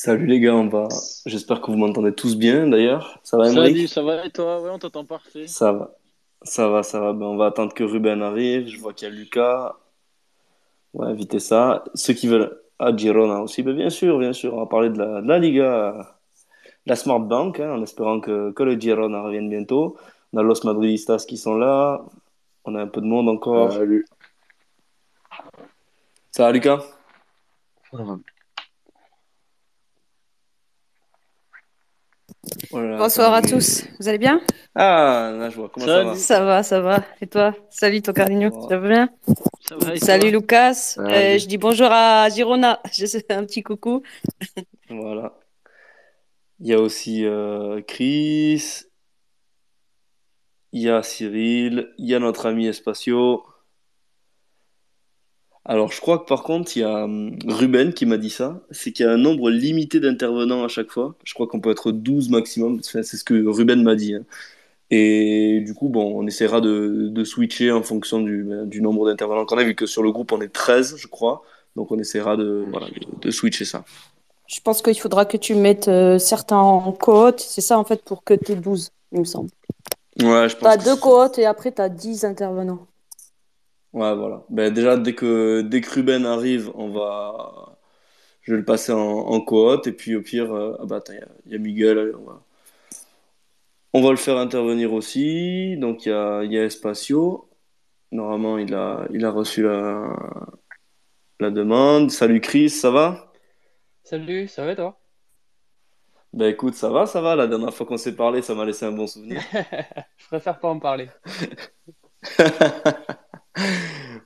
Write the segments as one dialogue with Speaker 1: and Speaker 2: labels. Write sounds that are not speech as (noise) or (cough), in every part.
Speaker 1: Salut les gars, on va. J'espère que vous m'entendez tous bien d'ailleurs. Ça va,
Speaker 2: Salut, ça va et toi? Ouais, on t'entend parfait.
Speaker 1: Ça va. Ça va, ça va. Ben, on va attendre que Ruben arrive. Je vois qu'il y a Lucas. Ouais, évitez ça. Ceux qui veulent. Ah, Girona aussi. Ben, bien sûr, bien sûr. On va parler de la, de la Liga, la Smart Bank, hein, en espérant que, que le Girona revienne bientôt. On a Los Madridistas qui sont là. On a un peu de monde encore.
Speaker 3: Salut.
Speaker 1: Ça va, Lucas? Oh
Speaker 4: Bonsoir à tous, vous allez bien?
Speaker 1: Ah, Najwa, comment ça va?
Speaker 2: Salut.
Speaker 4: Ça va, ça va. Et toi? Salut ton Carligno,
Speaker 1: Ça va.
Speaker 4: bien?
Speaker 2: Ça va et
Speaker 4: Salut
Speaker 2: toi?
Speaker 4: Lucas,
Speaker 3: Salut.
Speaker 4: Euh, je dis bonjour à Girona, (laughs) je fais un petit coucou.
Speaker 1: Voilà. Il y a aussi euh, Chris, il y a Cyril, il y a notre ami Espacio. Alors, je crois que par contre, il y a hum, Ruben qui m'a dit ça, c'est qu'il y a un nombre limité d'intervenants à chaque fois. Je crois qu'on peut être 12 maximum, Enfin, c'est ce que Ruben m'a dit. hein. Et du coup, bon, on essaiera de, de switcher en fonction du, ben, du nombre d'intervenants qu'on a, vu que sur le groupe, on est 13, je crois. Donc, on essaiera de, voilà, de, de switcher ça.
Speaker 4: Je pense qu'il faudra que tu mettes euh, certains en cohorte, c'est ça en fait pour que tu aies 12, il me semble.
Speaker 1: Ouais, je
Speaker 4: Tu
Speaker 1: pense
Speaker 4: as
Speaker 1: que
Speaker 4: deux cohortes et après tu as 10 intervenants.
Speaker 1: Ouais, voilà. Ben, déjà, dès que, dès que Ruben arrive, on va... je vais le passer en, en cohorte. Et puis, au pire, euh, ah bah, il y a, il y a Miguel. allez, on va... on va le faire intervenir aussi. Donc, il y a, y a Espacio. Normalement, il a, il a reçu la, la demande. Salut Chris, ça va?
Speaker 5: Salut, ça va toi?
Speaker 1: Ben, écoute, ça va, ça va. La dernière fois qu'on s'est parlé, ça m'a laissé un bon souvenir. (laughs)
Speaker 5: Je préfère pas en parler. (laughs)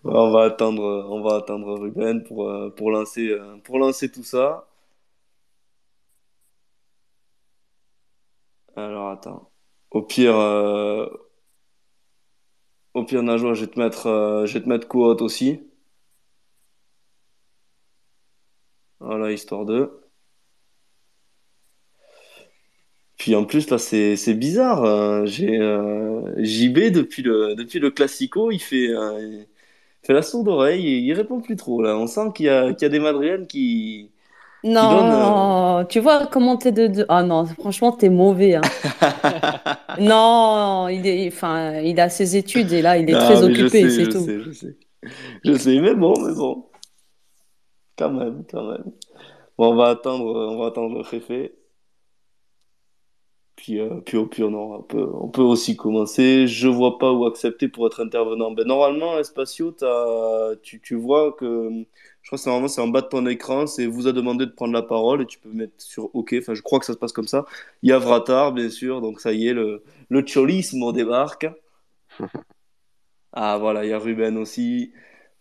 Speaker 1: On va attendre, on va attendre Ruben pour, euh, pour lancer, euh, pour lancer tout ça. Alors attends. Au pire, euh, au pire Najwa, je vais te mettre, euh, je vais te mettre aussi. Voilà, histoire de. Puis en plus là, c'est c'est bizarre. euh, j'ai euh, JB depuis le depuis le Classico, il fait euh, il fait la sourde oreille et il répond plus trop là. On sent qu'il y a qu'il y a des Madriennes qui qui donnent.
Speaker 4: Non, tu vois comment t'es de, de- Ah non, franchement t'es mauvais. hein.
Speaker 1: euh, (laughs)
Speaker 4: Non, il est, enfin, il a ses études et là il est très
Speaker 1: je
Speaker 4: occupé,
Speaker 1: sais,
Speaker 4: c'est
Speaker 1: je
Speaker 4: tout.
Speaker 1: sais, je sais. Je sais, mais bon, mais bon. Quand même, quand même. Bon, on va attendre, on va attendre le préfet. Puis, euh, puis au pire, non, on peut, on peut aussi commencer. Je vois pas où accepter pour être intervenant. Ben, normalement, Espacio, tu, tu vois que, je crois que c'est normalement, c'est en bas de ton écran, c'est vous a demandé de prendre la parole et tu peux mettre sur OK. Enfin, je crois que ça se passe comme ça. Il y a Vratar, bien sûr, donc ça y est, le, le cholismo débarque. (laughs) Ah, voilà, il y a Ruben aussi.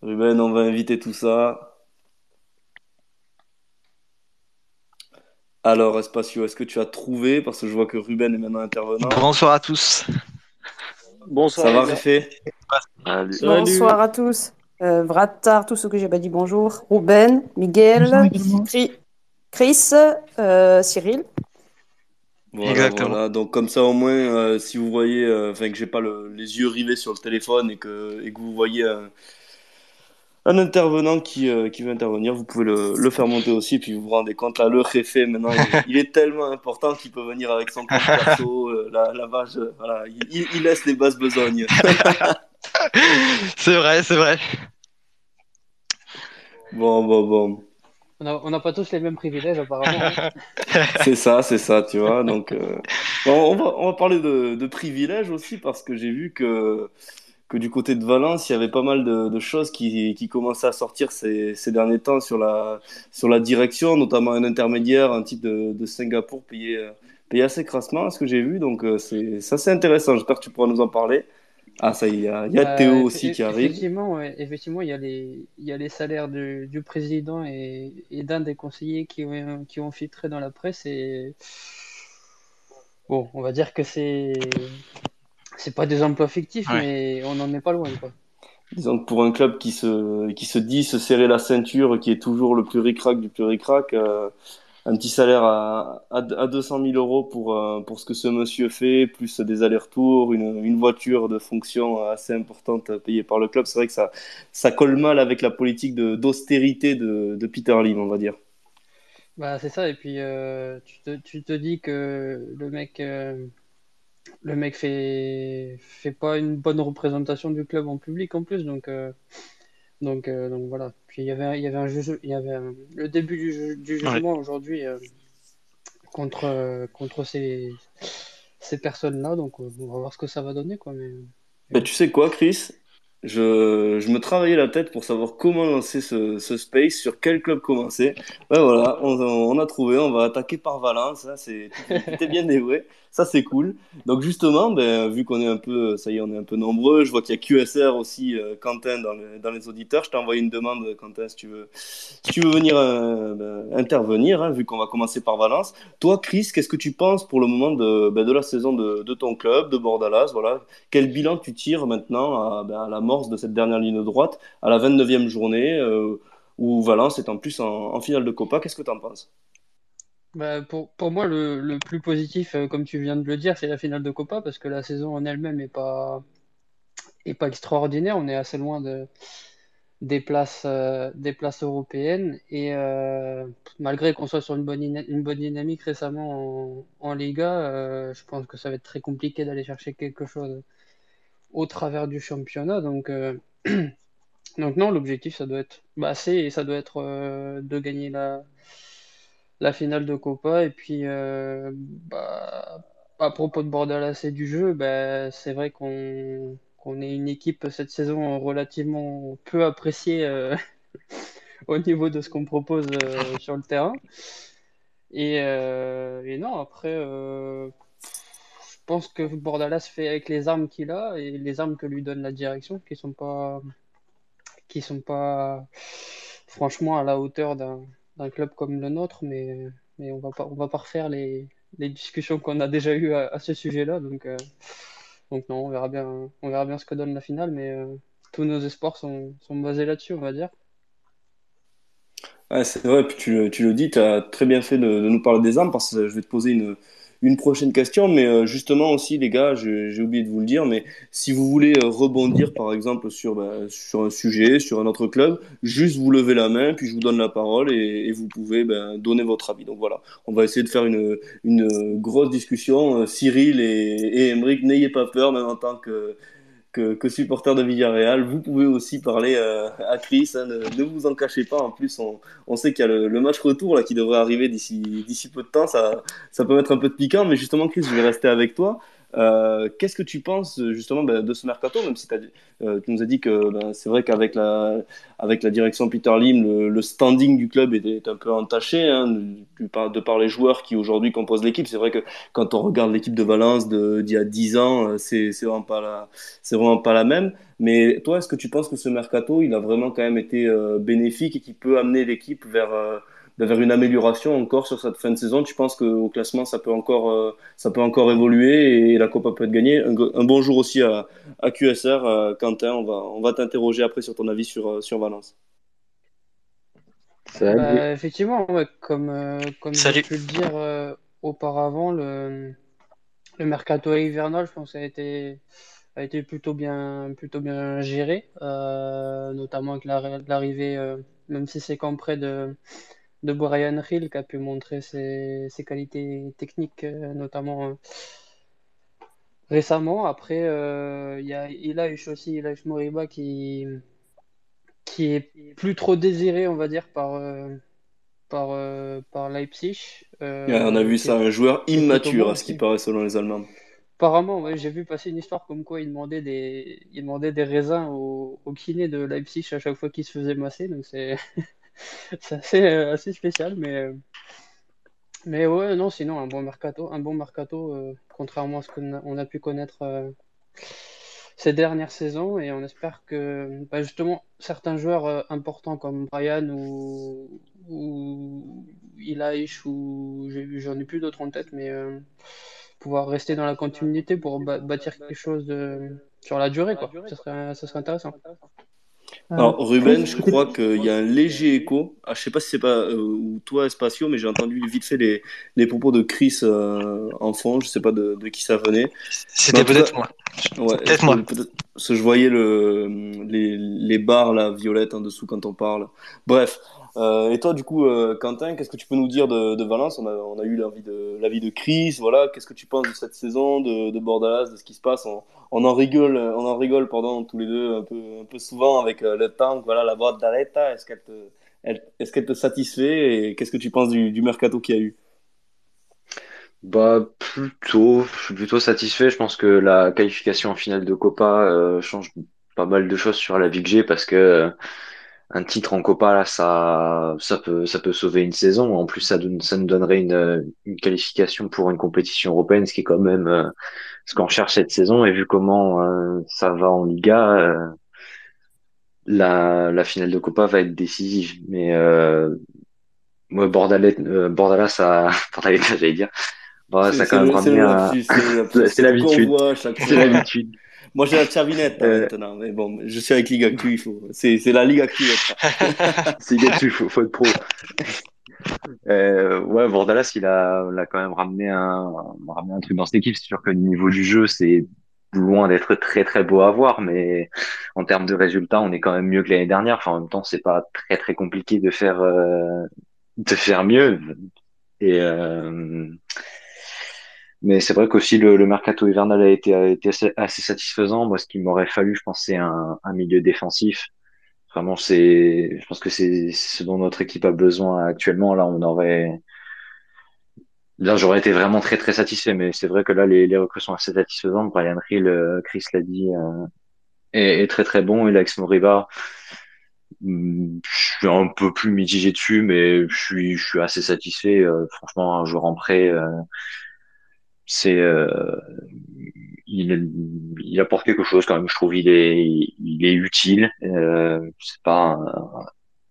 Speaker 1: Ruben, on va inviter tout ça. Alors, Espacio, est-ce que tu as trouvé, parce que je vois que Ruben est maintenant intervenant.
Speaker 3: Bonsoir à tous.
Speaker 2: Bonsoir.
Speaker 1: Ça va. Réfé?
Speaker 4: Bonsoir à tous. Euh, Vratar, tous ceux que j'ai pas dit bonjour. Ruben, Miguel, Chri- Chris, euh, Cyril.
Speaker 1: Voilà,
Speaker 3: Exactement.
Speaker 1: voilà. Donc, comme ça, au moins, euh, si vous voyez, euh, enfin, que j'ai pas le- les yeux rivés sur le téléphone et que, et que vous voyez un, intervenant qui, euh, qui veut intervenir, vous pouvez le, le faire monter aussi. Puis vous vous rendez compte, là, le Réfé, maintenant, il, est- il est tellement important qu'il peut venir avec son compte perso, euh, la, la vache, euh, voilà, il, laisse les basses besognes. (laughs)
Speaker 3: C'est vrai, c'est vrai.
Speaker 1: Bon, bon, bon.
Speaker 5: On a- on n'a pas tous les mêmes privilèges apparemment. hein. (laughs)
Speaker 1: C'est ça, c'est ça, tu vois. Donc, euh, on va, on va parler de, de privilèges aussi parce que j'ai vu que, que du côté de Valence, il y avait pas mal de, de choses qui, qui commençaient à sortir ces, ces derniers temps sur la, sur la direction, notamment un intermédiaire, un type de, de Singapour payé, euh, payé assez crassement, à ce que j'ai vu. Donc, euh, c'est assez intéressant. J'espère que tu pourras nous en parler. Ah, ça y est, il y a,
Speaker 5: Euh,
Speaker 1: Théo aussi qui arrive.
Speaker 5: Effectivement, ouais, effectivement, il y a les, il y a les salaires du, du président et, et d'un des conseillers qui ont, qui ont filtré dans la presse et bon, on va dire que c'est, c'est pas des emplois fictifs,
Speaker 3: Ouais.
Speaker 5: mais on n'en est pas loin, quoi.
Speaker 1: Disons que pour un club qui se, qui se dit se serrer la ceinture, qui est toujours le plus ric-rac du plus ric-rac, euh, un petit salaire à, à, à 200 000 euros pour, euh, pour ce que ce monsieur fait, plus des allers-retours, une, une voiture de fonction assez importante payée par le club, c'est vrai que ça, ça colle mal avec la politique de, d'austérité de, de Peter Lim, on va dire.
Speaker 5: Bah, c'est ça, et puis euh, tu, te, tu, te, dis que le mec, euh, le mec fait, fait pas une bonne représentation du club en public en plus, donc, euh, donc, donc voilà. Puis il y avait, il y avait, un jeu, il y avait le début du, du jugement aujourd'hui contre, contre ces, ces personnes-là, donc on va voir ce que ça va donner. Quoi, mais...
Speaker 1: Bah, tu sais quoi, Chris? Je, je, me travaillais la tête pour savoir comment lancer ce, ce space, sur quel club commencer. Ben voilà, on, on, a trouvé, on va attaquer par Valence, hein, c'est bien dévoué, ça c'est cool. Donc justement, ben, vu qu'on est un peu, ça y est, on est un peu nombreux, je vois qu'il y a QSR aussi, euh, Quentin, dans, dans, les auditeurs. Je t'ai envoyé une demande, Quentin, si tu veux, si tu veux venir euh, ben, intervenir, hein, vu qu'on va commencer par Valence. Toi, Chris, qu'est-ce que tu penses pour le moment de, ben, de la saison de, de, ton club, de Bordalas voilà. Quel bilan tu tires maintenant à, ben, à la de cette dernière ligne droite à la 29e journée euh, où Valence est en plus en, finale de Copa? Qu'est-ce que tu en penses?
Speaker 5: Bah, pour, pour, moi, le, le, plus positif, euh, comme tu viens de le dire, c'est la finale de Copa parce que la saison en elle-même n'est pas, est pas extraordinaire. On est assez loin de, des, places, euh, des places européennes et malgré qu'on soit sur une bonne, une bonne dynamique récemment en, en Liga, je pense que ça va être très compliqué d'aller chercher quelque chose au travers du championnat. Donc, euh, (clears throat) donc non, l'objectif, ça doit être, bah, ça doit être euh, de gagner la, la finale de Copa. Et puis, euh, bah, à propos de Bordeaux et du jeu, bah, c'est vrai qu'on est une équipe cette saison relativement peu appréciée (laughs) au niveau de ce qu'on propose sur le terrain. Et, et non, après, pense que Bordalas fait avec les armes qu'il a et les armes que lui donne la direction, qui sont pas, qui sont pas franchement à la hauteur d'un club comme le nôtre, mais, mais on va pas, va pas refaire les, les discussions qu'on a déjà eues à, ce sujet-là. Donc, euh, donc non, on verra bien, on verra bien ce que donne la finale, mais euh, tous nos espoirs sont, sont basés là-dessus, on va dire.
Speaker 1: c'est vrai, puis tu, tu le dis, tu as très bien fait de, de, nous parler des armes parce que je vais te poser une, une prochaine question, mais euh, justement aussi, les gars, j'ai oublié de vous le dire, mais si vous voulez euh, rebondir, par exemple, sur, bah, sur un sujet, sur un autre club, juste vous levez la main, puis je vous donne la parole et, vous pouvez ben, donner votre avis. Donc voilà, on va essayer de faire une, une grosse discussion. Euh, Cyril et, et n'ayez pas peur, même en tant que que, que, supporter de Villarreal. Vous pouvez aussi parler euh, à Chris, hein, ne, vous en cachez pas. En plus, on, on sait qu'il y a le, le, match retour là, qui devrait arriver d'ici peu de temps. Ça, ça peut mettre un peu de piquant, mais justement, Chris, je vais rester avec toi. Euh, qu'est-ce que tu penses justement ben, de ce mercato, même si euh, tu nous as dit que ben, c'est vrai qu'avec la, avec la direction Peter Lim, le, standing du club est, un peu entaché hein, de, de, par les joueurs qui aujourd'hui composent l'équipe. C'est vrai que quand on regarde l'équipe de Valence d'il y a 10 ans, euh, c'est vraiment, pas la, vraiment pas la même. Mais toi, est-ce que tu penses que ce mercato, il a vraiment quand même été bénéfique et qui peut amener l'équipe vers vers une amélioration encore sur cette fin de saison Tu penses qu'au classement, ça peut, encore, euh, ça peut encore évoluer et la Copa peut être gagnée? Un, bonjour aussi à, à QSR. Euh, Quentin, on va, on va t'interroger après sur ton avis sur, euh, sur Valence.
Speaker 5: Bah, effectivement, comme, comme j'ai pu le dire auparavant, le, le mercato hivernal, je pense, a été, a été plutôt bien, plutôt bien géré, notamment avec l'arrivée, même si c'est qu'en près de de Brian Hill qui a pu montrer ses, qualités techniques, euh, notamment euh, récemment. Après, euh, il y a Ilaïch aussi, Ilaïch Moriba qui, qui est plus trop désiré, on va dire, par, par, par Leipzig.
Speaker 1: on a vu ça, un joueur immature, à ce qui paraît, selon les Allemands.
Speaker 5: Apparemment, j'ai vu passer une histoire comme quoi il demandait des, il demandait des raisins au, au kiné de Leipzig à chaque fois qu'il se faisait masser. Donc c'est (laughs) (laughs) c'est assez, euh, assez, spécial, mais, euh, mais ouais, non, sinon, un bon mercato, un bon mercato euh, contrairement à ce qu'on a, a pu connaître ces dernières saisons. Et on espère que bah, justement certains joueurs importants comme Brian ou, ou Ilaïch, ou j'en ai plus d'autres en tête, mais pouvoir rester dans la continuité pour bâtir quelque chose sur la durée, quoi. Ça serait, ça serait intéressant.
Speaker 1: Alors, Ruben, je crois qu'il y a un léger écho. Ah, je sais pas si c'est pas euh, ou toi, Espacio, mais j'ai entendu vite fait les, les propos de Chris euh, en fond. Je sais pas de, de, qui ça venait.
Speaker 3: C'était peut-être moi.
Speaker 1: Ouais,
Speaker 3: Peut-être moi.
Speaker 1: Parce que je voyais le, les, les barres là, violettes en dessous quand on parle. Bref. Euh, et toi, du coup, euh, Quentin, qu'est-ce que tu peux nous dire de, Valence? On a, eu l'avis de, de Chris. Voilà, qu'est-ce que tu penses de cette saison, de, Bordalas, de ce qui se passe? On, en rigole, on en rigole, pardon, tous les deux un peu, un peu souvent avec euh, le tank. Voilà, la boîte d'Areta. Est-ce qu'elle te, est-ce qu'elle te satisfait? Et qu'est-ce que tu penses du, mercato qu'il y a eu?
Speaker 6: Bah plutôt, je suis plutôt satisfait. Je pense que la qualification en finale de Copa change pas mal de choses sur la vie que j'ai parce que un titre en Copa là, ça, ça peut, ça peut sauver une saison. En plus, ça donne, ça nous donnerait une, une qualification pour une compétition européenne, ce qui est quand même euh, ce qu'on cherche cette saison. Et vu comment euh, ça va en Liga, euh, la, la finale de Copa va être décisive. Mais moi, Bordalet, Bordalas, ça, (laughs) Bordalet, j'allais dire. Ça a quand même ramené. C'est (laughs) l'habitude. C'est l'habitude.
Speaker 1: Moi, j'ai la chavinette euh... maintenant, mais bon, je suis avec Ligue Actu, il faut. C'est, c'est la Ligue Actu.
Speaker 6: c'est (laughs) Ligue Actu, il faut, faut être pro. euh, ouais, Bordalas, il a, il a quand même ramené un, ramené un truc dans cette équipe. C'est sûr que niveau du jeu, c'est loin d'être très très beau à voir, mais en termes de résultats, on est quand même mieux que l'année dernière. Enfin, en même temps, c'est pas très très compliqué de faire, euh, de faire mieux. Et euh, mais c'est vrai qu'aussi le, le, mercato hivernal a été, a été assez, satisfaisant. Moi, ce qu'il m'aurait fallu, je pense, c'est un, un, milieu défensif. Vraiment, c'est, je pense que c'est ce dont notre équipe a besoin actuellement. Là, on aurait, là, j'aurais été vraiment très très satisfait. Mais c'est vrai que là, les, les recrues sont assez satisfaisantes. Brian Hill, euh, Chris l'a dit, euh, est, est, très très bon. Et Alex Moriba, je suis un peu plus mitigé dessus, mais je suis, je suis assez satisfait. Euh, franchement, un joueur en prêt. Euh, c'est euh, il, il apporte quelque chose quand même je trouve. Il est il est utile euh, c'est pas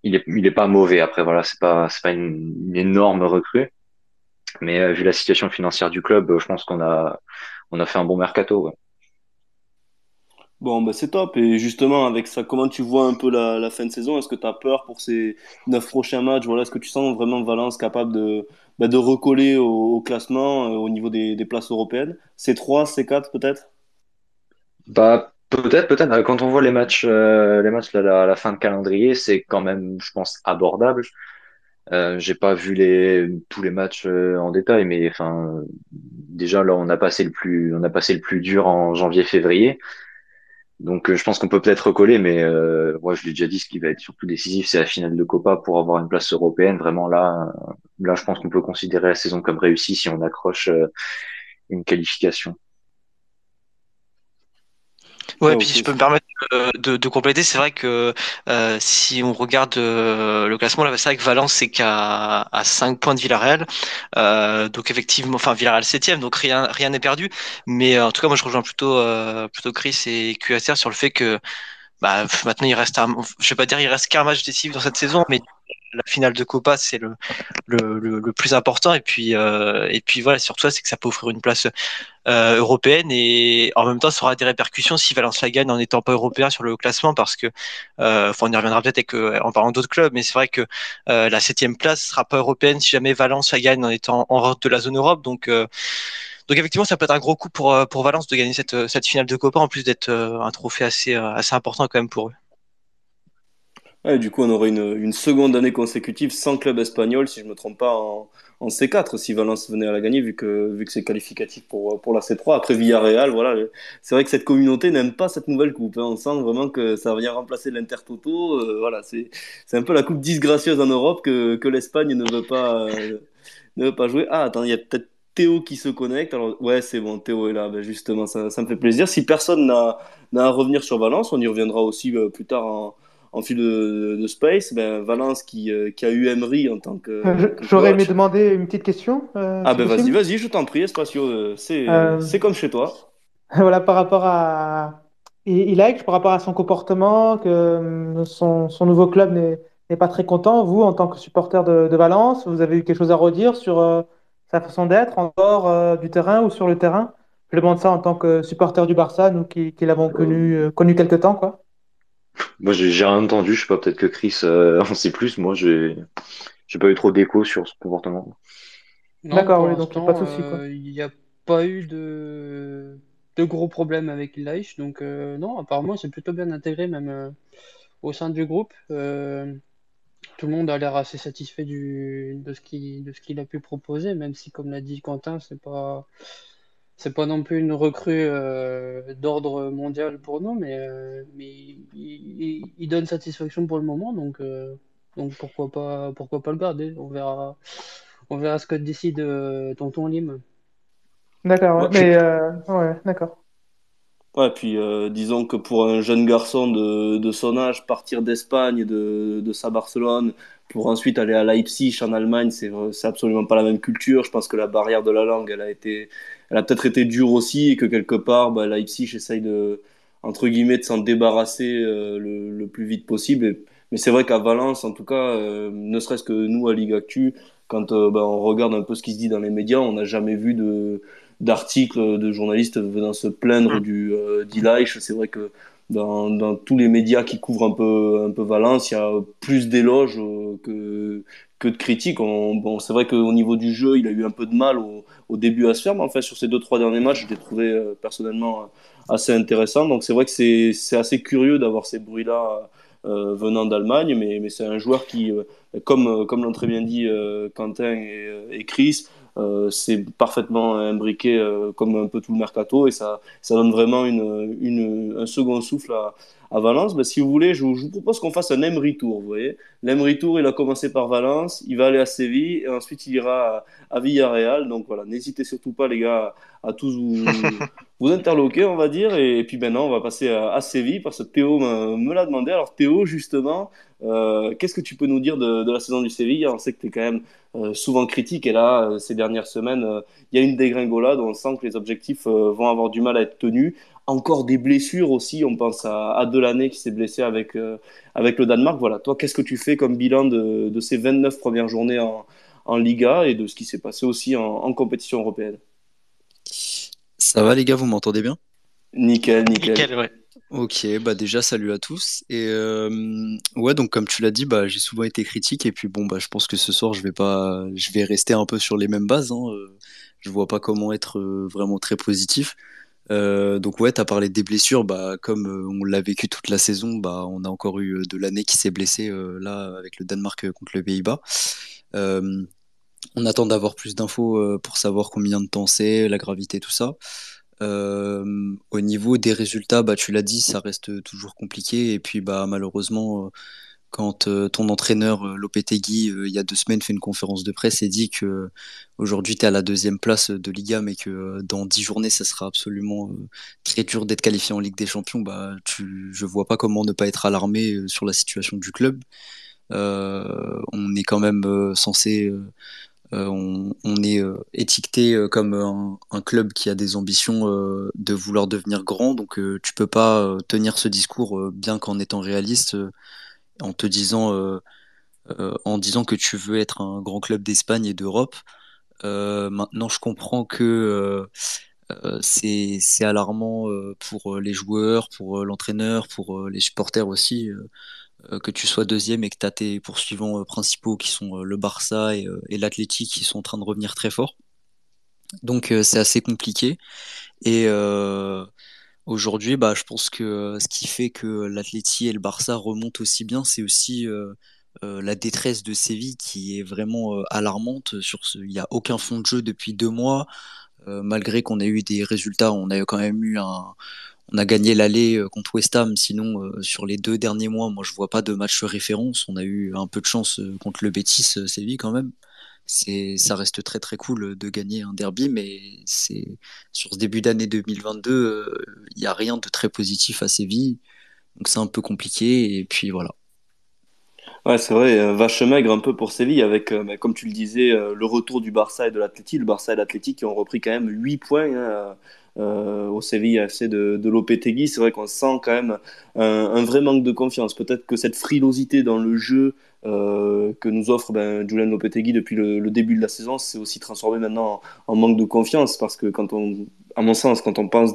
Speaker 6: il est il est pas mauvais. Après voilà c'est pas c'est pas une, une, énorme recrue. Mais euh, vu la situation financière du club je pense qu'on a on a fait un bon mercato ouais.
Speaker 1: Bon, bah c'est top. Et justement, avec ça, comment tu vois un peu la, fin de saison? Est-ce que tu as peur pour ces neuf prochains matchs? Voilà, Est-ce que tu sens vraiment Valence capable de, bah, de recoller au, classement euh, au niveau des, places européennes? C3, C4 peut-être?
Speaker 6: Bah, Peut-être, peut-être. Quand on voit les matchs, euh, les matchs à la fin de calendrier, c'est quand même, je pense, abordable. Euh, j'ai pas vu les tous les matchs euh, en détail, mais enfin déjà là on a passé le plus on a passé le plus dur en janvier-février. Donc euh, je pense qu'on peut peut-être recoller, mais euh, moi je l'ai déjà dit, ce qui va être surtout décisif, c'est la finale de Copa pour avoir une place européenne. Vraiment là, là je pense qu'on peut considérer la saison comme réussie si on accroche euh, une qualification.
Speaker 3: Ouais, puis si je peux me permettre de, de, compléter, c'est vrai que euh, si on regarde euh, le classement, là, c'est vrai que Valence c'est qu'à à 5 points de Villarreal. Euh, donc effectivement, enfin Villarreal 7 donc rien rien n'est perdu. Mais en tout cas, moi je rejoins plutôt plutôt Chris et QSR sur le fait que bah, maintenant il reste un, je vais pas dire il reste qu'un match décisif dans cette saison, mais la finale de Copa c'est le, le, le, plus important. Et puis euh, et puis voilà surtout c'est que ça peut offrir une place euh, européenne. Et en même temps ça aura des répercussions si Valence la gagne en n'étant pas européen sur le classement parce que euh, on y reviendra peut-être euh, en parlant d'autres clubs mais c'est vrai que euh, la septième place sera pas européenne si jamais Valence la gagne en étant en route de la zone Europe. Donc euh, donc effectivement, ça peut être un gros coup pour, pour Valence de gagner cette, cette finale de Copa, en plus d'être un trophée assez, assez important quand même pour eux.
Speaker 1: Du coup, on aurait une, une, seconde année consécutive sans club espagnol, si je me trompe pas, en, en C4, si Valence venait à la gagner, vu que, vu que c'est qualificatif pour, pour la C3. Après Villarreal, voilà. C'est vrai que cette communauté n'aime pas cette nouvelle coupe. Hein. On sent vraiment que ça vient remplacer l'Intertoto. Euh, voilà, c'est un peu la coupe disgracieuse en Europe que, que l'Espagne ne veut pas, euh, ne veut pas jouer. Ah, attends, il y a peut-être Théo qui se connecte. Alors, ouais, c'est bon, Théo est là. Ben justement, ça, ça me fait plaisir. Si personne n'a à revenir sur Valence, on y reviendra aussi euh, plus tard en en fil de, de Space, ben Valence qui, euh, qui, a eu Emery en tant que.
Speaker 7: Euh, J'aurais aimé demander une petite question.
Speaker 1: Euh, ah ben vas-y, vas-y, je t'en prie, Espacio, c'est euh, comme chez toi. (laughs)
Speaker 7: Voilà, par rapport à Ilaik, par rapport à son comportement, que son, son nouveau club n'est pas très content. Vous, en tant que supporter de, de, Valence, vous avez eu quelque chose à redire sur sa façon d'être en dehors du terrain ou sur le terrain? Je demande ça en tant que supporter du Barça, nous qui, qui l'avons connu, connu quelque temps, quoi.
Speaker 6: Moi, j'ai rien entendu. Je sais pas, peut-être que Chris euh, (laughs) en sait plus. Moi, j'ai j'ai pas eu trop d'écho sur ce comportement.
Speaker 7: D'accord, oui, donc pas de souci.
Speaker 5: Il n'y a pas eu de de gros problèmes avec Ilaïch. Donc, non, apparemment, c'est plutôt bien intégré, même au sein du groupe. tout le monde a l'air assez satisfait du, de ce qu'il a pu proposer, même si, comme l'a dit Quentin, c'est pas c'est pas non plus une recrue euh, d'ordre mondial pour nous, mais, euh, mais il, donne satisfaction pour le moment, donc, euh, donc pourquoi pas pourquoi pas le garder. On verra on verra ce que décide Tonton Lim.
Speaker 7: D'accord, mais ouais, d'accord.
Speaker 1: Ouais, puis disons que pour un jeune garçon de, son âge, partir d'Espagne, de, de sa Barcelone, pour ensuite aller à Leipzig en Allemagne, c'est absolument pas la même culture. Je pense que la barrière de la langue, elle a été, elle a peut-être été dure aussi et que quelque part, bah, Leipzig essaye de, entre guillemets, de s'en débarrasser euh, le, plus vite possible. mais c'est vrai qu'à Valence, en tout cas, euh, ne serait-ce que nous à Ligue Actu, quand euh, bah, on regarde un peu ce qui se dit dans les médias, on n'a jamais vu de d'articles de journalistes venant se plaindre mmh. du euh, C'est vrai que dans, dans, tous les médias qui couvrent un peu, un peu Valence, il y a plus d'éloges euh, que, que de critiques. bon, c'est vrai qu'au niveau du jeu, il a eu un peu de mal au, au début à se faire, mais en fait, sur ces deux, trois derniers matchs, je l'ai trouvé euh, personnellement euh, assez intéressant. Donc, c'est vrai que c'est assez curieux d'avoir ces bruits-là euh, venant d'Allemagne, mais, mais c'est un joueur qui, comme, comme l'ont très bien dit Quentin et, et Chris, euh, c'est parfaitement imbriqué euh, comme un peu tout le mercato et ça, ça donne vraiment une, une un second souffle à, à Valence. Ben, si vous voulez, je, je vous propose qu'on fasse un Emery Tour. Vous voyez, l'Emery Tour, il a commencé par Valence, il va aller à Séville et ensuite il ira à, à Villarreal. Donc voilà, n'hésitez surtout pas, les gars, à, tous vous, (laughs) vous interloquer, on va dire. Et, puis maintenant, on va passer à, à Séville parce que Théo me l'a demandé. Alors Théo, justement, euh, qu'est-ce que tu peux nous dire de, de la saison du Séville? On sait que tu es quand même euh, souvent critique. Et là, euh, ces dernières semaines, euh, il y a une dégringolade. On sent que les objectifs vont avoir du mal à être tenus. Encore des blessures aussi. On pense à, à Delaney qui s'est blessé avec, avec le Danemark. Voilà, toi, qu'est-ce que tu fais comme bilan de, de ces 29 premières journées en, en Liga et de ce qui s'est passé aussi en, en, compétition européenne?
Speaker 8: Ça va les gars, vous m'entendez bien?
Speaker 1: Nickel, nickel.
Speaker 3: Nickel, ouais.
Speaker 8: Ok, bah déjà salut à tous. Et euh, ouais, donc comme tu l'as dit, bah j'ai souvent été critique et puis bon bah je pense que ce soir je vais pas, je vais rester un peu sur les mêmes bases. Hein. Euh, je vois pas comment être euh, vraiment très positif. Euh, donc ouais, t'as parlé des blessures, bah comme on l'a vécu toute la saison, bah on a encore eu de l'année qui s'est blessé là avec le Danemark contre le Pays-Bas. on attend d'avoir plus d'infos pour savoir combien de temps c'est, la gravité, tout ça. Euh, au niveau des résultats, bah, tu l'as dit, ça reste toujours compliqué. Et puis, bah, malheureusement, euh, quand euh, ton entraîneur Lopetegui, il y a deux semaines, fait une conférence de presse et dit que aujourd'hui tu es à la deuxième place de Liga, mais que dans dix journées, ça sera absolument très dur d'être qualifié en Ligue des Champions, bah, tu, je vois pas comment ne pas être alarmé sur la situation du club. on est quand même censé euh, on, est euh, étiqueté euh, comme un, club qui a des ambitions de vouloir devenir grand, donc tu peux pas tenir ce discours bien qu'en étant réaliste, en te disant, en disant que tu veux être un grand club d'Espagne et d'Europe. maintenant, je comprends que c'est alarmant pour les joueurs, pour l'entraîneur, pour les supporters aussi. Euh, que tu sois deuxième et que tu as tes poursuivants euh, principaux qui sont euh, le Barça et, et qui sont en train de revenir très fort. Donc c'est assez compliqué. Et aujourd'hui, bah, je pense que ce qui fait que l'Athletic et le Barça remontent aussi bien, c'est aussi la détresse de Séville qui est vraiment alarmante. Sur ce, il n'y a aucun fond de jeu depuis deux mois. malgré qu'on ait eu des résultats, on a quand même eu un, on a gagné l'aller euh, contre West Ham, sinon euh, sur les deux derniers mois, moi je vois pas de match référence. On a eu un peu de chance euh, contre le Betis Séville quand même. C'est, ça reste très très cool de gagner un derby, mais c'est sur ce début d'année 2022, il n'y a rien de très positif à Séville, donc c'est un peu compliqué. Et puis voilà.
Speaker 1: Ouais, c'est vrai, vache maigre un peu pour Séville avec, bah, comme tu le disais, le retour du Barça et de l'Athletic. Le Barça et l'Athletic qui ont repris quand même 8 points hein, euh, au Séville FC de, de Lopetegui. C'est vrai qu'on sent quand même un, vrai manque de confiance. Peut-être que cette frilosité dans le jeu euh, que nous offre ben, Julian Lopetegui depuis le, début de la saison s'est aussi transformé maintenant en, manque de confiance parce que quand on à mon sens, quand on, pense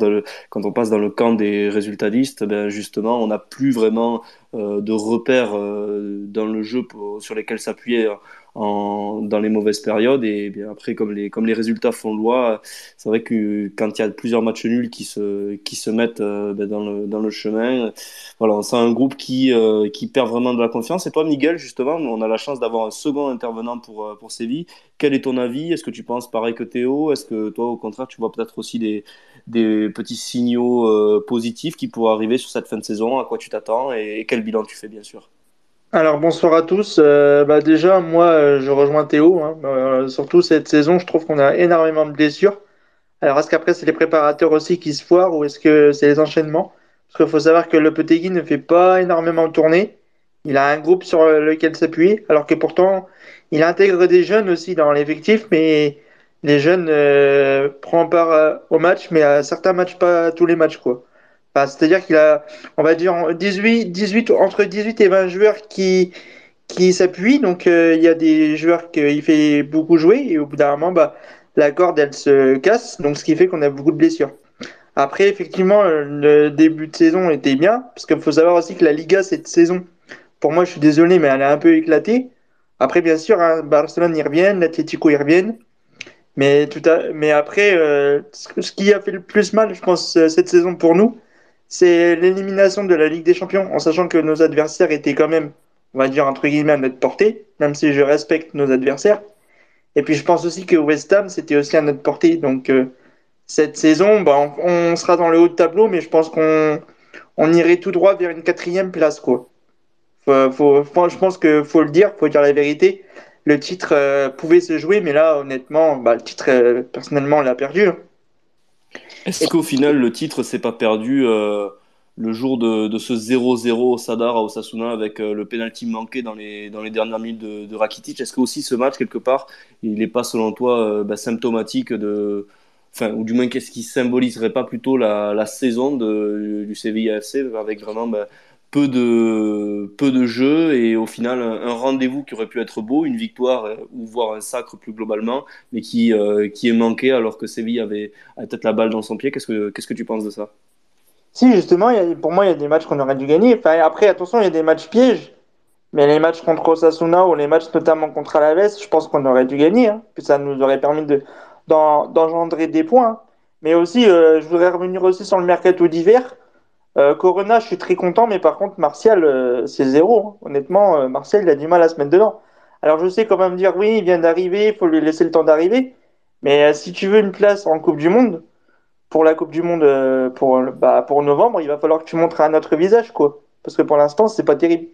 Speaker 1: quand on passe dans le camp des résultatistes, ben justement, on n'a plus vraiment euh, de repères dans le jeu sur lesquels s'appuyer dans les mauvaises périodes. Et bien après, comme les, comme les résultats font loi, c'est vrai que quand il y a plusieurs matchs nuls qui se, qui se mettent euh, ben, dans, le, dans le chemin, voilà, sent un groupe qui, euh, qui perd vraiment de la confiance. Et toi, Miguel, justement, on a la chance d'avoir un second intervenant pour, euh, pour Séville. Quel est ton avis? Est-ce que tu penses pareil que Théo? Est-ce que toi, au contraire, tu vois peut-être aussi des, des petits signaux positifs qui pourraient arriver sur cette fin de saison? À quoi tu t'attends? Et quel bilan tu fais, bien sûr?
Speaker 9: Alors bonsoir à tous. Euh, bah déjà, moi, euh, je rejoins Théo. Hein. Euh, surtout cette saison, je trouve qu'on a énormément de blessures. Alors est-ce qu'après c'est les préparateurs aussi qui se foirent ou est-ce que c'est les enchaînements? Parce qu'il faut savoir que le Petit ne fait pas énormément tourner. Il a un groupe sur lequel s'appuyer, alors que pourtant il intègre des jeunes aussi dans l'effectif, mais les jeunes prennent part au match, mais à certains matchs pas tous les matchs quoi. C'est-à-dire qu'il a, on va dire, 18, 18, entre 18 et 20 joueurs qui, qui s'appuient. Donc, euh, il y a des joueurs qu'il fait beaucoup jouer et au bout d'un moment, bah, la corde, elle se casse. Donc, ce qui fait qu'on a beaucoup de blessures. Après, effectivement, le début de saison était bien parce qu'il faut savoir aussi que la Liga, cette saison, pour moi, je suis désolé, mais elle a un peu éclaté. Après, bien sûr, hein, Barcelone y revient, l'Atlético y revient. Mais, tout à... mais après, euh, ce qui a fait le plus mal, je pense, euh, cette saison pour nous, c'est l'élimination de la Ligue des Champions, en sachant que nos adversaires étaient quand même, on va dire, entre guillemets, à notre portée, même si je respecte nos adversaires. Et puis je pense aussi que West Ham, c'était aussi à notre portée. Donc euh, cette saison, bah, on, sera dans le haut de tableau, mais je pense qu'on on irait tout droit vers une quatrième place. Quoi. Faut, je pense qu'il faut le dire, faut dire la vérité. Le titre euh, pouvait se jouer, mais là, honnêtement, bah, le titre, euh, personnellement, on l'a perdu. Hein. (laughs)
Speaker 1: Est-ce qu'au final, le titre s'est pas perdu euh, le jour de, ce 0-0 au Sadar à Osasuna avec euh, le penalty manqué dans les, dans les dernières minutes de, Rakitic Est-ce que aussi ce match, quelque part, il n'est pas, selon toi, euh, bah, symptomatique de. Enfin, ou du moins, qu'est-ce qui symboliserait pas plutôt la, la saison de, du Sevilla FC avec vraiment bah, peu de, peu de jeux et au final un, rendez-vous qui aurait pu être beau, une victoire euh, ou voire un sacre plus globalement, mais qui, euh, qui est manqué alors que Séville avait, peut-être la balle dans son pied. Qu'est-ce que, que tu penses de ça?
Speaker 9: Si, justement, y a, pour moi, il y a des matchs qu'on aurait dû gagner. Enfin, après, attention, il y a des matchs pièges. Mais les matchs contre Osasuna ou les matchs notamment contre Alaves, je pense qu'on aurait dû gagner. Hein. Puis ça nous aurait permis de, d'engendrer des points. Mais aussi, euh, je voudrais revenir aussi sur le mercato d'hiver. Euh, Corona, je suis très content, mais par contre, Martial, euh, c'est zéro. Hein. Honnêtement, euh, Martial, il a du mal à se mettre dedans. Alors, je sais quand même dire, oui, il vient d'arriver, il faut lui laisser le temps d'arriver. Mais si tu veux une place en Coupe du Monde, pour la Coupe du Monde pour, bah, pour novembre, il va falloir que tu montres un autre visage, quoi. Parce que pour l'instant, c'est pas terrible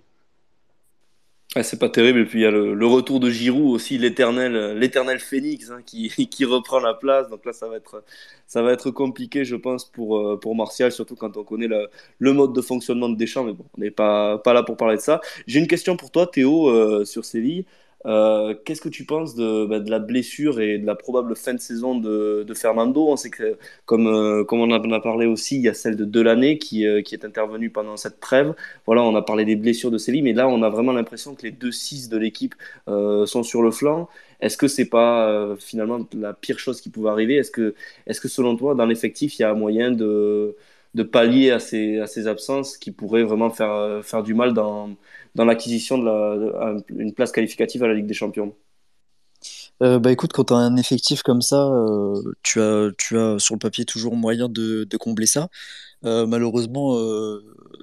Speaker 1: c'est pas terrible. Et puis il y a le, retour de Giroud aussi, l'éternel, l'éternel Phénix hein, (laughs) qui, reprend la place. Donc là, ça va être, ça va être compliqué, je pense, pour, euh, pour Martial, surtout quand on connaît le, le mode de fonctionnement de Deschamps. Mais bon, on n'est pas, pas là pour parler de ça. J'ai une question pour toi, Théo, euh, sur Séville. Euh, qu'est-ce que tu penses de, bah, de, la blessure et de la probable fin de saison de, de Fernando? On sait que, comme, euh, comme on en a parlé aussi, il y a celle de Delaney qui, euh, qui est intervenue pendant cette trêve. Voilà, on a parlé des blessures de Séville, mais là, on a vraiment l'impression que les deux 6 de l'équipe sont sur le flanc. Est-ce que c'est pas finalement la pire chose qui pouvait arriver? Est-ce que, est que selon toi, dans l'effectif, il y a moyen de, de pallier à ces, à ces absences qui pourraient vraiment faire, faire du mal dans dans l'acquisition de, une place qualificative à la Ligue des Champions
Speaker 8: euh, bah écoute, quand tu as un effectif comme ça, euh, tu, as, tu as sur le papier toujours moyen de, de combler ça. Euh, malheureusement,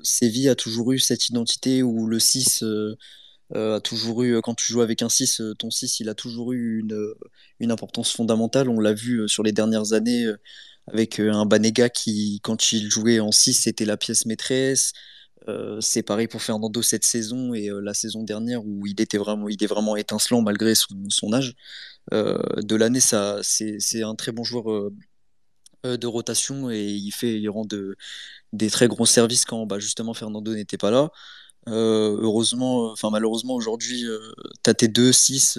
Speaker 8: Séville a toujours eu cette identité où le 6 a toujours eu, quand tu joues avec un 6, ton 6, il a toujours eu une, une importance fondamentale. On l'a vu sur les dernières années avec un Banega qui, quand il jouait en 6, c'était la pièce maîtresse. Euh, c'est pareil pour Fernando cette saison et euh, la saison dernière où il était vraiment, il est vraiment étincelant malgré son, âge. Euh, de l'année, ça, c'est un très bon joueur de rotation et il fait, il rend de, des très gros services quand bah, justement Fernando n'était pas là. heureusement, enfin malheureusement aujourd'hui, tu as tes 2-6,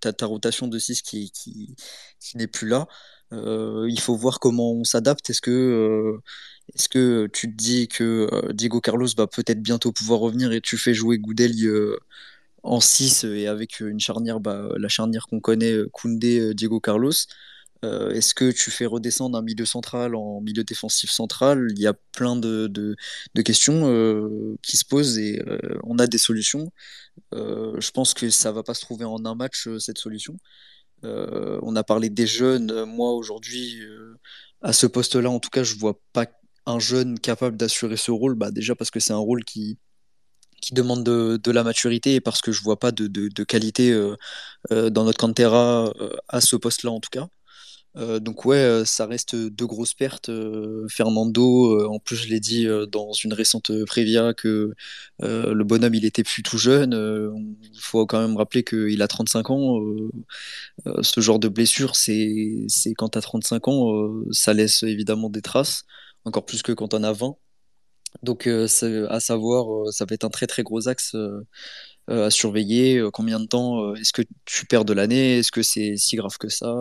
Speaker 8: tu as ta rotation de 6 qui, qui, qui n'est plus là. il faut voir comment on s'adapte. Est-ce que est-ce que tu te dis que euh, Diego Carlos va peut-être bientôt pouvoir revenir et tu fais jouer Goudeli euh, en 6 et avec une charnière, bah, la charnière qu'on connaît, Koundé, Diego Carlos Est-ce que tu fais redescendre un milieu central en milieu défensif central? Il y a plein de questions qui se posent et on a des solutions. je pense que ça va pas se trouver en un match cette solution. on a parlé des jeunes. Moi aujourd'hui, à ce poste-là, en tout cas, je vois pas un jeune capable d'assurer ce rôle. Bah, déjà parce que c'est un rôle qui, qui demande de, de, la maturité et parce que je vois pas de, de, qualité euh, euh, dans notre cantera euh, à ce poste-là en tout cas. donc ouais, ça reste deux grosses pertes. Fernando, en plus je l'ai dit dans une récente Prévia que le bonhomme il était plus tout jeune. Il faut quand même rappeler qu'il a 35 ans. ce genre de blessure, c'est quand tu as 35 ans, ça laisse évidemment des traces, encore plus que quand on a 20. Donc, euh, à savoir, euh, ça va être un très très gros axe euh, à surveiller. Combien de temps est-ce que tu perds de l'année? Est-ce que c'est si grave que ça?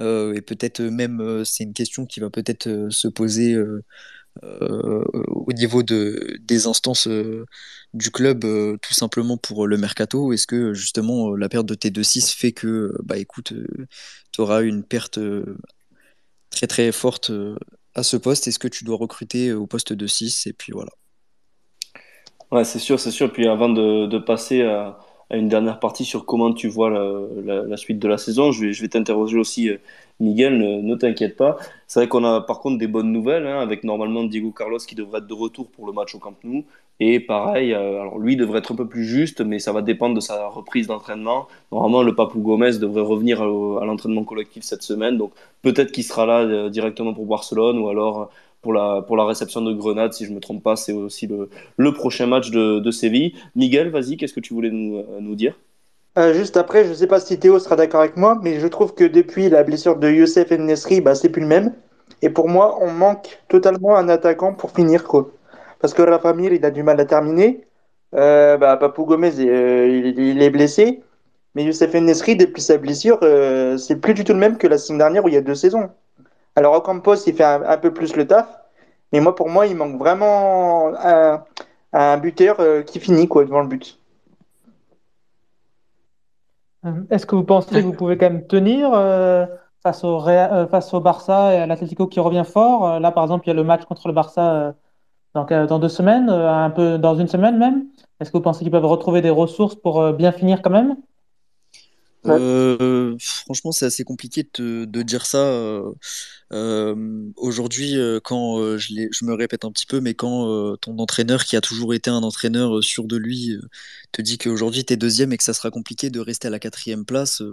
Speaker 8: Et peut-être même, c'est une question qui va peut-être se poser au niveau de, des instances du club, tout simplement pour le mercato. Est-ce que justement la perte de T2-6 fait que, bah écoute, tu auras une perte très très forte à ce poste Est-ce que tu dois recruter au poste de 6 Et puis voilà.
Speaker 1: Ouais, c'est sûr, c'est sûr. Puis avant de, passer à, une dernière partie sur comment tu vois la, suite de la saison, je vais, t'interroger aussi, euh, Miguel, ne, ne t'inquiète pas. C'est vrai qu'on a par contre des bonnes nouvelles, hein, avec normalement Diego Carlos qui devrait être de retour pour le match au Camp Nou. Et pareil, euh, alors lui devrait être un peu plus juste, mais ça va dépendre de sa reprise d'entraînement. Normalement, le Papou Gomez devrait revenir à, l'entraînement collectif cette semaine, donc peut-être qu'il sera là euh, directement pour Barcelone ou alors euh, pour la, pour la réception de Grenade, si je ne me trompe pas, c'est aussi le, le, prochain match de, de Séville. Miguel, vas-y, qu'est-ce que tu voulais nous, nous dire?
Speaker 9: Juste après, je ne sais pas si Théo sera d'accord avec moi, mais je trouve que depuis la blessure de Youssef Nesri, bah, c'est plus le même. Et pour moi, on manque totalement un attaquant pour finir quoi. Parce que Rafa Mir, il a du mal à terminer. Euh, bah, Papou Gomez, euh, il, est blessé. Mais Youssef Nesri, depuis sa blessure, euh, c'est plus du tout le même que la semaine dernière où il y a deux saisons. Alors Ocampos, il fait un, peu plus le taf. Mais moi, pour moi, il manque vraiment un, buteur qui finit quoi, devant le but.
Speaker 7: Est-ce que vous pensez que vous pouvez quand même tenir face, au face au Barça et à l'Atlético qui revient fort? Là, par exemple, il y a le match contre le Barça donc, euh, dans deux semaines, euh, un peu dans une semaine même Est-ce que vous pensez qu'ils peuvent retrouver des ressources pour euh, bien finir quand même?
Speaker 8: Franchement, c'est assez compliqué de, de dire ça. Aujourd'hui, quand je, je, me répète un petit peu, mais quand ton entraîneur, qui a toujours été un entraîneur sûr de lui, te dit qu'aujourd'hui tu es deuxième et que ça sera compliqué de rester à la quatrième place,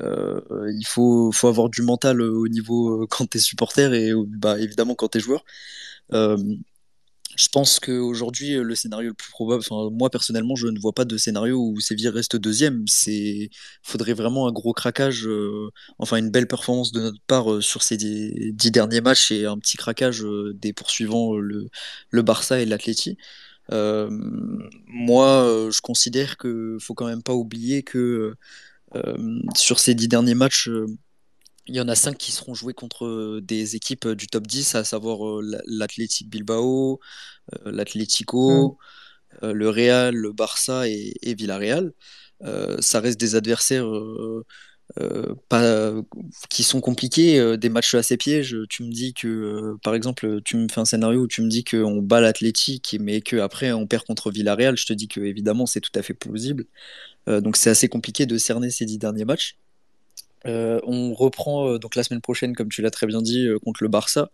Speaker 8: il faut, avoir du mental au niveau quand tu es supporter et bah, évidemment quand tu es joueur. Je pense qu'aujourd'hui, le scénario le plus probable, moi personnellement, je ne vois pas de scénario où Séville reste deuxième. C'est, faudrait vraiment un gros craquage, euh, enfin une belle performance de notre part euh, sur ces dix, derniers matchs et un petit craquage euh, des poursuivants, le, le Barça et l'Atleti. moi, je considère qu'il faut quand même pas oublier que sur ces dix derniers matchs, il y en a cinq qui seront joués contre euh, des équipes euh, du top 10, à savoir euh, l'Athletic Bilbao, l'Atlético, mm. le Real, le Barça et, Villarreal. ça reste des adversaires pas, qui sont compliqués, des matchs assez pièges. Tu me dis que, par exemple, tu me fais un scénario où tu me dis qu'on bat l'Athletic, mais qu'après on perd contre Villarreal. Je te dis que évidemment c'est tout à fait plausible. donc c'est assez compliqué de cerner ces dix derniers matchs. Euh, on reprend euh, donc la semaine prochaine, comme tu l'as très bien dit, euh, contre le Barça.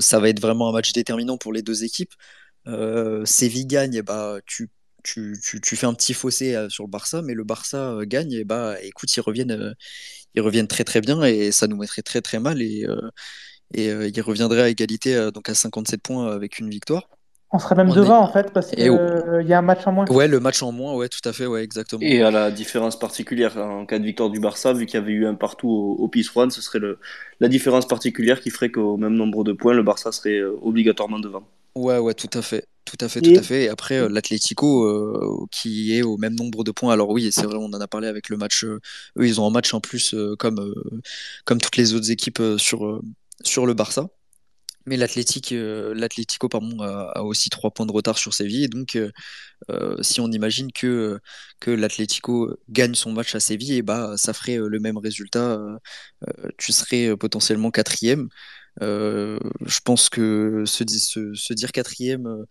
Speaker 8: ça va être vraiment un match déterminant pour les deux équipes. Séville gagne, bah, tu, tu, tu, fais un petit fossé sur le Barça, mais le Barça gagne, et bah écoute, ils reviennent, ils reviennent très très bien et ça nous mettrait très très mal et, et ils reviendraient à égalité donc à 57 points avec une victoire.
Speaker 7: On serait même devant en fait parce qu'il y a un match en moins.
Speaker 8: Ouais, le match en moins, ouais, tout à fait, ouais, exactement.
Speaker 1: Et à la différence particulière en cas de victoire du Barça, vu qu'il y avait eu un partout au, au Peace One, ce serait le, la différence particulière qui ferait qu'au même nombre de points, le Barça serait euh, obligatoirement devant.
Speaker 8: Ouais, ouais, tout à fait. Tout à fait, tout à fait. Et après, euh, l'Atlético, euh, qui est au même nombre de points. Alors oui, c'est vrai, on en a parlé avec le match. eux, ils ont un match en plus, comme, comme toutes les autres équipes sur, sur le Barça. Mais l'Atlético pardon, a, aussi trois points de retard sur Séville. Et donc, si on imagine que, l'Atlético gagne son match à Séville, et bah, ça ferait le même résultat. tu serais potentiellement quatrième. je pense que se dire quatrième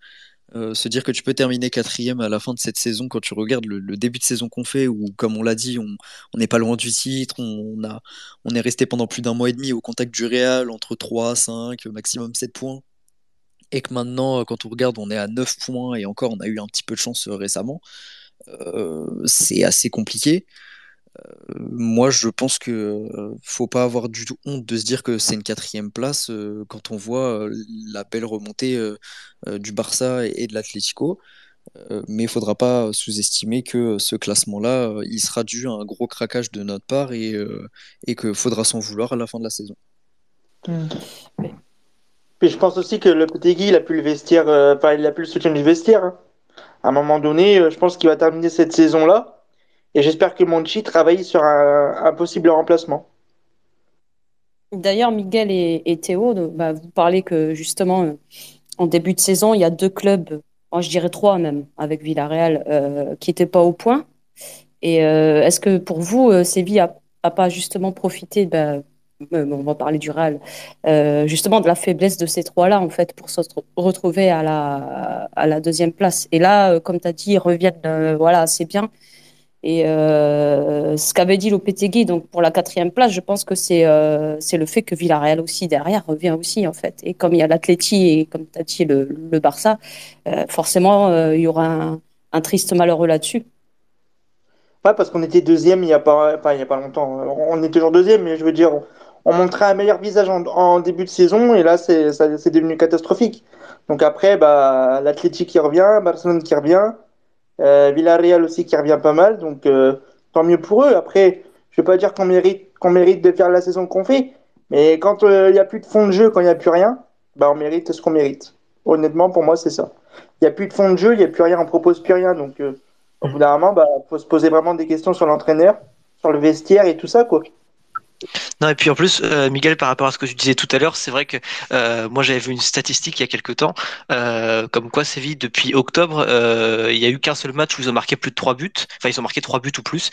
Speaker 8: euh, se dire que tu peux terminer quatrième à la fin de cette saison quand tu regardes le, début de saison qu'on fait, où comme on l'a dit, on n'est pas loin du titre, on, a, on est resté pendant plus d'un mois et demi au contact du Real, entre 3, 5, maximum 7 points, et que maintenant, quand on regarde, on est à 9 points, et encore, on a eu un petit peu de chance euh, récemment, euh, c'est assez compliqué moi, je pense que euh, faut pas avoir du tout honte de se dire que c'est une quatrième place euh, quand on voit euh, la belle remontée du Barça et, de l'Atlético. mais il faudra pas sous-estimer que ce classement-là, il sera dû à un gros craquage de notre part et, et qu'il faudra s'en vouloir à la fin de la saison.
Speaker 9: Puis je pense aussi que le petit Guy, il a plus le vestiaire, il a plus le soutien du vestiaire. Hein. À un moment donné, je pense qu'il va terminer cette saison-là et j'espère que Monchi travaille sur un, possible remplacement.
Speaker 4: D'ailleurs, Miguel et, Théo, bah, vous parlez que justement, euh, en début de saison, il y a deux clubs, je dirais trois même, avec Villarreal, euh, qui n'étaient pas au point. Et euh, est-ce que pour vous, Séville n'a pas justement profité, bah, on va parler du Real, justement de la faiblesse de ces trois-là, en fait, pour se retrouver à la, deuxième place? Et là, comme tu as dit, ils reviennent voilà, assez bien. Et euh, ce qu'avait dit Lopetegui, donc pour la quatrième place, je pense que c'est euh, c'est le fait que Villarreal aussi derrière revient aussi en fait. Et comme il y a l'Atleti et comme tu as dit le, Barça, euh, forcément il y aura un, triste malheureux là-dessus.
Speaker 9: Ouais, parce qu'on était deuxième il y a pas il a pas longtemps. On est toujours deuxième, mais je veux dire, on, montrait un meilleur visage en, début de saison et là c'est devenu catastrophique. Donc après, bah qui revient, Barcelone qui revient. Euh, Villarreal aussi qui revient pas mal, donc euh, tant mieux pour eux. Après, je vais pas dire qu'on mérite, qu'on mérite de faire la saison qu'on fait, mais quand il euh, n'y a plus de fond de jeu, quand il n'y a plus rien, bah on mérite ce qu'on mérite. Honnêtement, pour moi, c'est ça. Il n'y a plus de fond de jeu, il n'y a plus rien, on propose plus rien, donc au bout d'un moment, bah se poser vraiment des questions sur l'entraîneur, sur le vestiaire et tout ça, quoi.
Speaker 3: Non, et puis en plus, euh, Miguel, par rapport à ce que tu disais tout à l'heure, c'est vrai que euh, moi j'avais vu une statistique il y a quelques temps, euh, comme quoi Séville, depuis octobre, il y a eu qu'un seul match où ils ont marqué plus de trois buts, enfin ils ont marqué trois buts ou plus.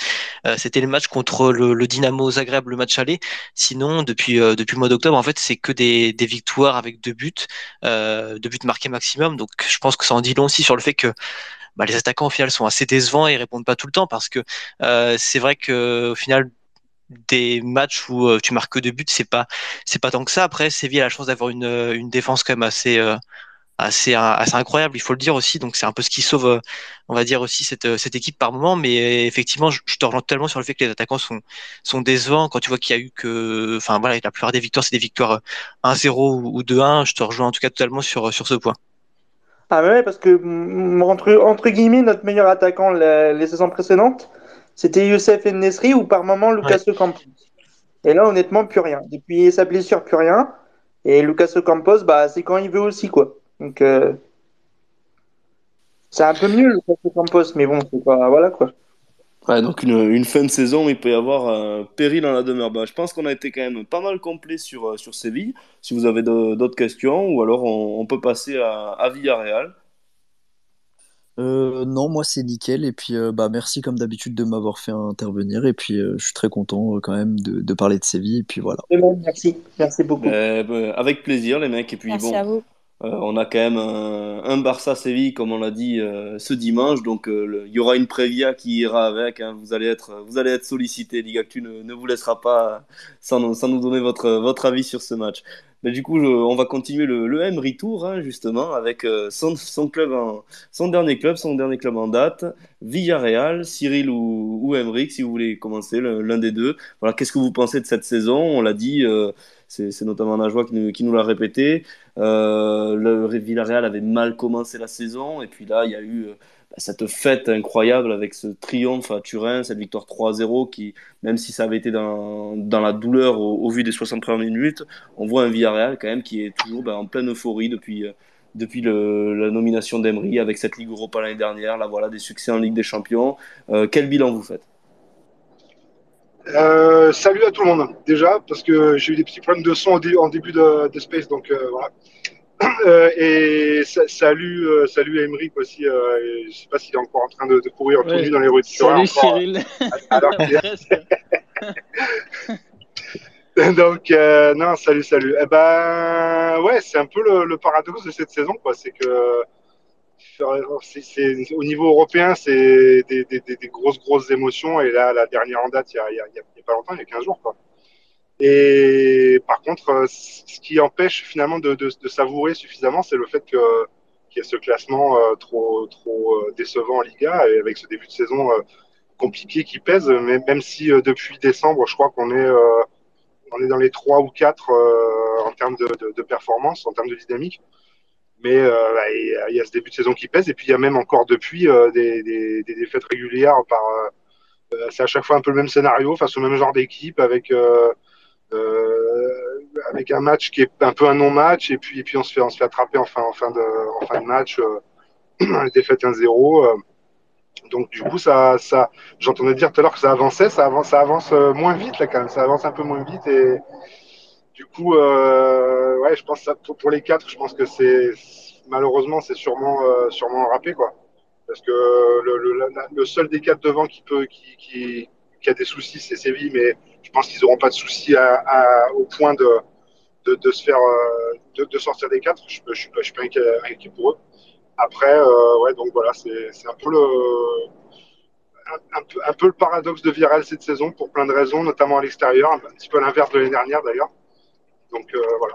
Speaker 3: C'était le match contre le, Dynamo Zagreb, le match aller. Sinon, depuis, depuis le mois d'octobre, en fait, c'est que des, des victoires avec deux buts, deux buts marqués maximum. Donc je pense que ça en dit long aussi sur le fait que bah, les attaquants au final sont assez décevants et répondent pas tout le temps parce que c'est vrai que au final des matchs où euh, tu marques que deux buts, c'est pas c'est pas tant que ça. Après, Séville a la chance d'avoir une, euh, une défense quand même assez euh, assez assez incroyable, il faut le dire aussi. Donc c'est un peu ce qui sauve, on va dire aussi cette cette équipe par moment. Mais effectivement, je, te rejoins totalement sur le fait que les attaquants sont sont décevants quand tu vois qu'il y a eu que, enfin voilà, la plupart des victoires c'est des victoires 1-0 ou 2-1. Je te rejoins en tout cas totalement sur sur ce point.
Speaker 9: Ah ouais, parce que mm, entre, entre guillemets, notre meilleur attaquant les saisons précédentes, c'était Youssef Nesri ou par moment Lucas Ocampos. Et là, honnêtement, plus rien. Depuis sa blessure, plus rien. Et Lucas Ocampos, bah, c'est quand il veut aussi, quoi. Donc, euh, c'est un peu mieux, Lucas Ocampos, mais bon, c'est pas. Voilà, quoi.
Speaker 1: Ouais, donc une, fin de saison, il peut y avoir un péril dans la demeure. Bah, je pense qu'on a été quand même pas mal complet sur, euh, sur Séville. Si vous avez d'autres questions, ou alors on, peut passer à, à Villarreal.
Speaker 8: Euh, non, moi c'est nickel. Et puis euh, bah merci comme d'habitude de m'avoir fait intervenir. Et puis euh, je suis très content quand même de, parler de Séville. Et puis voilà.
Speaker 9: Merci, merci beaucoup.
Speaker 1: Bah, avec plaisir les mecs. Et puis
Speaker 4: merci
Speaker 1: bon,
Speaker 4: à vous.
Speaker 1: On a quand même un, Barça Séville comme on l'a dit ce dimanche. Donc il y aura une prévia qui ira avec. Hein. Vous allez être, vous allez être sollicité. Ligue Actu ne, ne vous laissera pas sans, nous donner votre, votre avis sur ce match du coup, on va continuer le, le Emery Tour, hein, justement, avec euh, son, club dernier club, son dernier club en date, Villarreal, Cyril ou, ou Emery, si vous voulez commencer, l'un des deux. Voilà, qu'est-ce que vous pensez de cette saison? On l'a dit, euh, c'est notamment Najwa qui nous l'a répété. Euh, le Villarreal avait mal commencé la saison, et puis là, il y a eu bah, cette fête incroyable avec ce triomphe à Turin, cette victoire 3-0 qui, même si ça avait été dans, la douleur au, vu des 60 premières minutes, on voit un Villarreal quand même qui est toujours bah, en pleine euphorie depuis, euh, depuis la nomination d'Emery avec cette Ligue Europa l'année dernière. Là, voilà, des succès en Ligue des Champions. Euh, quel bilan vous faites?
Speaker 10: Euh, salut à tout le monde, déjà, parce que j'ai eu des petits problèmes de son en début de, Space, donc euh, voilà. (clears throat) Euh, et salut, salut à Emeric aussi. je ne sais pas s'il est encore en train de, courir tout nu dans les rues de
Speaker 2: Salut Cyril. (laughs) (laughs) (laughs)
Speaker 10: donc, non, salut, salut. Eh ben, ouais, c'est un peu le, paradoxe de cette saison, quoi. C'est que au niveau européen, c'est des, grosses, grosses émotions. Et là, la dernière en date, il n'y a, pas longtemps, il y a 15 jours. Quoi. Et par contre, euh, ce qui empêche finalement de, savourer suffisamment, c'est le fait qu'il y ait ce classement euh, trop, trop euh, décevant en Liga et avec ce début de saison compliqué qui pèse. Mais même si depuis décembre, je crois qu'on est, on est dans les 3 ou 4 en termes de, performance, en termes de dynamique. Mais euh, bah, il y a ce début de saison qui pèse. Et puis il y a même encore depuis euh, des, défaites régulières par. Euh, c'est à chaque fois un peu le même scénario face au même genre d'équipe avec. avec un match qui est un peu un non-match et puis, et puis on se fait on se fait attraper en fin, en fin de en fin de match euh, (clears throat) défaite 1-0 donc du coup ça ça j'entendais dire tout à l'heure que ça avançait ça avance ça avance moins vite là quand même ça avance un peu moins vite et du coup, euh, ouais, je pense que pour, les quatre, je pense que c'est malheureusement c'est sûrement euh, sûrement râpé quoi, parce que le, seul des quatre devant qui peut qui, qui, qui a des soucis, c'est Séville, mais je pense qu'ils n'auront pas de soucis à, au point de, de, de se faire euh, de, de, sortir des quatre. Je, je, suis pas je pas inquiet, pour eux. Après, euh, ouais, donc voilà, c'est un peu le un, peu, un, peu, le paradoxe de Viral cette saison pour plein de raisons, notamment à l'extérieur, un petit peu l'inverse de l'année dernière d'ailleurs. Donc euh, voilà.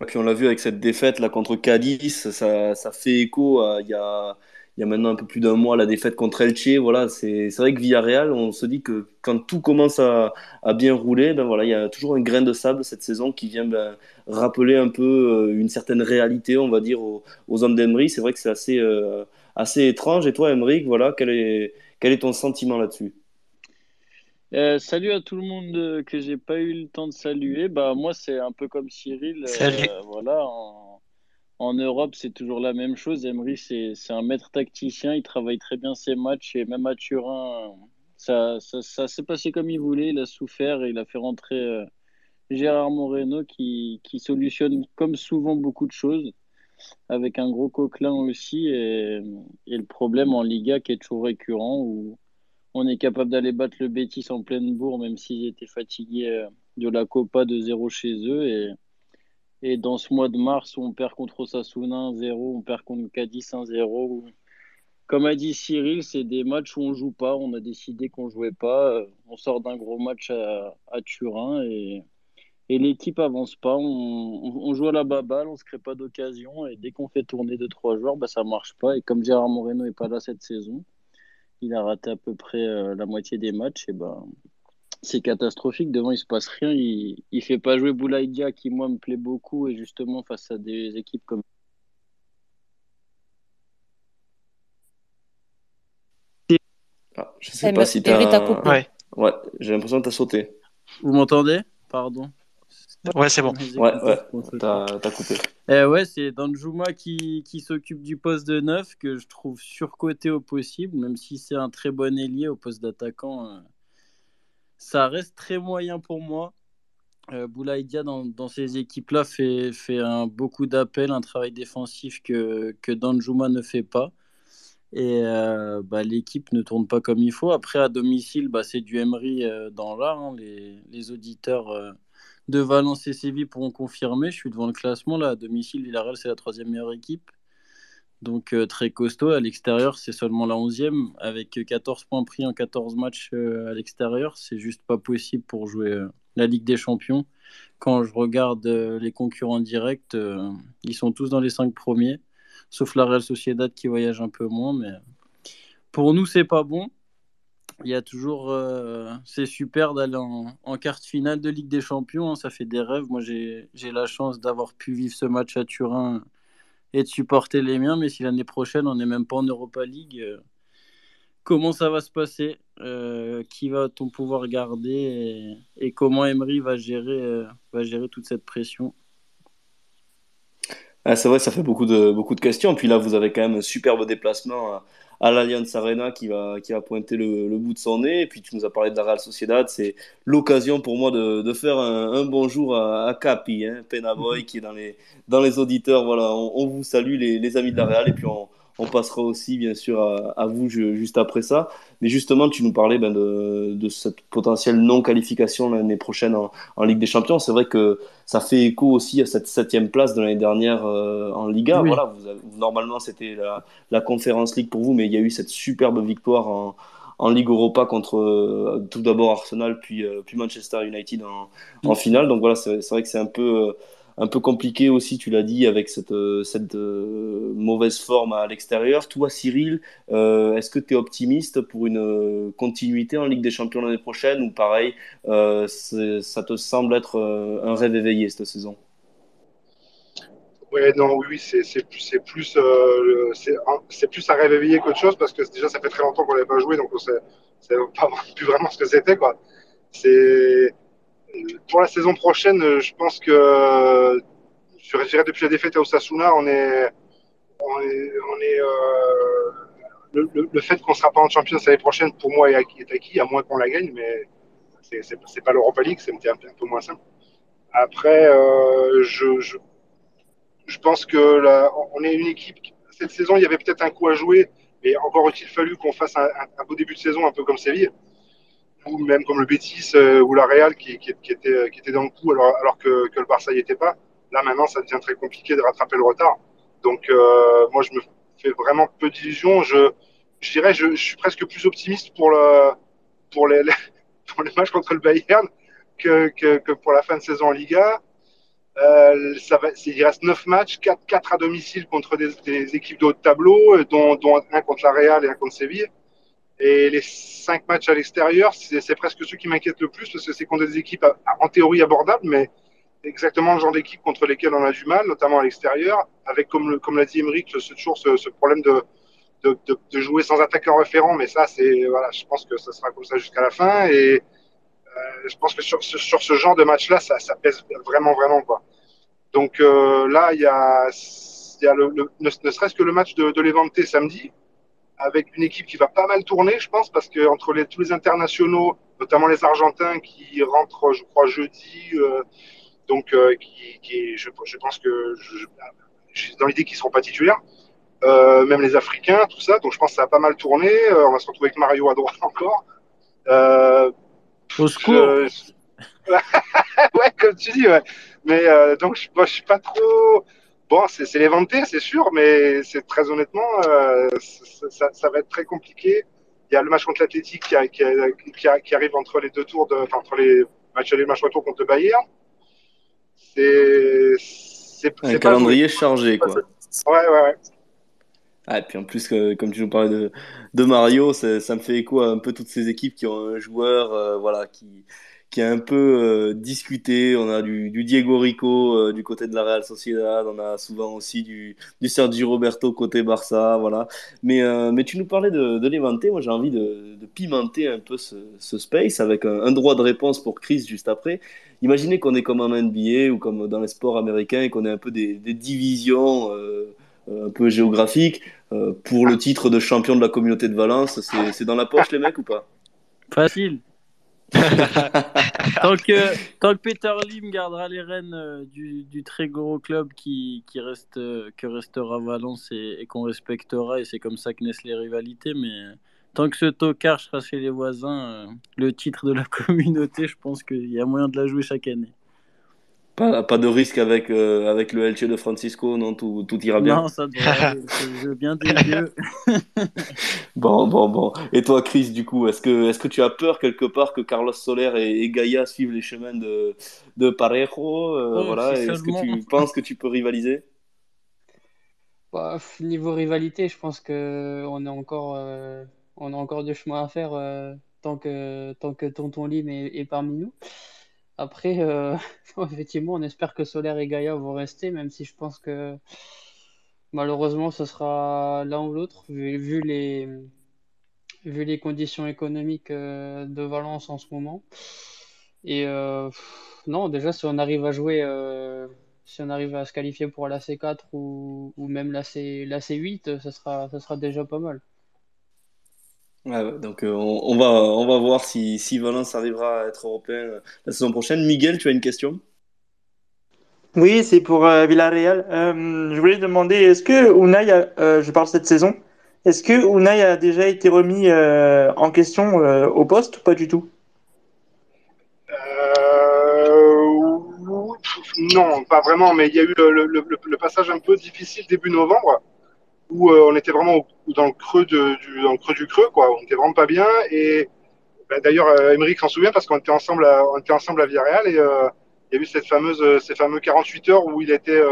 Speaker 1: Et puis on l'a vu avec cette défaite là contre Cadiz, ça, fait écho il y a, maintenant un peu plus d'un mois la défaite contre Elche. Voilà, c'est vrai que Villarreal, on se dit que quand tout commence à, bien rouler, ben voilà, il y a toujours un grain de sable cette saison qui vient ben, rappeler un peu euh, une certaine réalité, on va dire, aux, hommes d'Emery. C'est vrai que c'est assez, euh, étrange. Et toi, Emeric, voilà, quel est ton sentiment là-dessus?
Speaker 2: Euh, salut à tout le monde euh, que j'ai pas eu le temps de saluer. Bah moi c'est un peu comme Cyril. Euh, voilà, en, Europe c'est toujours la même chose. Emery c'est un maître tacticien, il travaille très bien ses matchs et même à Turin ça, ça, ça s'est passé comme il voulait. Il a souffert et il a fait rentrer Gérard Moreno qui, qui solutionne comme souvent beaucoup de choses avec un gros coquelin aussi et, et le problème en Liga qui est toujours récurrent où on est capable d'aller battre le Betis en pleine bourre, même s'ils étaient fatigués euh, de la Copa de 0 chez eux. Et, dans ce mois de mars, on perd contre Osasuna 1-0, on perd contre Cadiz 1-0. Comme a dit Cyril, c'est des matchs où on joue pas. On a décidé qu'on jouait pas. Euh, on sort d'un gros match à, Turin et, et l'équipe avance pas. On, joue à la baballe, on se crée pas d'occasion. Et dès qu'on fait tourner 2-3 joueurs, bah, ça marche pas. Et comme Gérard Moreno n'est pas là cette saison, il a raté à peu près euh, la moitié des matchs, et ben c'est catastrophique. Devant, il se passe rien. Il, il fait pas jouer Boulaïdia, qui moi me plaît beaucoup, et justement face à des équipes comme.
Speaker 1: Ah, je sais pas si t'as. Ouais. ouais j'ai l'impression que t'as sauté.
Speaker 2: Vous m'entendez? Pardon.
Speaker 3: Ouais, c'est bon.
Speaker 1: Ouais, ouais, t'as coupé.
Speaker 2: Eh ouais, c'est Danjuma qui, qui s'occupe du poste de neuf que je trouve surcoté au possible, même si c'est un très bon ailier au poste d'attaquant. Euh, ça reste très moyen pour moi. Euh, Boulaïdia, dans, dans ces équipes-là, fait, fait un, beaucoup d'appels, un travail défensif que, que Danjuma ne fait pas. Et euh, bah, l'équipe ne tourne pas comme il faut. Après, à domicile, bah, c'est du Emery euh, dans l'art. Hein. Les, les, auditeurs de Valence et Séville pourront confirmer. Je suis devant le classement. Là, à domicile, Villarreal, c'est la troisième meilleure équipe. Donc euh, très costaud. À l'extérieur, c'est seulement la onzième. Avec 14 points pris en 14 matchs euh, à l'extérieur, c'est juste pas possible pour jouer euh, la Ligue des Champions. Quand je regarde les concurrents directs, ils sont tous dans les 5 premiers. Sauf la Real Sociedad qui voyage un peu moins. Mais pour nous, c'est pas bon il y a toujours. Euh, c'est super d'aller en, en, quart finale de Ligue des Champions. Hein, ça fait des rêves. Moi, j'ai la chance d'avoir pu vivre ce match à Turin et de supporter les miens. Mais si l'année prochaine, on n'est même pas en Europa League, euh, comment ça va se passer? Euh, Qui va-t-on pouvoir garder et, comment Emery va gérer, va gérer toute cette pression?
Speaker 1: Ah, c'est vrai, ça fait beaucoup de, beaucoup de questions. Puis là, vous avez quand même un superbe déplacement à, à l'Allianz Arena qui va, qui va pointer le, le, bout de son nez. Et puis tu nous as parlé de la Real Sociedad. C'est l'occasion pour moi de, de faire un, un, bonjour à, à Capi, hein, Penaboy, qui est dans les, dans les auditeurs. Voilà, on, on vous salue, les, les, amis de la Real. Et puis on, on passera aussi, bien sûr, à, à, vous juste après ça. Mais justement, tu nous parlais ben, de, de, cette potentielle non-qualification l'année prochaine en, en, Ligue des Champions. C'est vrai que ça fait écho aussi à cette septième place de l'année dernière euh, en Liga. Oui. Voilà, vous avez, normalement, c'était la, la Conférence League pour vous, mais il y a eu cette superbe victoire en, en Ligue Europa contre euh, tout d'abord Arsenal, puis, euh, puis Manchester United en, en finale. Donc voilà, c'est vrai que c'est un peu un peu compliqué aussi, tu l'as dit, avec cette, euh, euh, mauvaise forme à l'extérieur. Toi, Cyril, euh, est-ce que tu es optimiste pour une continuité en Ligue des Champions l'année prochaine ou pareil, ça te semble être un rêve éveillé cette saison?
Speaker 10: Ouais, non, oui, c'est plus, plus, c'est plus un rêve éveillé qu'autre chose parce que déjà, ça fait très longtemps qu'on n'avait pas joué, donc on sait, sait pas (laughs) plus vraiment ce que c'était, quoi. C'est pour la saison prochaine, je pense que je dirais depuis la défaite à Osasuna, on est, on est, euh, le, fait qu'on ne sera pas en Champions l'année prochaine, pour moi, est acquis, à moins qu'on la gagne, mais c'est pas l'Europa League, c'est un, peu moins simple. Après, euh, je, je, pense que on est une équipe. Cette saison, il y avait peut-être un coup à jouer, mais encore a-t-il fallu qu'on fasse un, beau début de saison, un peu comme Séville même comme le Betis euh, ou la Real qui, qui, était, dans le coup alors, que, le Barça n'y était pas. Là maintenant, ça devient très compliqué de rattraper le retard. Donc euh, moi, je me fais vraiment peu d'illusions. Je, dirais, je, je, suis presque plus optimiste pour le pour les, (laughs) matchs contre le Bayern que, pour la fin de saison en Liga. Euh, ça il reste 9 matchs, 4, 4 à domicile contre des, des équipes de haut de tableau, dont, dont un contre la Real et un contre Séville. Et les cinq matchs à l'extérieur, c'est presque ceux qui m'inquiètent le plus parce que c'est contre des équipes en théorie abordables, mais exactement le genre d'équipe contre lesquelles on a du mal, notamment à l'extérieur, avec comme comme l'a dit Emeric, toujours ce, problème de, de, jouer sans attaquant référent. Mais ça, c'est voilà, je pense que ça sera comme ça jusqu'à la fin. Et euh, je pense que sur, sur ce genre de match-là, ça, pèse vraiment, vraiment quoi. Donc euh, là, il y a, y a ne, serait-ce que le match de, de samedi avec une équipe qui va pas mal tourner, je pense, parce que entre les, tous les internationaux, notamment les Argentins qui rentrent, je crois, jeudi, euh, donc euh, qui, qui je, je, pense que je, je dans l'idée qu'ils seront pas titulaires, euh, même les Africains, tout ça. Donc je pense que ça a pas mal tourné. On va se retrouver avec Mario à droite (laughs) encore.
Speaker 2: Au secours. (laughs)
Speaker 10: ouais, comme tu dis. Ouais. Mais donc je, moi, je suis pas trop bon, c'est l'éventé, c'est sûr, mais c'est très honnêtement, euh, ça, ça, va être très compliqué. Il y a le match contre l'Athletic qui, qui, qui, qui, arrive entre les deux tours, de, enfin, entre les matchs aller et match retour contre le Bayern. C'est
Speaker 1: un calendrier chargé, quoi.
Speaker 10: Ouais, ouais, ouais.
Speaker 1: Ah, et puis en plus, euh, comme tu nous parlais de, de Mario, ça me fait écho à un peu toutes ces équipes qui ont un joueur, euh, voilà, qui qui a un peu euh, discuté. On a du, Diego Rico euh, du côté de la Real Sociedad, on a souvent aussi du, Sergio Roberto côté Barça, voilà. Mais, euh, mais tu nous parlais de, de moi j'ai envie de, de, pimenter un peu ce, ce space avec un, droit de réponse pour Chris juste après. Imaginez qu'on est comme en NBA ou comme dans les sports américains et qu'on ait un peu des, des divisions un peu géographiques. Pour le titre de champion de la communauté de Valence, c'est dans la poche les mecs ou pas?
Speaker 2: Facile. (laughs) tant, que, tant que Peter Lim gardera les rênes euh, du, du, très gros club qui, qui reste, euh, que restera Valence et, et qu'on respectera, et c'est comme ça que naissent les rivalités, mais tant que ce tocard sera chez les voisins, euh, le titre de la (laughs) communauté, je pense qu'il y a moyen de la jouer chaque année.
Speaker 1: Pas, pas de risque avec, euh, avec le Elche de Francisco, non tout, tout ira bien
Speaker 2: Non, ça devrait (laughs) je bien des yeux. (laughs)
Speaker 1: bon, bon, bon. Et toi, Chris, du coup, est-ce que, est que tu as peur quelque part que Carlos Soler et, et Gaïa suivent les chemins de, de Parejo euh, oh, voilà. Est-ce que tu penses que tu peux rivaliser?
Speaker 5: Bah, Niveau rivalité, je pense qu'on a encore, euh, on a encore du chemin à faire euh, tant, que, tant que Tonton Lim est, est parmi nous. Après, euh, (laughs) effectivement, on espère que Solaire et Gaïa vont rester, même si je pense que malheureusement, ce sera l'un ou l'autre, vu, les, conditions économiques euh, de Valence en ce moment. Et euh, non, déjà, si on arrive à jouer, si on arrive à se qualifier pour la C4 ou, ou même la, C, la C8, ça sera, ça sera déjà pas mal.
Speaker 1: Ouais, donc euh, on, on, va, on va voir si, si Valence arrivera à être européen euh, la saison prochaine. Miguel, tu as une question?
Speaker 9: Oui, c'est pour euh, Villarreal. je voulais demander, est-ce que Unai, a, je parle cette saison, est-ce que Unai a déjà été remis en question au poste ou pas du tout?
Speaker 10: Non, pas vraiment, mais il y a eu le, le, le passage un peu difficile début novembre où euh, on était vraiment dans le creux de, du creux du creux quoi. On était vraiment pas bien et bah, d'ailleurs euh, s'en souvient parce qu'on était ensemble à, on était ensemble à Villarreal et euh, il y a eu cette fameuse ces fameux 48 heures où il était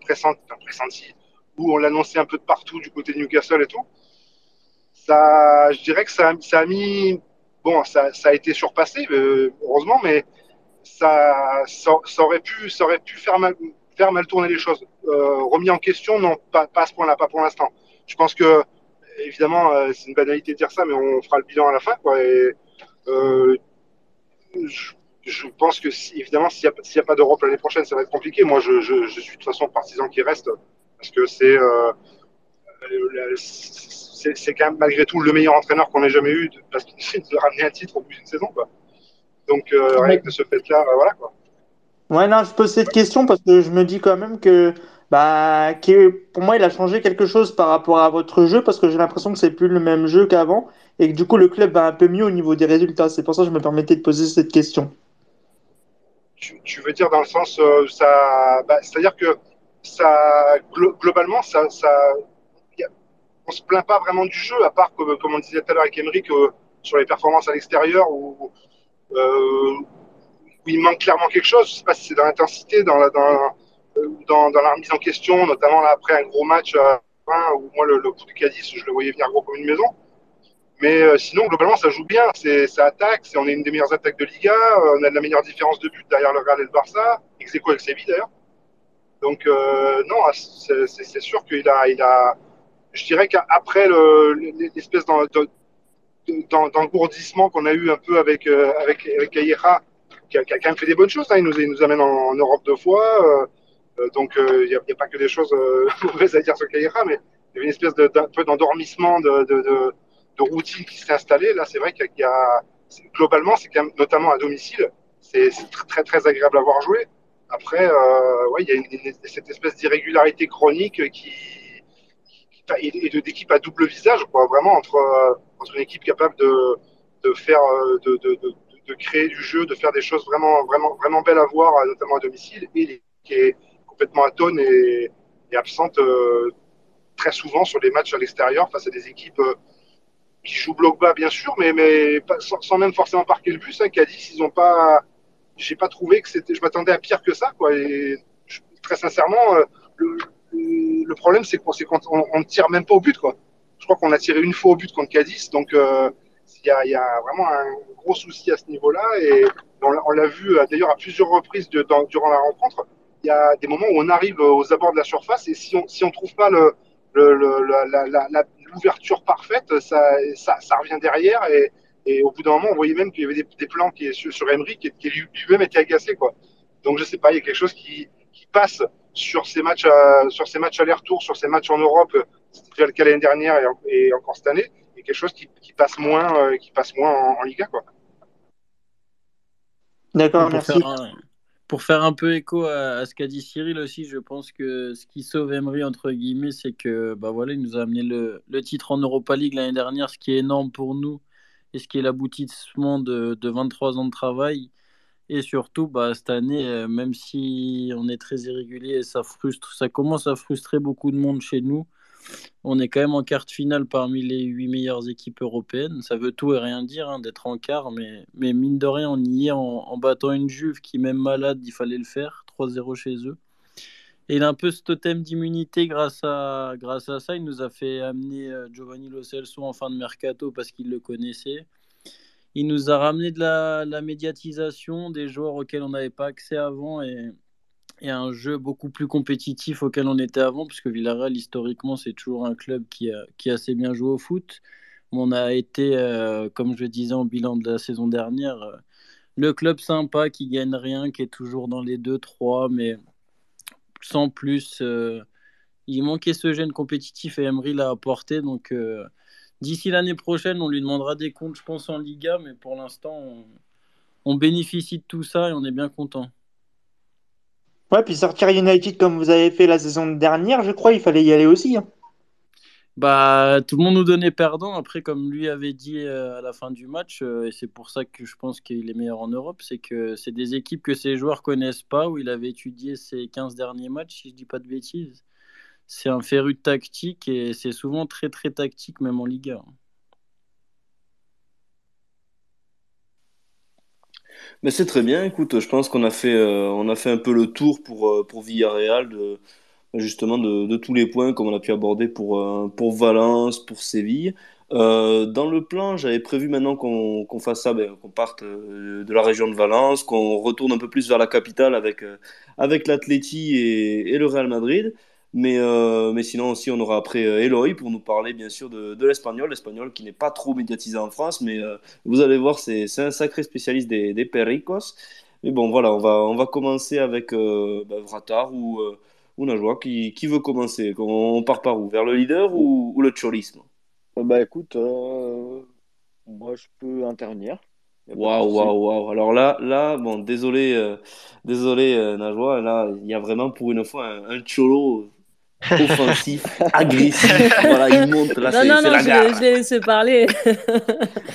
Speaker 10: pressenti, pressenti où on l'annonçait un peu de partout du côté de Newcastle et tout. Ça, je dirais que ça, ça a mis bon, ça, ça a été surpassé heureusement, mais ça, ça, ça, aurait pu ça aurait pu faire mal faire mal tourner les choses. Euh, remis en question, non, pas, pas à ce point-là, pas pour l'instant. Je pense que, évidemment, euh, c'est une banalité de dire ça, mais on fera le bilan à la fin. Quoi, et, euh, je, je, pense que, si, évidemment, s'il n'y a, a, pas d'Europe l'année prochaine, ça va être compliqué. Moi, je, je, je, suis de toute façon partisan qui reste, parce que c'est c'est quand même malgré tout le meilleur entraîneur qu'on ait jamais eu, parce qu'il (laughs) de ramener un titre au bout d'une saison. Quoi. Donc, euh, rien que de ce fait-là, voilà quoi.
Speaker 9: Ouais, non, je pose cette question parce que je me dis quand même que, bah, pour moi, il a changé quelque chose par rapport à votre jeu parce que j'ai l'impression que c'est plus le même jeu qu'avant et que du coup, le club va un peu mieux au niveau des résultats. C'est pour ça que je me permettais de poser cette question.
Speaker 10: Tu, veux dire dans le sens, euh, ça, bah, c'est-à-dire que ça, globalement, ça, ça, on se plaint pas vraiment du jeu, à part comme, comme on disait tout à l'heure avec Emery, que sur les performances à l'extérieur ou euh, où il manque clairement quelque chose. Je sais pas si c'est dans l'intensité, dans la, dans, dans, dans, la remise en question, notamment là, après un gros match euh, où moi, le, le, coup du Cadiz, je le voyais venir gros comme une maison. Mais euh, sinon, globalement, ça joue bien. C'est, ça attaque. C'est, on est une des meilleures attaques de Liga. Euh, on a de la meilleure différence de but derrière le Real et le Barça. Ex avec Séville, d'ailleurs. Donc, euh, non, c'est, c'est, c'est sûr qu'il a, il a. Je dirais qu'après le, l'espèce d'engourdissement qu'on a eu un peu avec, euh, avec, avec qui a, quand même fait des bonnes choses. Hein. Il, nous, il amène en, Europe deux fois. Euh, euh donc, il euh, n'y a, pas que des choses (laughs) mauvaises à dire sur Calleja, mais il y avait une espèce de, peu d'endormissement de, routine qui s'est installée. Là, c'est vrai qu'il y a, globalement, c'est notamment à domicile, c'est, très, très agréable à voir jouer. Après, euh, il y a cette espèce d'irrégularité chronique qui, et, d'équipe à double visage, vraiment entre, une équipe capable de, faire, de, de, créer du jeu, de faire des choses vraiment, vraiment, vraiment belles à voir, notamment à domicile, et qui est complètement atone et, absente euh, très souvent sur les matchs à l'extérieur face à des équipes euh, qui jouent bloc bas, bien sûr, mais, mais sans, même forcément marquer le but. Hein, Cadiz, ils ont pas. J'ai pas trouvé que c'était. Je m'attendais à pire que ça, quoi. Et très sincèrement, euh, le, problème, c'est qu'on on ne tire même pas au but, quoi. Je crois qu'on a tiré une fois au but contre Cadiz, donc euh, il y, a, y, a, vraiment un gros souci à ce niveau-là et on, l'a vu euh, d'ailleurs à plusieurs reprises durant la rencontre. Il y a des moments où on arrive aux abords de la surface et si on on trouve pas l'ouverture parfaite, ça, revient derrière et, au bout d'un moment, on voyait même qu'il y avait des, plans qui sur, sur Emery qui, lui-même était agacé quoi. Donc je sais pas, il y a quelque chose qui, passe sur ces matchs, euh, sur ces matchs aller-retour, sur ces matchs en Europe. C'était déjà le cas l'année dernière et encore cette année quelque chose qui, qui passe moins, euh, qui passe moins en, en, Liga, quoi.
Speaker 9: D'accord, merci.
Speaker 2: Faire un, pour faire un peu écho à, à ce qu'a dit Cyril aussi, je pense que ce qui sauve Emery entre guillemets, c'est que bah voilà, il nous a amené le, le titre en Europa League l'année dernière, ce qui est énorme pour nous et ce qui est l'aboutissement de, de 23 ans de travail. Et surtout, bah, cette année, euh, même si on est très irrégulier, ça frustre, ça commence à frustrer beaucoup de monde chez nous. On est quand même en quart de finale parmi les huit meilleures équipes européennes. Ça veut tout et rien dire hein, d'être en quart, mais, mine de rien, on y est en, battant une Juve qui, même malade, il fallait le faire. 3-0 chez eux. Et il a un peu ce totem d'immunité grâce à, ça. Il nous a fait amener euh, Giovanni Lo Celso en fin de mercato parce qu'il le connaissait. Il nous a ramené de la, la médiatisation des joueurs auxquels on n'avait pas accès avant. Et, et un jeu beaucoup plus compétitif auquel on était avant, puisque Villarreal, historiquement, c'est toujours un club qui a, assez bien joué au foot. On a été, euh, comme je disais en bilan de la saison dernière, euh, le club sympa qui gagne rien, qui est toujours dans les 2-3, mais sans plus. il manquait ce gène compétitif et Emery l'a apporté. Donc, d'ici l'année prochaine, on lui demandera des comptes, je pense, en Liga. Mais pour l'instant, on bénéficie de tout ça et on est bien content.
Speaker 9: Ouais, puis sortir United comme vous avez fait la saison dernière, je crois, il fallait y aller aussi. Hein.
Speaker 2: Bah, tout le monde nous donnait perdant. Après, comme lui avait dit euh, à la fin du match, euh, et c'est pour ça que je pense qu'il est meilleur en Europe, c'est que c'est des équipes que ses joueurs connaissent pas, où il avait étudié ses 15 derniers matchs, si je dis pas de bêtises. C'est un féru tactique et c'est souvent très très tactique, même en Liga.
Speaker 1: Mais c'est très bien. Écoute, je pense qu'on a fait, euh, on a fait un peu le tour pour, euh, pour Villarreal, de, justement de, de tous les points comme on a pu aborder pour, euh, pour Valence, pour Séville. dans le plan, j'avais prévu maintenant qu'on qu'on fasse ça, ben, qu'on parte de la région de Valence, qu'on retourne un peu plus vers la capitale avec, avec l'Atleti et, et le Real Madrid. Mais, euh, mais sinon aussi, on aura après euh, Eloy pour nous parler bien sûr de, de l'espagnol, l'espagnol qui n'est pas trop médiatisé en France, mais euh, vous allez voir, c'est un sacré spécialiste des, des pericos. Mais bon, voilà, on va, on va commencer avec euh, bah, Vratar ou, ou Najwa. Qui, qui veut commencer On part par où? Vers le leader ou, ou le cholisme
Speaker 11: Bah écoute, moi je peux intervenir.
Speaker 1: Waouh, waouh, waouh. Alors là, là, bon, désolé, désolé Najwa, là, il y a vraiment pour une fois un, un cholo offensif, (laughs) agressif. voilà, il monte là,
Speaker 4: non, non,
Speaker 1: la
Speaker 4: je,
Speaker 1: gare.
Speaker 4: je vais laisser parler.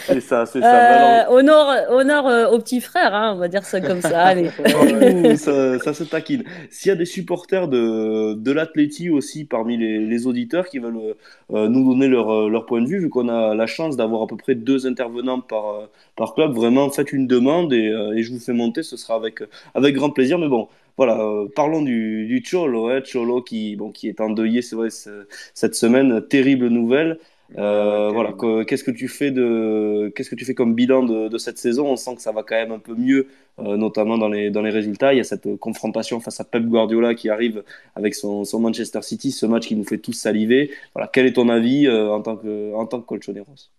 Speaker 1: C'est ça, c'est ça.
Speaker 4: Euh, honneur honneur euh, au petit frère, hein, on va dire ça comme ça. Allez. (laughs)
Speaker 1: Ouh, ça, ça se taquine. S'il y a des supporters de, de l'Atleti aussi parmi les, les auditeurs qui veulent euh, nous donner leur, euh, leur point de vue, vu qu'on a la chance d'avoir à peu près deux intervenants par, euh, par club, vraiment faites une demande et, et je vous fais monter, ce sera avec, avec grand plaisir. Mais bon, voilà, euh, parlons du, du Cholo, hein, Cholo qui, bon, qui est endeuillé, c'est vrai, ce- cette semaine, terrible nouvelle. Euh,
Speaker 11: Ouais,
Speaker 1: voilà, qu'est-ce que tu fais de, qu'est-ce que tu fais comme bilan de, de cette saison? On sent que ça va quand même un peu mieux, euh, notamment dans les, dans les résultats. Il y a cette confrontation face à Pep Guardiola qui arrive avec son, son Manchester City, ce match qui nous fait tous saliver. Voilà, quel est ton avis, euh, en tant que, en tant que colchoneros?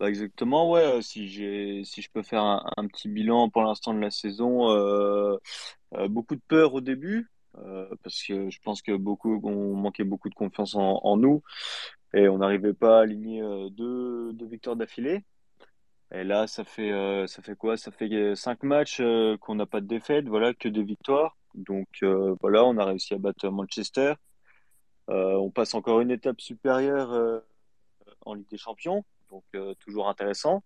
Speaker 11: Bah, exactement, ouais. euh, Si j'ai, si je peux faire un, petit bilan pour l'instant de la saison, euh, euh, beaucoup de peur au début, parce que je pense que beaucoup, on manquait beaucoup de confiance en, nous et on n'arrivait pas à aligner deux, victoires d'affilée. Et là, ça fait, ça fait quoi? Ça fait cinq matchs qu'on n'a pas de défaite, voilà, que des victoires. Donc voilà, on a réussi à battre Manchester. On passe encore une étape supérieure en Ligue des Champions, donc euh, toujours intéressant.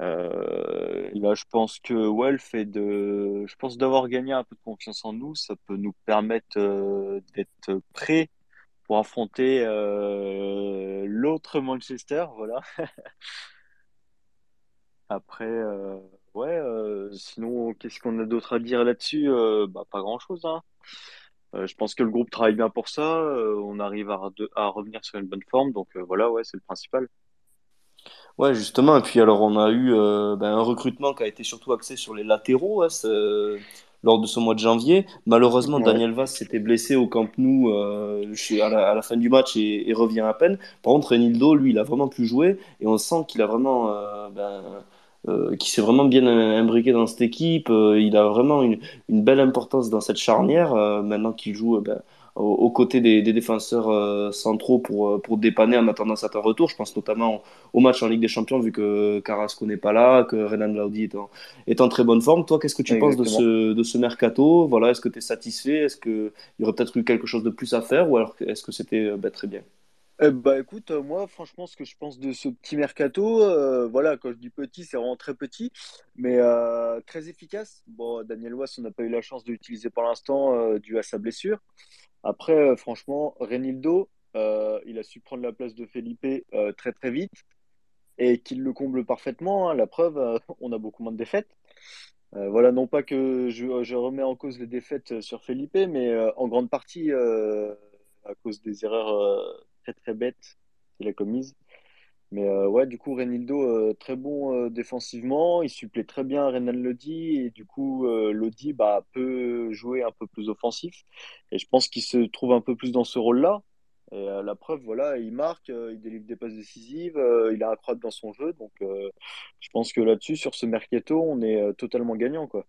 Speaker 11: Euh, là, je pense que ouais, le fait de, je pense d'avoir gagné un peu de confiance en nous, ça peut nous permettre euh, d'être prêts pour affronter l'autre Manchester, voilà. (laughs) Après, ouais, sinon, qu'est-ce qu'on a d'autre à dire là-dessus? Bah, pas grand-chose, hein. Je pense que le groupe travaille bien pour ça. on arrive à, à revenir sur une bonne forme, donc voilà, ouais, c'est le principal.
Speaker 1: Ouais, justement. Et puis alors, on a eu euh, ben, un recrutement qui a été surtout axé sur les latéraux hein, ce- lors de ce mois de janvier. Malheureusement,
Speaker 11: Ouais.
Speaker 1: Daniel Vaz s'était blessé au Camp Nou euh, chez- à la, à la fin du match et, et revient à peine. Par contre, Renildo, lui, il a vraiment pu jouer et on sent qu'il a vraiment, euh, ben, euh, qu'il s'est vraiment bien imbriqué dans cette équipe. Euh, il a vraiment une, une belle importance dans cette charnière euh, maintenant qu'il joue. euh, ben, aux aux côtés des, des défenseurs euh, centraux pour, euh, pour dépanner en attendant certains retours. Je pense notamment au match en Ligue des Champions, vu que Carrasco n'est pas là, que Renan Laudi est en, est en très bonne forme. Toi, qu'est-ce que tu penses de ce, de ce mercato? Voilà, est-ce que tu es satisfait? Est-ce qu'il y aurait peut-être eu quelque chose de plus à faire? Ou alors est-ce que c'était euh, bah, très bien?
Speaker 11: Eh bah écoute, euh, moi franchement ce que je pense de ce petit mercato, euh, voilà, quand je dis petit, c'est vraiment très petit, mais euh, très efficace. Bon, Daniel Wass, on n'a pas eu la chance de l'utiliser pour l'instant dû à sa blessure. Après, euh, franchement, Renildo, euh, il a su prendre la place de Felipe euh, très très vite et qu'il le comble parfaitement. hein. La preuve, (laughs) on a beaucoup moins de défaites. Voilà, non pas que je, remets en cause les défaites sur Felipe, mais en grande partie à cause des erreurs très très bêtes qu'il a commises. Mais euh, ouais, du coup, Renildo, euh, très bon euh, défensivement, il supplée très bien Renan Lodi, et du coup, Lodi bah, peut jouer un peu plus offensif. Et je pense qu'il se trouve un peu plus dans ce rôle-là. Et la preuve, voilà, il marque, il délivre des passes décisives, il a un croate dans son jeu. Donc, je pense que là-dessus, sur ce mercato, on est totalement gagnant, quoi.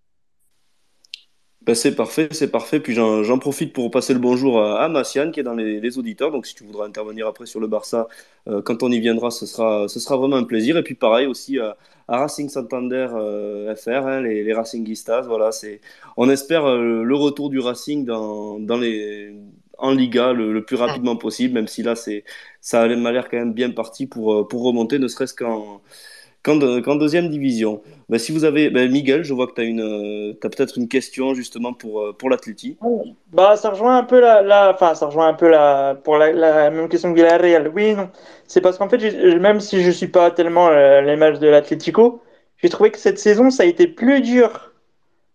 Speaker 1: Ben, c'est parfait, c'est parfait. Puis j'en profite pour passer le bonjour à, à qui est dans les, auditeurs. Donc si tu voudras intervenir après sur le Barça, euh, quand on y viendra, ce sera, ce sera vraiment un plaisir. Et puis pareil aussi à, à Racing Santander euh, FR, hein, les, Racinguistas. Voilà, on espère euh, le retour du Racing dans, dans les, en Liga le, le plus rapidement possible, même si là c'est, ça m'a l'air quand même bien parti pour, euh, pour remonter, ne serait-ce qu'en qu'en qu'en deuxième division. Ben, si vous avez, ben, Miguel, je vois que tu as euh, peut-être une question justement pour, euh, pour l'Atleti.
Speaker 9: Bah, ça rejoint un peu la, la, ça rejoint un peu la, pour la, même question que Villarreal. Oui, non. C'est parce qu'en fait, même si je suis pas tellement euh, de l'Atlético, j'ai trouvé que cette saison, ça a été plus dur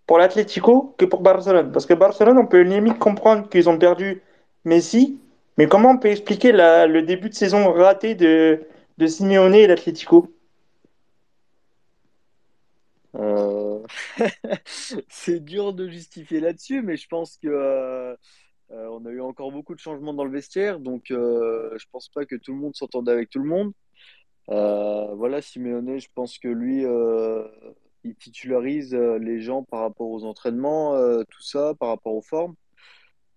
Speaker 9: pour l'Atlético que pour Barcelone. Parce que Barcelone, on peut limite comprendre qu'ils ont perdu Messi, mais comment on peut expliquer le début de saison raté de, de Simeone et l'Atlético?
Speaker 11: Euh, (laughs) C'est dur de justifier là-dessus, mais je pense que euh, euh, on a eu encore beaucoup de changements dans le vestiaire, donc euh, je pense pas que tout le monde s'entendait avec tout le monde. Voilà, Simeone, je pense que lui, il titularise les gens par rapport aux entraînements, tout ça, par rapport aux formes.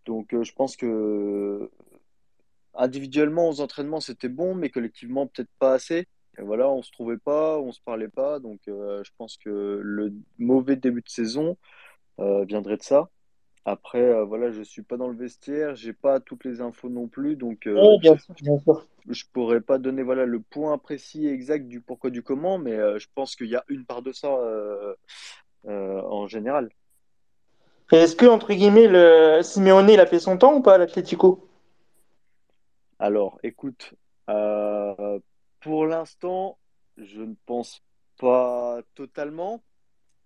Speaker 11: Donc je pense que individuellement aux entraînements c'était bon, mais collectivement peut-être pas assez. Et voilà, on se trouvait pas, on se parlait pas, donc euh, je pense que le mauvais début de saison euh, viendrait de ça. Après, euh, voilà, je suis pas dans le vestiaire, j'ai pas toutes les infos non plus, donc
Speaker 9: Oui, bien sûr, bien sûr.
Speaker 11: je pourrais pas donner voilà le point précis et exact du pourquoi du comment, mais je pense qu'il y a une part de ça en général.
Speaker 9: Est-ce que, entre guillemets, le Simeone, il a fait son temps ou pas à l'Atlético?
Speaker 11: Alors, écoute, euh, pour l'instant, je ne pense pas totalement.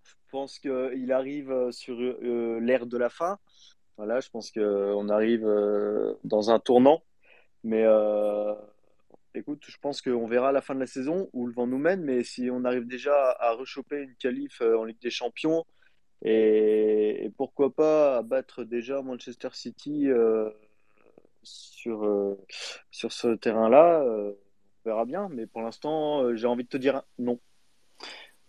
Speaker 11: Je pense qu'il arrive euh, sur euh, l'ère de la fin. Voilà, je pense qu'on arrive euh, dans un tournant. Mais écoute, je pense qu'on verra à la fin de la saison où le vent nous mène. Mais si on arrive déjà à, rechoper une qualif en Ligue des Champions et, pourquoi pas battre déjà Manchester City sur, sur ce terrain-là, verra bien. Mais pour l'instant, euh, j'ai envie de te dire non.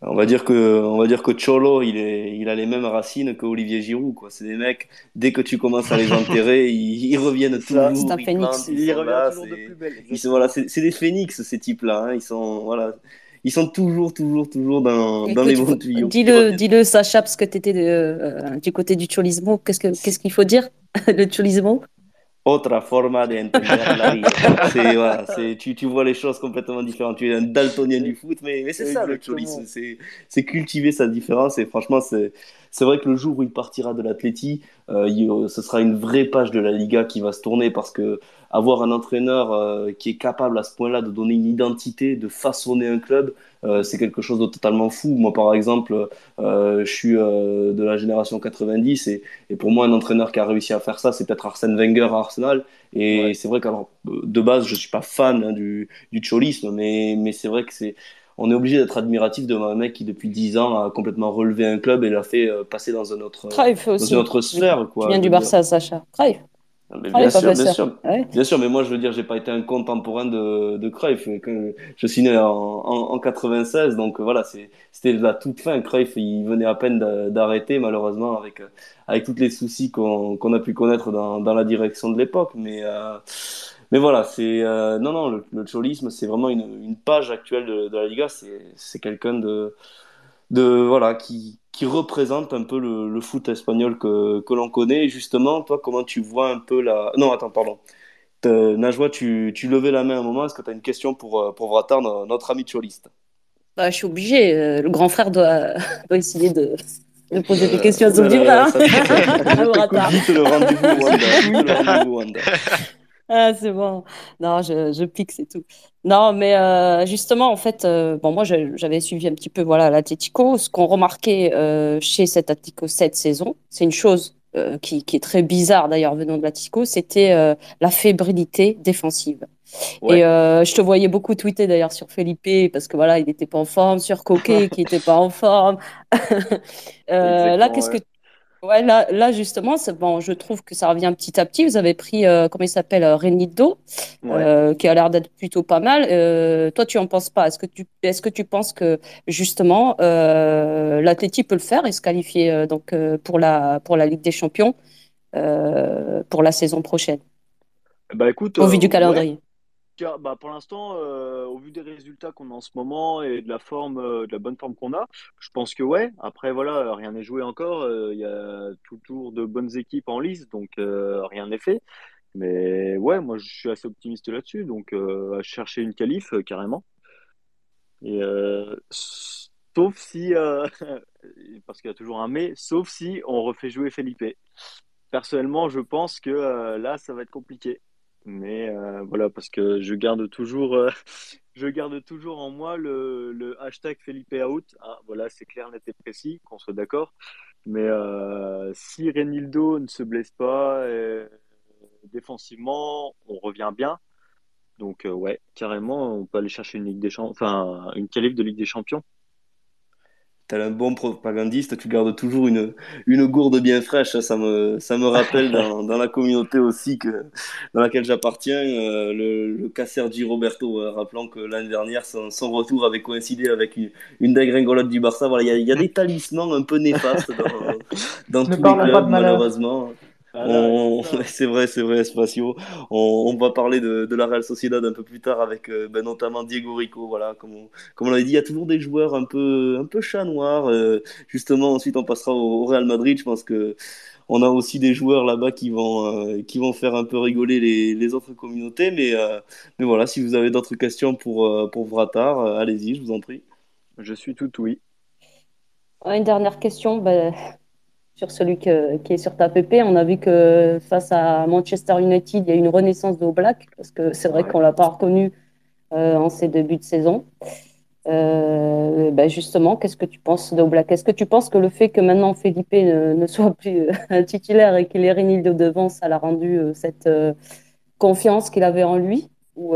Speaker 1: On va dire que, on va dire que Cholo, il est, il a les mêmes racines que Olivier Giroud, quoi. C'est des mecs, dès que tu commences à les (laughs) enterrer, ils, ils reviennent
Speaker 11: Ça,
Speaker 1: toujours,
Speaker 4: C'est un
Speaker 1: ils
Speaker 4: phénix.
Speaker 1: plantent, ils
Speaker 11: il
Speaker 1: sont
Speaker 11: revient
Speaker 1: là,
Speaker 11: toujours de
Speaker 1: c'est,
Speaker 11: plus belle.
Speaker 1: ils sont, voilà, c'est c'est des phénix, ces types-là, hein. Ils sont, voilà, ils sont toujours, toujours, toujours dans, dans les bons tuyaux.
Speaker 4: Dis-le, dis-le, Sacha, parce que tu étais du côté du cholismo. Qu'est-ce que, qu'est-ce qu'il faut dire? (laughs) Le cholismo?
Speaker 1: Otra forma de entender la vida. (laughs) C'est, voilà, c'est, tu, tu vois les choses complètement différentes. Tu es un daltonien du foot, mais, mais c'est ça le.
Speaker 11: Exactement.
Speaker 1: C'est, c'est cultiver sa différence. Et franchement, c'est, c'est vrai que le jour où il partira de l'Atleti, euh, ce sera une vraie page de la Liga qui va se tourner parce que avoir un entraîneur euh, qui est capable à ce point-là de donner une identité, de façonner un club, euh, c'est quelque chose de totalement fou. Moi, par exemple, je suis de la génération 90 et, et pour moi, un entraîneur qui a réussi à faire ça, c'est peut-être Arsène Wenger à Arsenal. Et
Speaker 11: Ouais.
Speaker 1: c'est vrai qu'alors, de base, je suis pas fan hein, du, du cholisme, mais, mais c'est vrai que c'est, on est obligé d'être admiratif devant un mec qui, depuis 10 ans, a complètement relevé un club et l'a fait euh, passer dans un autre, dans une autre sphère,
Speaker 4: tu
Speaker 1: quoi.
Speaker 4: viens
Speaker 1: Je
Speaker 4: du. Barça, Sacha. Cruyff.
Speaker 1: Ah, bien sûr, bien sûr.
Speaker 4: Ouais.
Speaker 1: Bien sûr, mais moi je veux dire, j'ai pas été un contemporain de, de Cruyff. Je suis né en, en, en 96, donc voilà, c'est, c'était la toute fin. Cruyff, il venait à peine d'a- d'arrêter, malheureusement, avec, euh, avec tous les soucis qu'on qu'on a pu connaître dans, dans la direction de l'époque. Mais, euh, mais voilà, c'est euh, non, non, le, le cholisme, c'est vraiment une, une page actuelle de, de la Liga. C'est, quelqu'un de, de voilà qui, qui représente un peu le, le foot espagnol que, que l'on connaît. Et justement, toi, comment tu vois un peu la... Non, attends, pardon. Euh, Najwa, tu, tu levais la main un moment. Est-ce que tu as une question pour, euh, pour Vratar, no- notre ami choliste?
Speaker 4: Bah, je suis obligée. euh, Le grand frère doit, doit essayer de, de poser des
Speaker 1: Euh,
Speaker 4: questions à retard.
Speaker 1: Vite le rendez-vous Wanda. Vite le rendez-vous Wanda.
Speaker 4: Ah, c'est bon. Non, je, je pique, c'est tout. Non, mais euh, justement, en fait, euh, bon, moi, je- j'avais suivi un petit peu voilà, l'Atlético. Ce qu'on remarquait euh, chez cet Atlético cette saison, c'est une chose euh, qui, qui est très bizarre d'ailleurs venant de l'Atlético, c'était euh, la fébrilité défensive. Et
Speaker 11: Ouais.
Speaker 4: euh, je te voyais beaucoup tweeter d'ailleurs sur Felipe parce que voilà, il n'était pas en forme, sur Coquet qui n'était pas en forme. (laughs) Euh, là,
Speaker 11: Exactement,
Speaker 4: qu'est-ce que
Speaker 11: ouais.
Speaker 4: Ouais, là, là justement, bon, je trouve que ça revient petit à petit. Vous avez pris, euh, comment il s'appelle, euh, Renildo, euh, qui a l'air d'être plutôt pas mal. toi, tu en penses pas? Est-ce que tu, est-ce que tu penses que justement l'Atleti peut le faire et se qualifier donc pour la pour la Ligue des Champions pour la saison prochaine?
Speaker 11: Bah écoute,
Speaker 4: au vu du calendrier.
Speaker 11: Bah, pour l'instant, euh, au vu des résultats qu'on a en ce moment et de la forme, euh, de la bonne forme qu'on a, je pense que ouais. Après, voilà, rien n'est joué encore. Euh, il y a toujours de bonnes équipes en lice, donc rien n'est fait. Mais ouais, moi, je suis assez optimiste là-dessus. Donc, à chercher une qualif, carrément. Et sauf si, (laughs) parce qu'il y a toujours un mais, sauf si on refait jouer Felipe. Personnellement, je pense que là, ça va être compliqué. Mais euh, voilà, parce que je garde toujours, euh, (laughs) je garde toujours en moi le, hashtag Felipe Out. Ah, voilà, c'est clair, net et précis, qu'on soit d'accord. Mais euh, si Renildo ne se blesse pas, défensivement, on revient bien. Donc ouais, carrément, on peut aller chercher une Ligue des Champions, enfin une qualif de Ligue des Champions.
Speaker 1: T'as un bon propagandiste, tu gardes toujours une, une gourde bien fraîche. Ça me, ça me rappelle dans, (laughs) dans la communauté aussi que, dans laquelle j'appartiens, euh, le, le cas Sergi Roberto. Euh, rappelant que l'année dernière, son, son, retour avait coïncidé avec une, une dégringolade du Barça. Voilà, il y a, y a, des talismans un peu néfastes dans, (laughs) dans tous les clubs, malheureusement. Ah (laughs) c'est vrai, c'est vrai, Espacio. On, on, va parler de, de, la Real Sociedad un peu plus tard avec euh, ben, notamment Diego Rico. Voilà, comme on, comme on l'avait dit, il y a toujours des joueurs un peu, un peu chat noir. Euh, justement, ensuite, on passera au, Real Madrid. Je pense que on a aussi des joueurs là-bas qui vont, euh, qui vont faire un peu rigoler les, les autres communautés. Mais, mais voilà, si vous avez d'autres questions pour, pour Vratar, allez-y, je vous en prie.
Speaker 11: Je suis tout oui.
Speaker 4: Une dernière question. Ben sur celui qui est sur ta PP. On a vu que face à Manchester United, il y a une renaissance de Black, parce que c'est vrai qu'on ne l'a pas reconnu euh, en ses débuts de saison. Euh, ben justement, qu'est-ce que tu penses de Black Est-ce que tu penses que le fait que maintenant Felipe ne, soit plus (laughs) un titulaire et qu'il ait Rénil de devant, ça l'a rendu euh, cette confiance qu'il avait en lui? Ou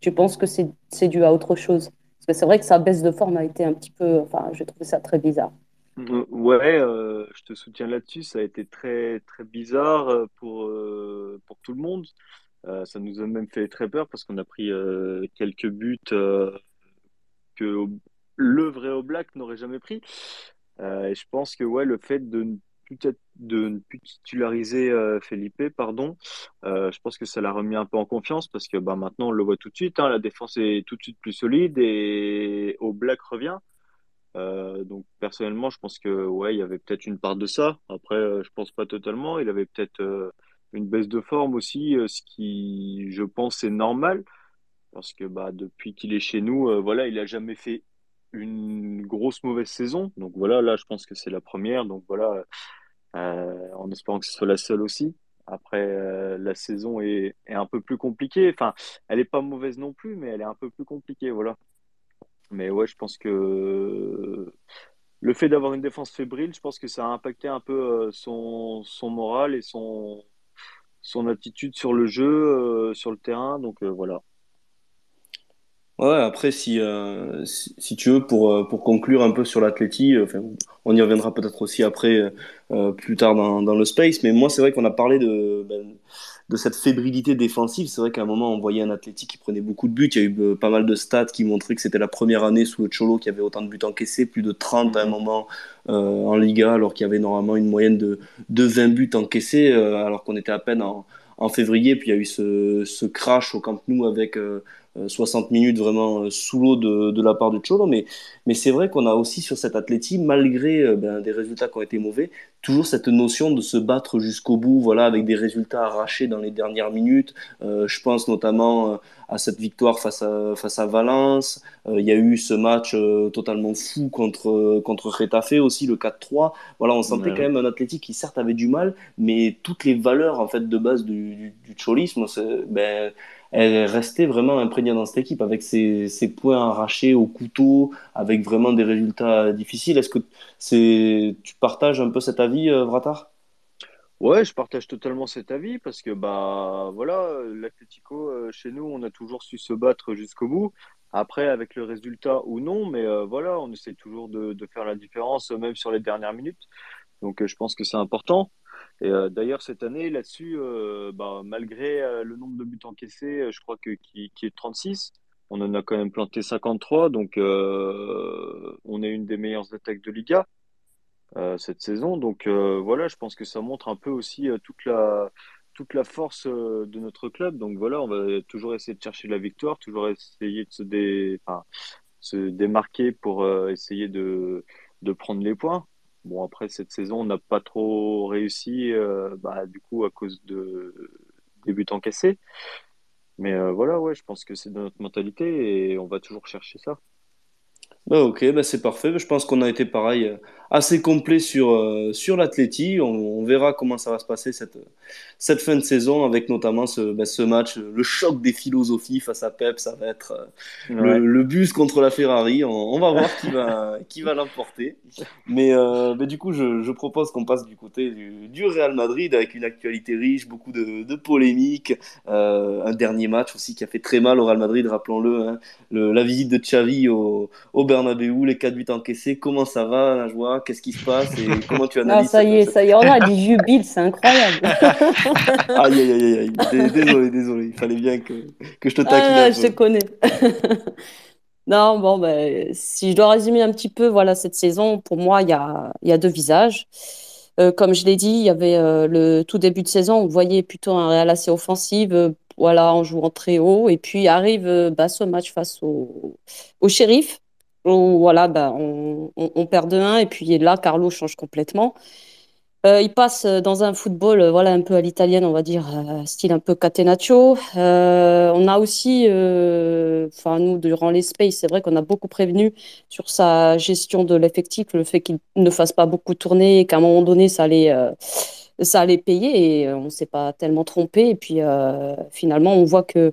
Speaker 4: tu penses que c'est dû à autre chose? Parce que c'est vrai que sa baisse de forme a été un petit peu. Enfin, j'ai trouvé ça très bizarre.
Speaker 11: Euh, ouais, euh, je te soutiens là-dessus. Ça a été très très bizarre euh, pour pour tout le monde. ça nous a même fait très peur parce qu'on a pris quelques buts que le vrai Oblak n'aurait jamais pris. et je pense que ouais, le fait de ne plus, de ne plus titulariser Felipe, pardon, je pense que ça l'a remis un peu en confiance parce que bah, maintenant on le voit tout de suite. Hein, la défense est tout de suite plus solide et Oblak revient. Euh, donc personnellement, je pense que ouais, il y avait peut-être une part de ça. Après, euh, je pense pas totalement. Il avait peut-être euh, une baisse de forme aussi, ce qui, je pense, est normal parce que bah depuis qu'il est chez nous, voilà, il a jamais fait une grosse mauvaise saison. Donc voilà, là, je pense que c'est la première. Donc voilà, en espérant que ce soit la seule aussi. Après, la saison est, est un peu plus compliquée. Enfin, elle est pas mauvaise non plus, mais elle est un peu plus compliquée. Voilà. Mais ouais, je pense que le fait d'avoir une défense fébrile, je pense que ça a impacté un peu euh, son, son moral et son, son attitude sur le jeu, euh, sur le terrain. Donc euh, voilà.
Speaker 1: Ouais, après, si, si, tu veux, pour, pour conclure un peu sur l'Atleti, enfin, on y reviendra peut-être aussi après, plus tard dans, dans le space, mais moi, c'est vrai qu'on a parlé de, ben, de cette fébrilité défensive. C'est vrai qu'à un moment, on voyait un Athletic qui prenait beaucoup de buts. Il y a eu euh, pas mal de stats qui montraient que c'était la première année sous le Cholo qui avait autant de buts encaissés, plus de 30 à un moment euh, en Liga, alors qu'il y avait normalement une moyenne de, de 20 buts encaissés, euh, alors qu'on était à peine en, en, février. Puis il y a eu ce, ce crash au Camp Nou avec 60 minutes vraiment sous l'eau de, de, la part de Cholo. Mais, mais c'est vrai qu'on a aussi sur cet Athletic, malgré ben, des résultats qui ont été mauvais, toujours cette notion de se battre jusqu'au bout, voilà, avec des résultats arrachés dans les dernières minutes. Euh, je pense notamment euh, à cette victoire face à, face à Valence. Euh, il y a eu ce match totalement fou contre, contre Retafe aussi, le 4-3. Voilà, on sentait quand même un athlétique qui certes avait du mal, mais toutes les valeurs en fait de base du, du, du cholisme, ben, elle restait vraiment imprégnée dans cette équipe avec ses, ses, points arrachés au couteau, avec vraiment des résultats difficiles. Est-ce que c'est, tu partages un peu cet avis, euh, Vratar?
Speaker 11: Ouais, je partage totalement cet avis parce que bah voilà, l'Atlético euh, chez nous, on a toujours su se battre jusqu'au bout. Après, avec le résultat ou non, mais euh, voilà, on essaie toujours de, de, faire la différence, même sur les dernières minutes. Donc je pense que c'est important. Et d'ailleurs cette année là-dessus, bah, malgré le nombre de buts encaissés, je crois que qui, est de 36, on en a quand même planté 53, donc on est une des meilleures attaques de Liga. Euh, cette saison. Donc euh, voilà, je pense que ça montre un peu aussi euh, toute la toute la force de notre club. Donc voilà, on va toujours essayer de chercher la victoire, toujours essayer de se, dé... se démarquer pour essayer de, de prendre les points. Bon, après cette saison, on n'a pas trop réussi, bah, du coup, à cause de des buts. Mais voilà, ouais, je pense que c'est dans notre mentalité et on va toujours chercher ça.
Speaker 1: Bah ok, bah c'est parfait. Je pense qu'on a été pareil, euh, assez complet sur, euh, sur l'Atleti. On, on verra comment ça va se passer cette, cette fin de saison avec notamment ce, bah, ce match, le choc des philosophies face à Pep. Ça va être euh,
Speaker 11: Ouais.
Speaker 1: le, le bus contre la Ferrari. On, on va voir qui va, (laughs) qui va l'emporter. Mais, euh, mais du coup, je, je propose qu'on passe du côté du, du Real Madrid avec une actualité riche, beaucoup de, de polémiques. Euh, un dernier match aussi qui a fait très mal au Real Madrid, rappelons-le. hein. Le- la visite de Xavi au, au Bernabeu, les 4 buts encaissés. Comment ça va, la joie? Qu'est-ce qui se passe et (laughs) comment tu analyses
Speaker 4: ça
Speaker 1: cette-
Speaker 4: y est, ça y est, on a (laughs) du jubile, c'est incroyable. (laughs)
Speaker 1: Aïe, aïe, aïe, aïe, aïe. Dé- Désolé, désolé. Il fallait bien que, que je te taquine
Speaker 4: Ah, je te connais. Non, bon, ben, si je dois résumer un petit peu, voilà, cette saison, pour moi, il y a, y a deux visages. Euh, comme je l'ai dit, il y avait euh, le tout début de saison, on voyait plutôt un Real assez offensif, euh, voilà, en jouant très haut. Et puis arrive euh, bah, ce match face au, au Shérif, voilà, bah, on, on, on perd de 1 et puis là, Carlo change complètement. Euh, il passe euh, dans un football euh, voilà, un peu à l'italienne, on va dire, style un peu catenaccio. On a aussi, nous, durant les Space, c'est vrai qu'on a beaucoup prévenu sur sa gestion de l'effectif, le fait qu'il ne fasse pas beaucoup tourner et qu'à un moment donné, ça allait, ça allait payer et on ne s'est pas tellement trompé. Et puis euh, finalement, on voit que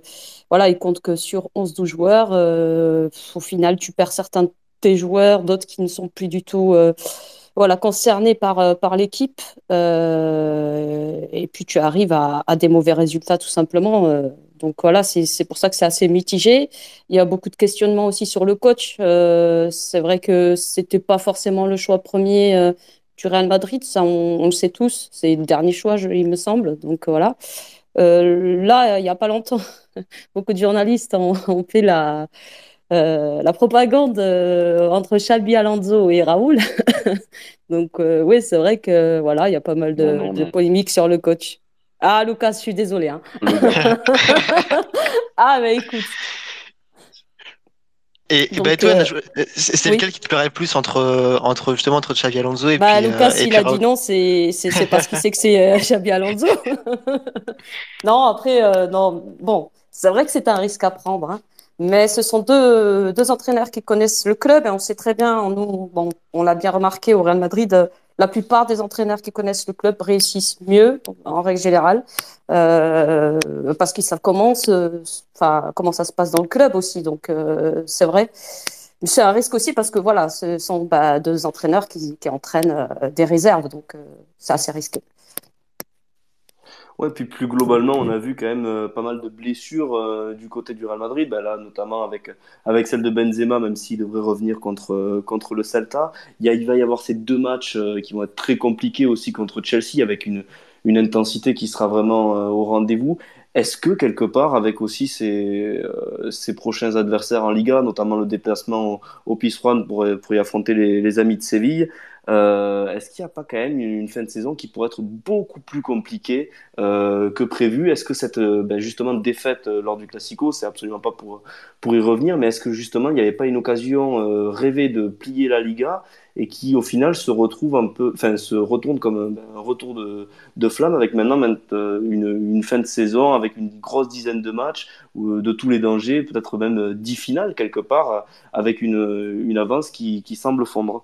Speaker 4: voilà, il compte que sur 11-12 joueurs, euh, au final, tu perds certains de tes joueurs, d'autres qui ne sont plus du tout euh, voilà, concernés par, par l'équipe. Et puis tu arrives à, des mauvais résultats tout simplement. Donc voilà, c'est pour ça que c'est assez mitigé. Il y a beaucoup de questionnements aussi sur le coach. C'est vrai que c'était pas forcément le choix premier du Real Madrid, ça on, on le sait tous. C'est le dernier choix, je- il me semble. Donc voilà. Euh, là, il n'y a pas longtemps, (laughs) beaucoup de journalistes ont, (laughs) ont fait la, euh, la propagande euh, entre Xabi Alonso et Raoul. (laughs) Donc oui, c'est vrai que voilà, il y a pas mal de,
Speaker 6: Non, non,
Speaker 4: de
Speaker 6: non.
Speaker 4: polémiques sur le coach. Ah, Lucas, je suis désolée. hein. Ah, mais écoute.
Speaker 3: Et,
Speaker 4: Donc,
Speaker 3: bah, toi,
Speaker 4: euh,
Speaker 3: je- c'est
Speaker 4: oui.
Speaker 3: lequel qui te plairait le plus entre, euh, entre justement entre Xavi Alonso et
Speaker 4: Bah,
Speaker 3: puis, euh,
Speaker 4: Lucas,
Speaker 3: et
Speaker 4: il
Speaker 3: puis
Speaker 4: a dit non, c'est parce qu'il sait que c'est euh, (laughs) Xabi Alonso. (laughs) Non, après, euh, non, bon, c'est vrai que c'est un risque à prendre, hein. Mais ce sont deux, deux entraîneurs qui connaissent le club et on sait très bien, nous, on l'a bien remarqué au Real Madrid, la plupart des entraîneurs qui connaissent le club réussissent mieux, en règle générale, euh, parce qu'ils savent comment, ça se passe dans le club aussi. Donc, euh, c'est vrai. C'est un risque aussi parce que voilà, ce sont bah, deux entraîneurs qui, entraînent euh, des réserves, donc c'est assez risqué.
Speaker 1: Ouais, puis plus globalement, on a vu quand même euh, pas mal de blessures euh, du côté du Real Madrid, ben là notamment avec, avec celle de Benzema, même s'il devrait revenir contre, euh, contre le Celta. Il, y a, il va y avoir ces deux matchs euh, qui vont être très compliqués aussi contre Chelsea, avec une, une intensité qui sera vraiment euh, au rendez-vous. Est-ce que quelque part, avec aussi euh, ces prochains adversaires en Liga, notamment le déplacement au, au Pizjuán pour, pour y affronter les, les amis de Séville, euh, est-ce qu'il n'y a pas quand même une fin de saison qui pourrait être beaucoup plus compliquée euh, que prévu? Est-ce que cette euh, ben, justement défaite lors du Classico, c'est absolument pas pour pour y revenir, mais est-ce que justement il n'y avait pas une occasion rêvée de plier la Liga et qui au final se retrouve un peu, enfin se retourne comme un, ben, un retour de, de flamme avec maintenant maint- une, une fin de saison avec une grosse dizaine de matchs de tous les dangers, peut-être même dix finales quelque part avec une, une avance qui, qui semble fondre?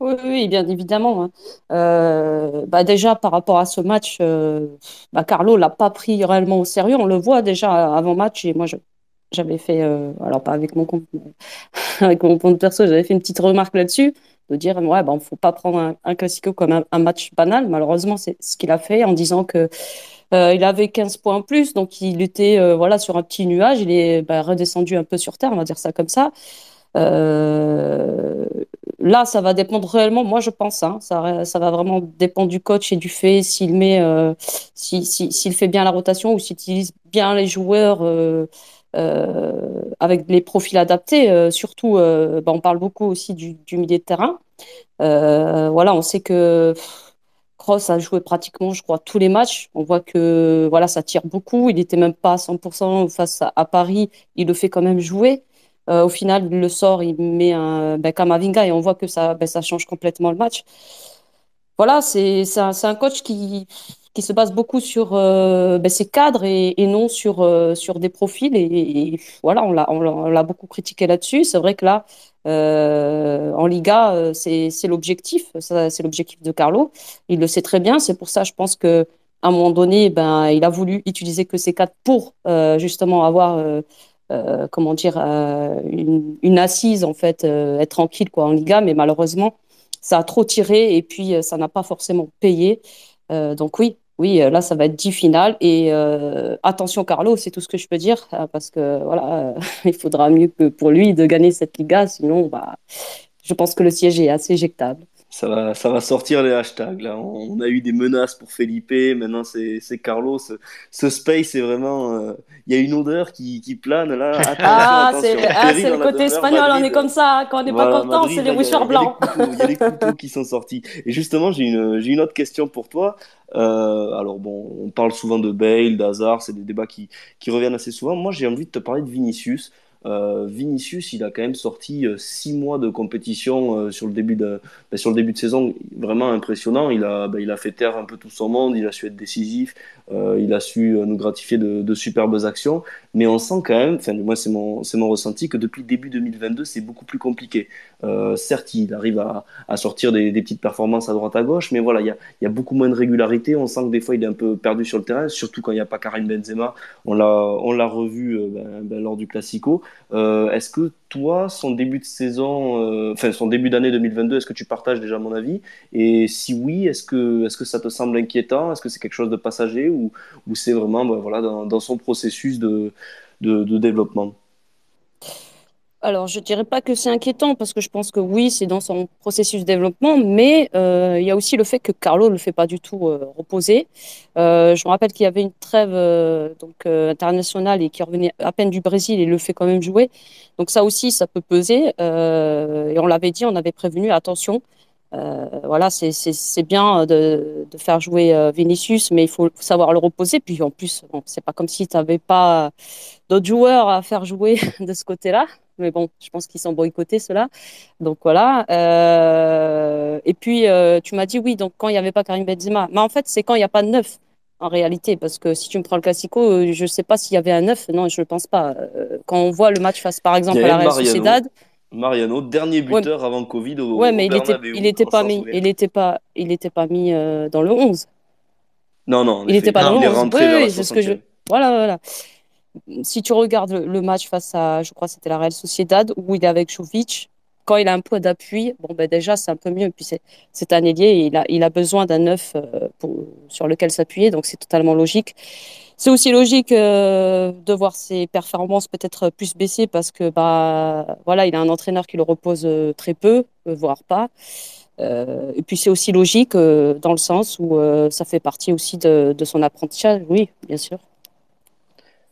Speaker 4: Oui, oui, bien évidemment. hein. Euh, bah déjà, par rapport à ce match, euh, bah Carlo l'a pas pris réellement au sérieux. On le voit déjà avant match. Et moi, j'avais fait, euh, alors pas avec mon compte, (laughs) avec mon compte perso, j'avais fait une petite remarque là-dessus, de dire, ouais, bah, faut pas prendre un, classico comme un, match banal. Malheureusement, c'est ce qu'il a fait en disant que euh, il avait 15 points en plus, donc il était voilà sur un petit nuage. Il est bah, redescendu un peu sur terre, on va dire ça comme ça. Là, ça va dépendre réellement, moi je pense, hein, ça, va vraiment dépendre du coach et du fait s'il met, euh, s'il si, s'il fait bien la rotation ou s'il utilise bien les joueurs euh, euh, avec les profils adaptés. surtout, bah, on parle beaucoup aussi du, milieu de terrain. voilà, on sait que Cross a joué pratiquement, je crois, tous les matchs. On voit que voilà, ça tire beaucoup. Il n'était même pas à 100% face à, Paris. Il le fait quand même jouer. Euh, au final, le sort, il met un ben, Kamavinga et on voit que ça, ben, ça change complètement le match. Voilà, c'est un, un, coach qui, qui se base beaucoup sur euh, ben, ses cadres et, non sur, euh, sur des profils. Et, voilà, on l'a beaucoup critiqué là-dessus. C'est vrai que là, en Liga, c'est l'objectif. C'est l'objectif de Carlo. Il le sait très bien. C'est pour ça, je pense que à un moment donné, ben, il a voulu utiliser que ces cadres pour justement avoir comment dire, euh, une, assise, en fait, euh, être tranquille quoi, en Liga, mais malheureusement, ça a trop tiré et puis ça n'a pas forcément payé. donc oui, oui, là, ça va être 10 finales. Et attention, Carlo, c'est tout ce que je peux dire, parce que voilà, (laughs) il faudra mieux que pour lui de gagner cette Liga, sinon, bah, je pense que le siège est assez éjectable
Speaker 1: ça va, ça va sortir les hashtags. Là. On a eu des menaces pour Felipe, maintenant c'est Carlos. Ce, space, c'est vraiment. Euh, il y a une odeur qui, qui plane là. (laughs) Attention,
Speaker 4: ah, c'est ah, le côté espagnol, on est comme ça. Quand on n'est pas content, c'est les mouchoirs blancs.
Speaker 1: Il y a les couteaux (laughs) qui sont sortis. Et justement, j'ai une, une autre question pour toi. Euh, alors bon, on parle souvent de Bale, d'Hazard, c'est des débats qui, qui reviennent assez souvent. Moi, j'ai envie de te parler de Vinicius. Euh, Vinicius, il a quand même sorti euh, six mois de compétition euh, sur, le début de, ben, sur le début de saison, vraiment impressionnant. Il a, ben, il a fait taire un peu tout son monde, il a su être décisif, il a su nous gratifier de, de, superbes actions. Mais on sent quand même, enfin, moi c'est mon, c'est mon ressenti, que depuis début 2022, c'est beaucoup plus compliqué. certes, il arrive à, sortir des, petites performances à droite à gauche, mais voilà, il y a, beaucoup moins de régularité. On sent que des fois, il est un peu perdu sur le terrain, surtout quand il n'y a pas Karim Benzema. On l'a, on l'a revu ben, ben, lors du Classico. Euh, est-ce que toi, son début de saison, euh, enfin son début d'année 2022, est-ce que tu partages déjà mon avis? Et si oui, est-ce que ça te semble inquiétant? Est-ce que c'est quelque chose de passager ou, c'est vraiment ben, dans, son processus de, développement
Speaker 4: alors, je ne dirais pas que c'est inquiétant parce que je pense que oui, c'est dans son processus de développement, mais euh, il y a aussi le fait que Carlo ne le fait pas du tout euh, reposer. Euh, je me rappelle qu'il y avait une trêve internationale et qui revenait à peine du Brésil et le fait quand même jouer. Donc ça aussi, ça peut peser. et on l'avait dit, on avait prévenu, attention. Voilà, c'est bien de, de, faire jouer Vinicius, mais il faut savoir le reposer. Puis en plus, bon, c'est pas comme si tu n'avais pas d'autres joueurs à faire jouer (laughs) de ce côté-là mais bon, je pense qu'ils sont boycottés, ceux-là. Donc voilà. Euh, et puis, euh, tu m'as dit oui, donc quand il n'y avait pas Karim Benzema. Mais en fait, c'est quand il n'y a pas de neuf, en réalité. Parce que si tu me prends le Classico, euh, je ne sais pas s'il y avait un neuf. Non, je ne pense pas. Quand on voit le match face, par exemple, à la Real Sociedad.
Speaker 1: Mariano, dernier buteur avant Covid au,
Speaker 4: ouais, mais il était, il était pas mis, il était pas, il était pas mis dans le 11.
Speaker 1: Non, non.
Speaker 4: Il n'était pas dans le 11. Oui, c'est ce que je. Voilà, voilà si tu regardes le match face à, je crois, c'était la Real Sociedad, où il est avec Jovic, quand il a un poids d'appui, bon, ben déjà, c'est un peu mieux. Puis c'est un ailier il a, il a besoin d'un neuf euh, sur lequel s'appuyer, donc c'est totalement logique. C'est aussi logique euh, de voir ses performances peut-être plus baisser parce que bah voilà, il a un entraîneur qui le repose euh, très peu, voire pas. et puis c'est aussi logique dans le sens où ça fait partie aussi de, son apprentissage, oui, bien sûr.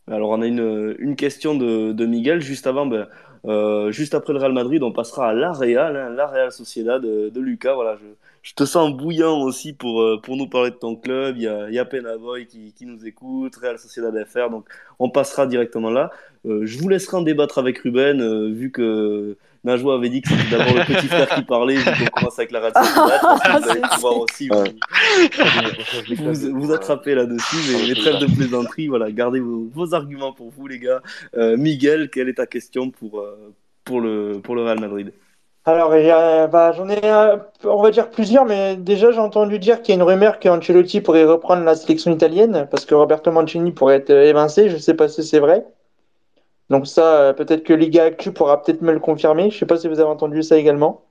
Speaker 1: Alors, on a une, une question de, de Miguel. Juste avant, ben, euh, juste après le Real Madrid, on passera à la Real, hein, la Real Sociedad de, Lucas. Voilà, je, je, te sens bouillant aussi pour, euh, pour nous parler de ton club. Il y a, y a Penavoy qui, qui nous écoute, Real Sociedad FR. Donc, on passera directement là. Euh, je vous laisserai en débattre avec Ruben, vu que Najwa avait dit que c'était d'abord le petit frère qui parlait, vu qu'on commence avec la radio. vous allez pouvoir aussi vous, vous, attraper là-dessus. Mais les trêves de plaisanterie, voilà, gardez vos, vos, arguments pour vous, les gars. Euh, Miguel, quelle est ta question pour, euh, pour, le, pour le Real Madrid?
Speaker 9: Alors, bah, j'en ai, on va dire plusieurs, mais déjà, j'ai entendu dire qu'il y a une rumeur qu'Ancelotti pourrait reprendre la sélection italienne parce que Roberto Mancini pourrait être évincé. Je ne sais pas si c'est vrai. Donc ça, euh, peut-être que Liga Actu pourra peut-être me le confirmer. Je sais pas si vous avez entendu ça également.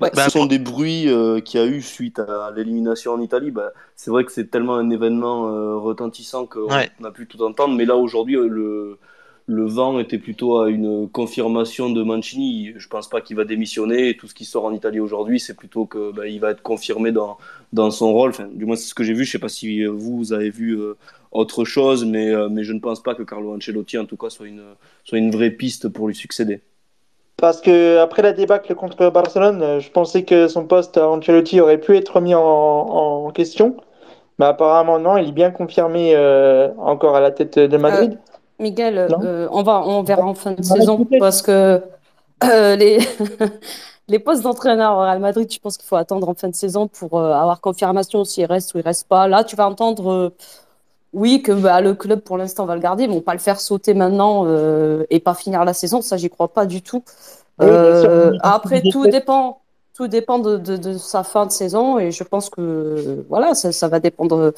Speaker 1: Bah, ce sont des bruits euh, qu'il y a eu suite à l'élimination en Italie. Bah, c'est vrai que c'est tellement un événement euh, retentissant qu'on n'a pu tout entendre. Mais là, aujourd'hui, le, le vent était plutôt à une confirmation de Mancini. Je pense pas qu'il va démissionner. Et tout ce qui sort en Italie aujourd'hui, c'est plutôt que bah, va être confirmé dans, dans son rôle. Enfin, du moins, c'est ce que j'ai vu. Je sais pas si vous avez vu euh, autre chose, mais, euh, mais je ne pense pas que Carlo Ancelotti, en tout cas, soit une, soit une vraie piste pour lui succéder.
Speaker 9: Parce que après la débâcle contre Barcelone, je pensais que son poste à Ancelotti aurait pu être mis en, en question. Mais apparemment, non, il est bien confirmé euh, encore à la tête de Madrid.
Speaker 4: Euh, Miguel, euh, on, va, on verra en fin de saison parce que les, (laughs) les postes d'entraîneur au Real Madrid, je pense qu'il faut attendre en fin de saison pour avoir confirmation s'il reste ou il reste pas. Là, tu vas entendre, oui, que bah, le club pour l'instant va le garder, ils vont pas le faire sauter maintenant et pas finir la saison. Ça, j'y crois pas du tout. après, tout dépend tout dépend de, de, sa fin de saison et je pense que voilà, ça, ça va dépendre.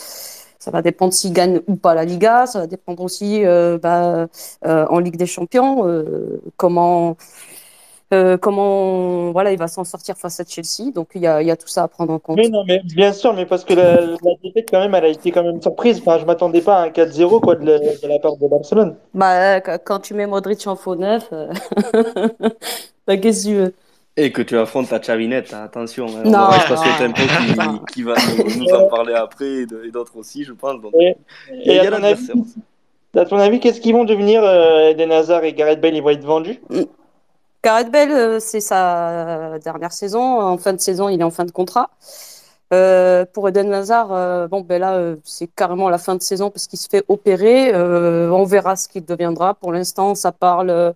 Speaker 4: Ça va dépendre s'il gagne ou pas la Liga. Ça va dépendre aussi euh, bah, euh, en Ligue des Champions euh, comment voilà il va s'en sortir face à Chelsea. Donc il y a, y a, tout ça à prendre en compte.
Speaker 9: Mais non, mais bien sûr, mais parce que la, la défaite quand même, elle a été quand même surprise. Enfin, je m'attendais pas à un 4-0 quoi de la, de la, part de Barcelone.
Speaker 4: Bah quand tu mets Modric en faux neuf, (laughs) bah, qu'est-ce que tu veux?
Speaker 1: Et que tu affrontes ta chavinette, hein, attention. Hein, on va passer Tempo qui, qui va nous, en parler après et d'autres aussi, je pense. Donc,
Speaker 9: et, il y a, ton avis, à ton avis, qu'est-ce qu'ils vont devenir euh, Eden Hazard et Gareth Bale Ils vont être vendus? Mm.
Speaker 4: Gareth Bale, euh, c'est sa dernière saison. En fin de saison, il est en fin de contrat. Euh, pour Eden Hazard, euh, bon, ben là, c'est carrément la fin de saison parce qu'il se fait opérer. on verra ce qu'il deviendra. Pour l'instant, ça parle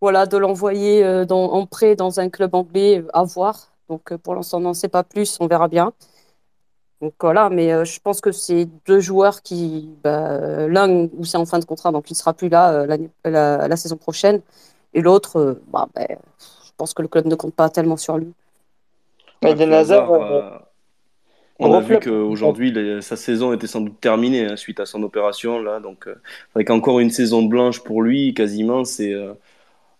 Speaker 4: voilà, de l'envoyer en prêt dans un club anglais à voir. Donc pour l'instant, on n'en sait pas plus, on verra bien. Donc voilà, mais je pense que c'est deux joueurs qui, bah, l'un où c'est en fin de contrat, donc il ne sera plus là la, saison prochaine, et l'autre, bah, ben, je pense que le club ne compte pas tellement sur lui.
Speaker 1: on a vu qu'aujourd'hui, sa saison était sans doute terminée hein, suite à son opération. Là, donc, avec encore une saison blanche pour lui, quasiment, c'est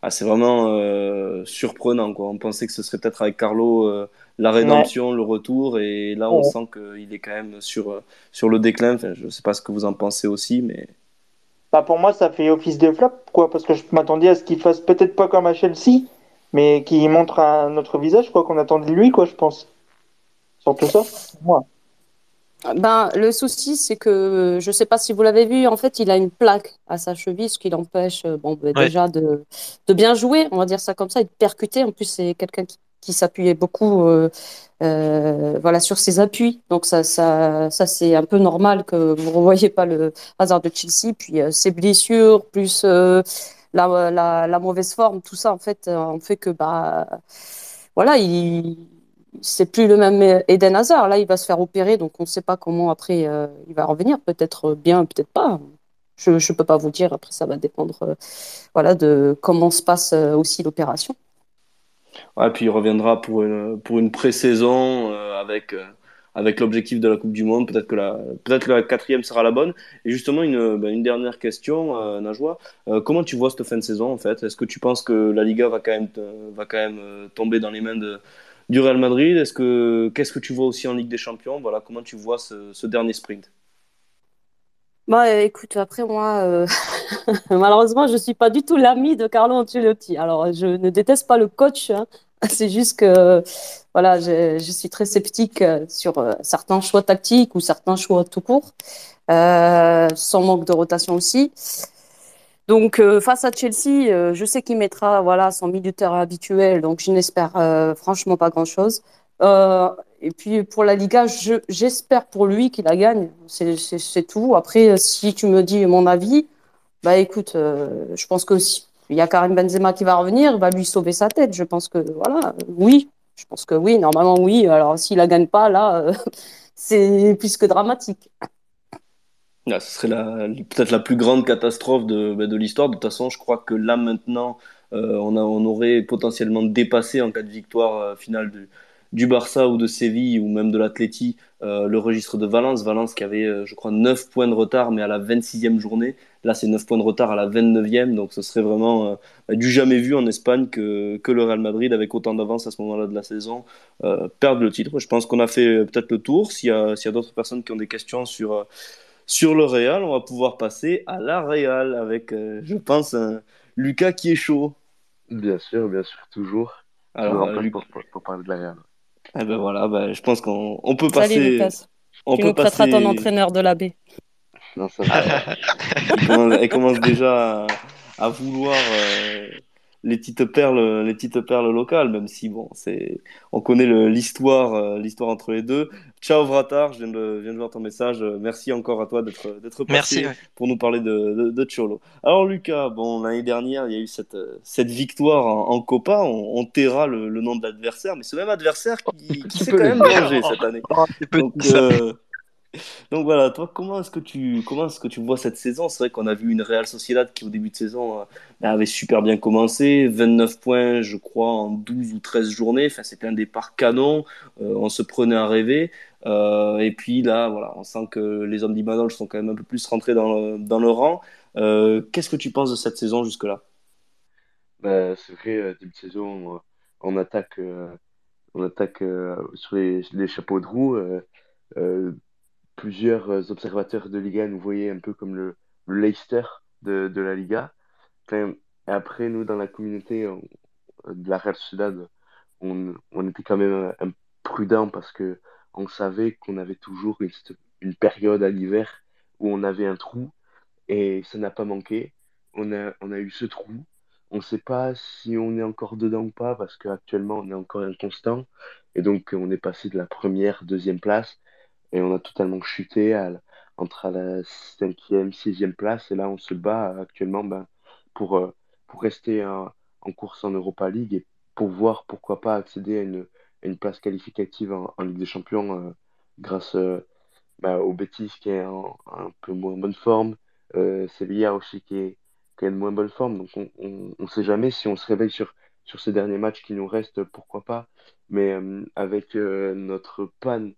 Speaker 1: ah, c'est vraiment euh, surprenant. Quoi. On pensait que ce serait peut-être avec Carlo euh, la rédemption, le retour, et là on sent qu'il est quand même sur, euh, sur le déclin. je ne sais pas ce que vous en pensez aussi, mais.
Speaker 9: Bah pour moi, ça fait office de flop, quoi, parce que je m'attendais à ce qu'il fasse peut-être pas comme à Chelsea, mais qu'il montre un autre visage, quoi, qu'on attendait de lui, quoi, je pense. Surtout ça, moi.
Speaker 4: Ben, le souci, c'est que je ne sais pas si vous l'avez vu, en fait, il a une plaque à sa cheville, ce qui l'empêche euh, bon, ben, déjà de, de, bien jouer, on va dire ça comme ça, et de percuter. En plus, c'est quelqu'un qui, qui s'appuyait beaucoup euh, euh, voilà, sur ses appuis. Donc, ça, ça, ça c'est un peu normal que vous ne revoyez pas le hasard de Chelsea. Puis, ses blessures, plus la, la, mauvaise forme, tout ça, en fait, en fait que bah, voilà, il c'est plus le même Eden Hazard. Là, il va se faire opérer, donc on ne sait pas comment après euh, il va revenir. Peut-être bien, peut-être pas. Je ne peux pas vous dire. Après, ça va dépendre euh, voilà, de comment se passe euh, aussi l'opération.
Speaker 1: Ouais, puis il reviendra pour une, pour une pré-saison avec, avec l'objectif de la Coupe du Monde. Peut-être que, la, peut que la quatrième sera la bonne. Et justement, une, ben, une dernière question, Najwa. comment tu vois cette fin de saison en fait? Est-ce que tu penses que la Liga va quand même, va quand même tomber dans les mains du Real Madrid? Est-ce que qu'est-ce que tu vois aussi en Ligue des Champions? Voilà, comment tu vois ce, dernier sprint?
Speaker 4: Bah, écoute, après moi, euh, (laughs) malheureusement, je suis pas du tout l'ami de Carlo Ancelotti. Alors, je ne déteste pas le coach. Hein. (laughs) C'est juste que, voilà, je, suis très sceptique euh, sur euh, certains choix tactiques ou certains choix tout court, sans manque de rotation aussi. Donc euh, face à Chelsea, euh, je sais qu'il mettra voilà son milieu habituel, donc je n'espère euh, franchement pas grand-chose. Et puis pour la Liga, j'espère pour lui qu'il la gagne, c'est tout. Après, si tu me dis mon avis, bah écoute, je pense que si il y a Karim Benzema qui va revenir, va lui sauver sa tête. Je pense que voilà, oui, je pense que oui, normalement oui. Alors s'il la gagne pas, là, (laughs) c'est plus que dramatique.
Speaker 1: Ce serait peut-être la plus grande catastrophe de, bah, de l'histoire. De toute façon, je crois que là maintenant, euh, on, on aurait potentiellement dépassé en cas de victoire euh, finale du, du, Barça ou de Séville ou même de l'Atleti euh, le registre de Valence. Valence qui avait, je crois, 9 points de retard, mais à la 26e journée. Là, c'est 9 points de retard à la 29e. Donc, ce serait vraiment bah, du jamais vu en Espagne que, que le Real Madrid, avec autant d'avance à ce moment-là de la saison, perde le titre. Je pense qu'on a fait peut-être le tour. S'il y a, d'autres personnes qui ont des questions sur sur le Real, on va pouvoir passer à la Real avec, euh, je pense, un Lucas qui est chaud.
Speaker 12: Bien sûr, bien sûr, toujours.
Speaker 1: Alors, euh,
Speaker 12: pour, pour, pour parler de la Real.
Speaker 1: Eh ben voilà, ben, je pense qu'on on peut
Speaker 4: Salut
Speaker 1: passer.
Speaker 4: Lucas.
Speaker 1: On
Speaker 4: Tu
Speaker 1: peut
Speaker 4: nous prêteras
Speaker 1: passer.
Speaker 4: ton entraîneur de la baie.
Speaker 12: Non, ça va.
Speaker 1: Elle (laughs) commence, elle commence déjà à, à vouloir euh, les petites perles, les petites perles locales, même si bon, c'est, on connaît le- l'histoire, euh, l'histoire entre les deux. Ciao Vratar, je viens de, je viens de voir ton message. Merci encore à toi d'être, d'être passé
Speaker 3: Merci, ouais.
Speaker 1: pour nous parler de, de, de Cholo. Alors Lucas, bon, l'année dernière, il y a eu cette, cette victoire en, en Copa. On, on taira le, le nom de l'adversaire, mais ce même adversaire qui, qui s'est quand même vengé cette année.
Speaker 3: Oh,
Speaker 1: Donc, euh, donc voilà, toi, comment est-ce que tu, comment est-ce que tu vois cette saison? C'est vrai qu'on a vu une Real Sociedad qui, au début de saison, euh, avait super bien commencé, 29 points, je crois, en 12 ou 13 journées. Enfin, c'était un départ canon, euh, on se prenait à rêver. Euh, et puis là, voilà, on sent que les hommes d'Imanol sont quand même un peu plus rentrés dans le, dans rang. Qu'est-ce que tu penses de cette saison jusque-là?
Speaker 12: Bah, c'est vrai, début de saison, on, attaque, on attaque sur les, les chapeaux de roue. Plusieurs euh, observateurs de Liga nous voyaient un peu comme le, le Leicester de, la Liga. Et après, nous, dans la communauté on- de la Real Sociedad, on, était quand même un, prudent parce que on savait qu'on avait toujours une, période à l'hiver où on avait un trou et ça n'a pas manqué. On a eu ce trou. On ne sait pas si on est encore dedans ou pas parce qu'actuellement on est encore inconstant et donc on est passé de la première, deuxième place et on a totalement chuté à, entre la cinquième, sixième place et là on se bat actuellement ben, pour, euh, pour rester en, en course en Europa League et pour voir pourquoi pas accéder à une, à place qualificative en, Ligue des Champions euh, grâce euh, bah, au Betis qui est un peu moins bonne forme, euh, Sevilla aussi qui est, qui est moins bonne forme. Donc on on sait jamais si on se réveille sur, sur ces derniers matchs qui nous restent, pourquoi pas. Mais euh, avec euh, notre panne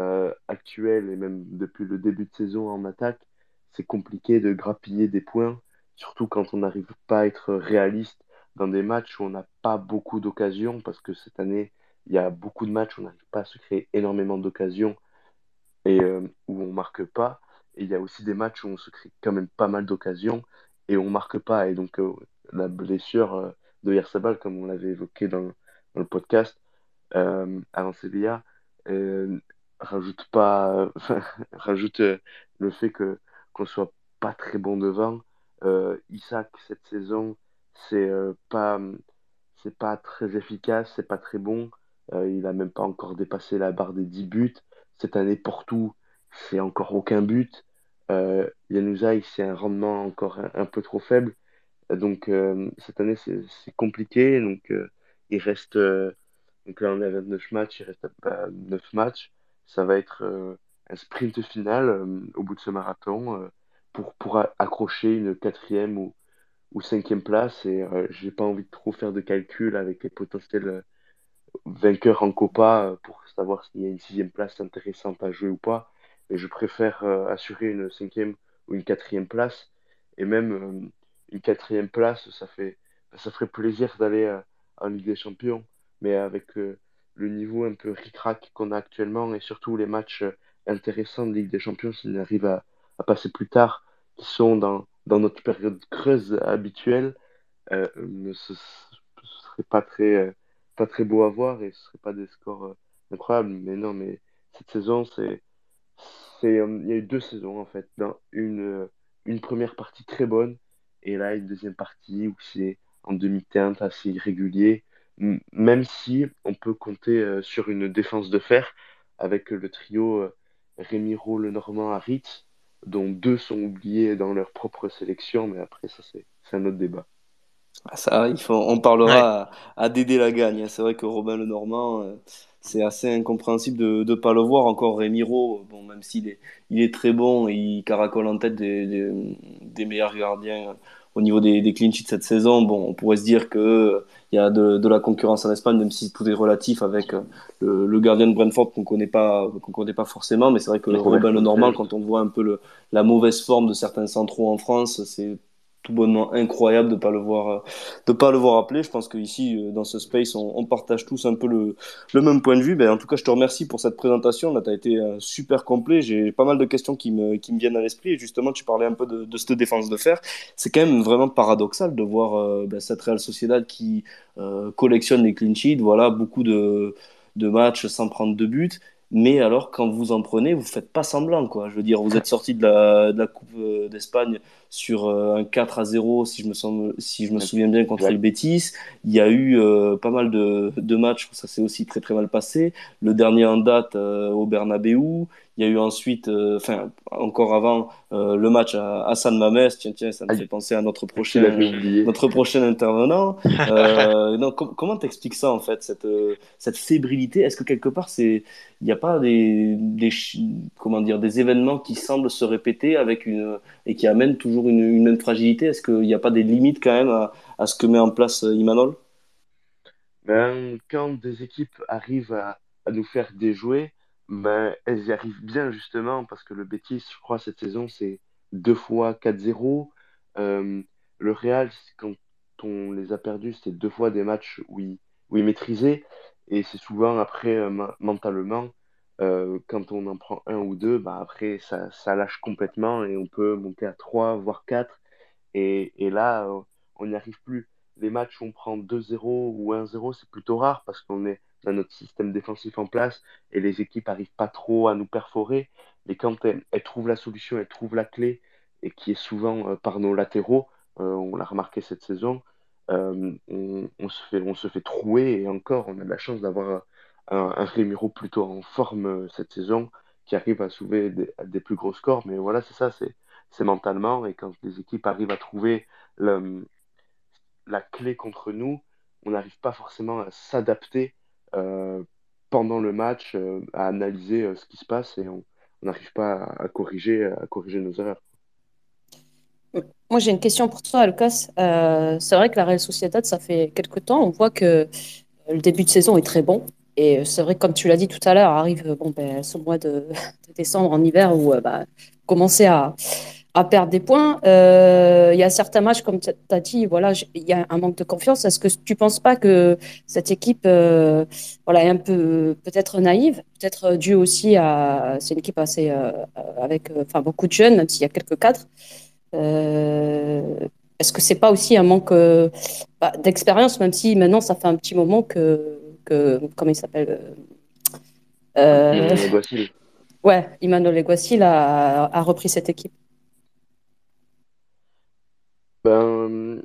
Speaker 12: euh, actuelle et même depuis le début de saison en attaque, c'est compliqué de grappiller des points, surtout quand on n'arrive pas à être réaliste dans des matchs où on n'a pas beaucoup d'occasions, parce que cette année, il y a beaucoup de matchs où on n'arrive pas à se créer énormément d'occasions et euh, où on marque pas. Et il y a aussi des matchs où on se crée quand même pas mal d'occasions et on marque pas. Et donc euh, la blessure euh, de Yarsabal, comme on l'avait évoqué dans, dans le podcast avant Sevilla, rajoute pas, (laughs) rajoute euh, le fait que qu'on soit pas très bon devant. Euh, Isaac cette saison, c'est euh, pas c'est pas très efficace, c'est pas très bon. Euh, il a même pas encore dépassé la barre des 10 buts. Cette année, Porto, c'est encore aucun but. Euh, c'est un rendement encore un, peu trop faible. Euh, Donc, euh, cette année, c'est compliqué. Donc, euh, il reste. euh, donc là, on est à 29 matchs, il reste à 9 matchs. Ça va être euh, un sprint final euh, au bout de ce marathon euh, pour, pour accrocher une quatrième ou, ou cinquième place. Et j'ai pas envie de trop faire de calculs avec les potentiels vainqueurs en Copa pour savoir s'il y a une sixième place intéressante à jouer ou pas. Et je préfère assurer une cinquième ou une quatrième place. Et même une quatrième place, ça fait, ça ferait plaisir d'aller en Ligue des Champions. Mais avec le niveau un peu ric-rac qu'on a actuellement et surtout les matchs euh, intéressants de Ligue des Champions, s'ils arrivent à, passer plus tard, qui sont dans, dans notre période creuse habituelle, euh, ne- serait pas très, euh, pas très beau à voir et ce serait pas des scores euh, incroyables. Mais non, mais cette saison, c'est, il y a eu deux saisons en fait. Une, une première partie très bonne et là une deuxième partie où c'est en demi-teinte assez irrégulier. Même si on peut compter euh, sur une défense de fer avec le trio euh, Remiro, Lenormand, Harit, dont deux sont oubliés dans leur propre sélection, mais après ça c'est un autre débat.
Speaker 1: Ah, Ça, il faut, on parlera à, à Dédé Lagagne. C'est vrai que Robin Lenormand, euh, c'est assez incompréhensible de ne pas le voir. Encore Remiro, bon, même s'il est, il est très bon il caracole en tête des, des, des meilleurs gardiens au niveau des, des clean sheets cette saison, bon, on pourrait se dire que euh, il y a de, de la concurrence en Espagne, même si tout est relatif avec euh, le, le gardien de Brentford qu'on connaît pas, qu'on connaît pas forcément. Mais c'est vrai que
Speaker 12: Le
Speaker 1: Robin Lenormand,
Speaker 12: Fontaine.
Speaker 1: quand on voit un peu le, la mauvaise forme de certains centraux en France, c'est tout bonnement incroyable de pas le voir, de pas le voir appeler. Je pense qu'ici, dans ce space, on, partage tous un peu le, même point de vue. Ben, en tout cas, je te remercie pour cette présentation. Là, tu as été super complet. J'ai pas mal de questions qui me, viennent à l'esprit. Et justement, tu parlais un peu de, de cette défense de fer. C'est quand même vraiment paradoxal de voir ben, cette Real Sociedad qui collectionne les clean sheets. Voilà, beaucoup de, matchs sans prendre de buts mais alors, quand vous en prenez, vous faites pas semblant. Je veux dire, vous êtes sorti de la, Coupe euh, d'Espagne sur euh, un 4 à 0, si je me, sens, si je me souviens bien, contre le Betis. Il y a eu euh, pas mal de, de matchs où ça s'est aussi très très mal passé. Le dernier en date au Bernabeu. Il y a eu ensuite, enfin, encore avant, le match à, à San Mames. Tiens, tiens, ça me fait penser à notre prochain, notre prochain intervenant. (laughs) comment t'expliques ça, en fait, cette, cette fébrilité? Est-ce que quelque part, il n'y a pas des, des, comment dire, des événements qui semblent se répéter avec une, et qui amènent toujours une, même fragilité? Est-ce qu'il n'y a pas des limites quand même à, ce que met en place euh, Imanol?
Speaker 12: Ben, Quand des équipes arrivent à, nous faire déjouer, ben, elles y arrivent bien justement parce que le Betis, je crois, cette saison, c'est deux fois 4-0. Euh, le Real, quand on les a perdus, c'était deux fois des matchs où ils, où ils maîtrisaient. Et c'est souvent après, euh, mentalement, euh, quand on en prend un ou deux, bah après, ça, ça lâche complètement et on peut monter à trois, voire quatre. Et, et là, euh, on n'y arrive plus. Les matchs où on prend 2-0 ou 1-0, c'est plutôt rare parce qu'on est dans notre système défensif en place et les équipes n'arrivent pas trop à nous perforer. Mais quand elles, trouvent la solution, elles trouvent la clé, et qui est souvent euh, par nos latéraux, on l'a remarqué cette saison, on, on, se fait, on se fait trouer et encore, on a la chance d'avoir un, un plutôt en forme euh, cette saison, qui arrive à soulever des, plus gros scores. Mais voilà, c'est ça, c'est mentalement. Et quand les équipes arrivent à trouver la clé contre nous, on n'arrive pas forcément à s'adapter euh, pendant le match, euh, à analyser ce qui se passe et on n'arrive pas à, corriger, à corriger nos erreurs.
Speaker 4: Moi, j'ai une question pour toi, Lucas. c'est vrai que la Real Sociedad, ça fait quelques temps, on voit que le début de saison est très bon. Et c'est vrai, comme tu l'as dit tout à l'heure, arrive bon, ben, ce mois (laughs) de, décembre en hiver où euh, bah, commencer à, perdre des points. Euh, il y a certains matchs, comme tu as dit, voilà, il y a un manque de confiance. Est-ce que tu ne penses pas que cette équipe euh, voilà, est un peu peut-être naïve, peut-être due aussi à. C'est une équipe assez. avec enfin, beaucoup de jeunes, même s'il y a quelques cadres. Est-ce que c'est pas aussi un manque bah, d'expérience, même si maintenant ça fait un petit moment que comment il s'appelle euh, euh (laughs) Ouais, Emmanuel Eguacil a, a, repris cette équipe.
Speaker 12: Ben,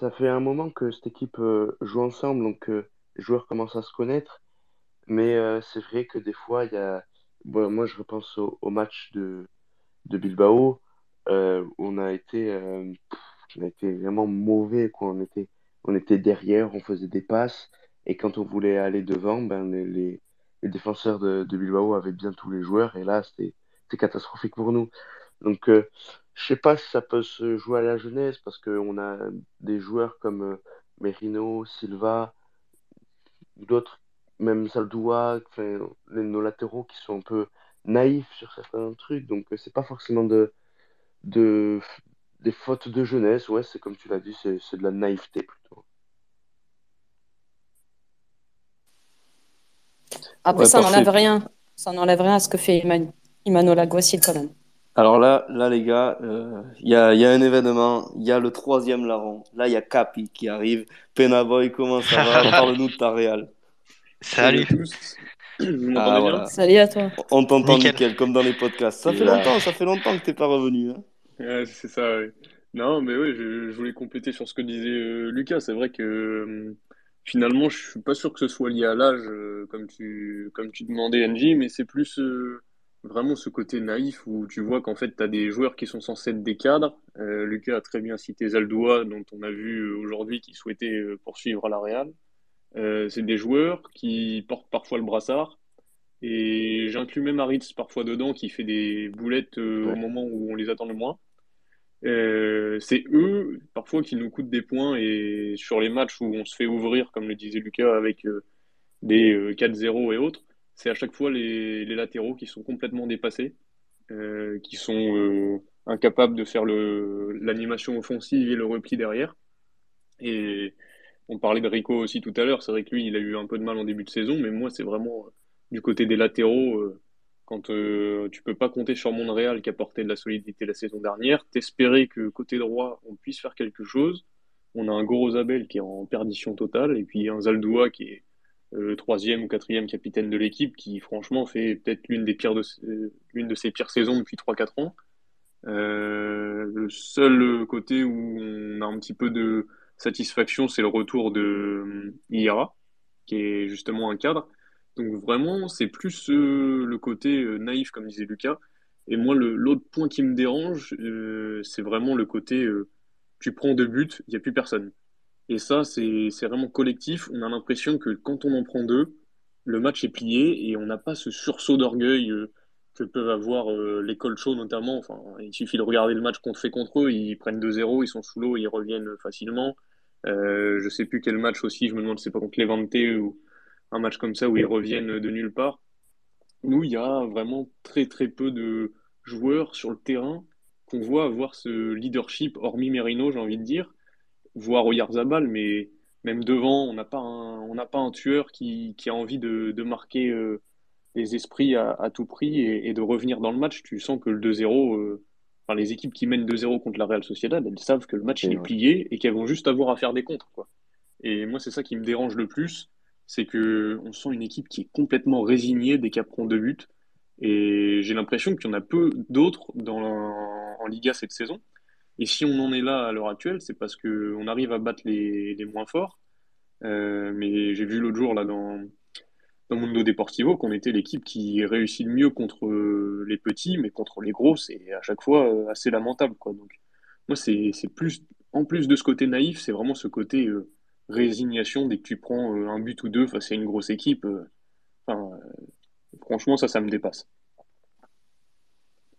Speaker 12: ça fait un moment que cette équipe euh, joue ensemble, donc euh, les joueurs commencent à se connaître. Mais c'est vrai que des fois, il y a. moi, je repense au, match de, de Bilbao, où on a été, on a été vraiment mauvais. Quoi. On, était, on était derrière, on faisait des passes. Et quand on voulait aller devant, ben, les, les, défenseurs de, Bilbao avaient bien tous les joueurs. Et là, c'était catastrophique pour nous. Donc, euh, je sais pas si ça peut se jouer à la jeunesse parce qu'on a des joueurs comme euh, Merino, Silva, d'autres, même Saldoua, nos latéraux qui sont un peu naïfs sur certains trucs. Donc, euh, c'est pas forcément de, de, des fautes de jeunesse. Ouais, c'est comme tu l'as dit, c'est de la naïveté plutôt.
Speaker 4: Après, ça n'enlève rien. Ça n'enlève rien à ce que fait Emmanuel Aguacil quand même.
Speaker 1: Alors là, là les gars, il euh, y, a, y, a, un événement. Il y a le troisième larron. Là, il y a Capi qui arrive. Penaboy, comment ça va? (laughs) Parle-nous de ta Real.
Speaker 3: Salut.
Speaker 4: Ah, Salut à toi.
Speaker 1: On t'entend nickel. comme dans les podcasts. Ça fait longtemps, ça fait longtemps que t'es pas revenu. Hein.
Speaker 13: Ouais, c'est ça, oui. Non, mais oui, je, voulais compléter sur ce que disait euh, Lucas. C'est vrai que euh, Finalement, je suis pas sûr que ce soit lié à l'âge, euh, comme tu, comme tu demandais, NJ, mais c'est plus euh, vraiment ce côté naïf où tu vois qu'en fait, tu as des joueurs qui sont censés être des cadres. Euh, Lucas a très bien cité Zaldoua, dont on a vu aujourd'hui qui souhaitait poursuivre à la Real. c'est des joueurs qui portent parfois le brassard. Et j'inclus même Aritz parfois dedans, qui fait des boulettes au moment où on les attend le moins. Euh, c'est eux, parfois, qui nous coûtent des points. Et sur les matchs où on se fait ouvrir, comme le disait Lucas, avec euh, des 4-0 euh, et autres, c'est à chaque fois les, latéraux qui sont complètement dépassés, qui sont incapable de faire l'animation offensive et le repli derrière. Et on parlait de Rico aussi tout à l'heure. C'est vrai que lui, il a eu un peu de mal en début de saison, mais moi, c'est vraiment du côté des latéraux. Quand tu peux pas compter sur Montréal qui a porté de la solidité la saison dernière, t'espérer que côté droit, on puisse faire quelque chose. On a un Gorosabel qui est en perdition totale, et puis un Zaldoua qui est le troisième ou quatrième capitaine de l'équipe, qui franchement fait peut-être l'une des pires de l'une de ses pires saisons depuis 3-4 ans. Euh, le seul côté où on a un petit peu de satisfaction, c'est le retour de euh, Ira, qui est justement un cadre. Donc vraiment, c'est plus euh, le côté naïf, comme disait Lucas. Et moi, l'autre point qui me dérange, c'est vraiment le côté tu prends deux buts, il n'y a plus personne. Et ça, c'est vraiment collectif. On a l'impression que quand on en prend deux, le match est plié et on n'a pas ce sursaut d'orgueil euh, que peuvent avoir euh, les Colchos notamment. Enfin, il suffit de regarder le match qu'on fait contre eux, ils prennent 2-0, ils sont sous l'eau, ils reviennent facilement. Euh, je sais plus quel match aussi, je me demande si c'est pas contre Levante ou un match comme ça où ils reviennent de nulle part. Nous, il y a vraiment très très peu de joueurs sur le terrain qu'on voit avoir ce leadership, hormis Merino, j'ai envie de dire, voire Oyarzabal, mais même devant, on n'a pas un, on pas un tueur qui, qui a envie de, de marquer euh, les esprits à, à tout prix et, et, de revenir dans le match. Tu sens que le 2-0, euh, enfin, les équipes qui mènent 2-0 contre la Real Sociedad, elles savent que le match est plié et qu'elles vont juste avoir à faire des contres. Quoi. Et moi, c'est ça qui me dérange le plus, c'est que on sent une équipe qui est complètement résignée dès qu'elle prend deux buts. Et j'ai l'impression qu'il y en a peu d'autres dans en Liga cette saison. Et si on en est là à l'heure actuelle, c'est parce qu'on arrive à battre les, les moins forts. Euh, mais j'ai vu l'autre jour là dans, dans Mundo Deportivo qu'on était l'équipe qui réussit le mieux contre les petits, mais contre les gros, c'est à chaque fois euh, assez lamentable. Quoi. Donc, moi, c'est plus, en plus de ce côté naïf, c'est vraiment ce côté euh, résignation dès que tu prends euh, un but ou deux face à une grosse équipe. Enfin, franchement, ça, ça me dépasse.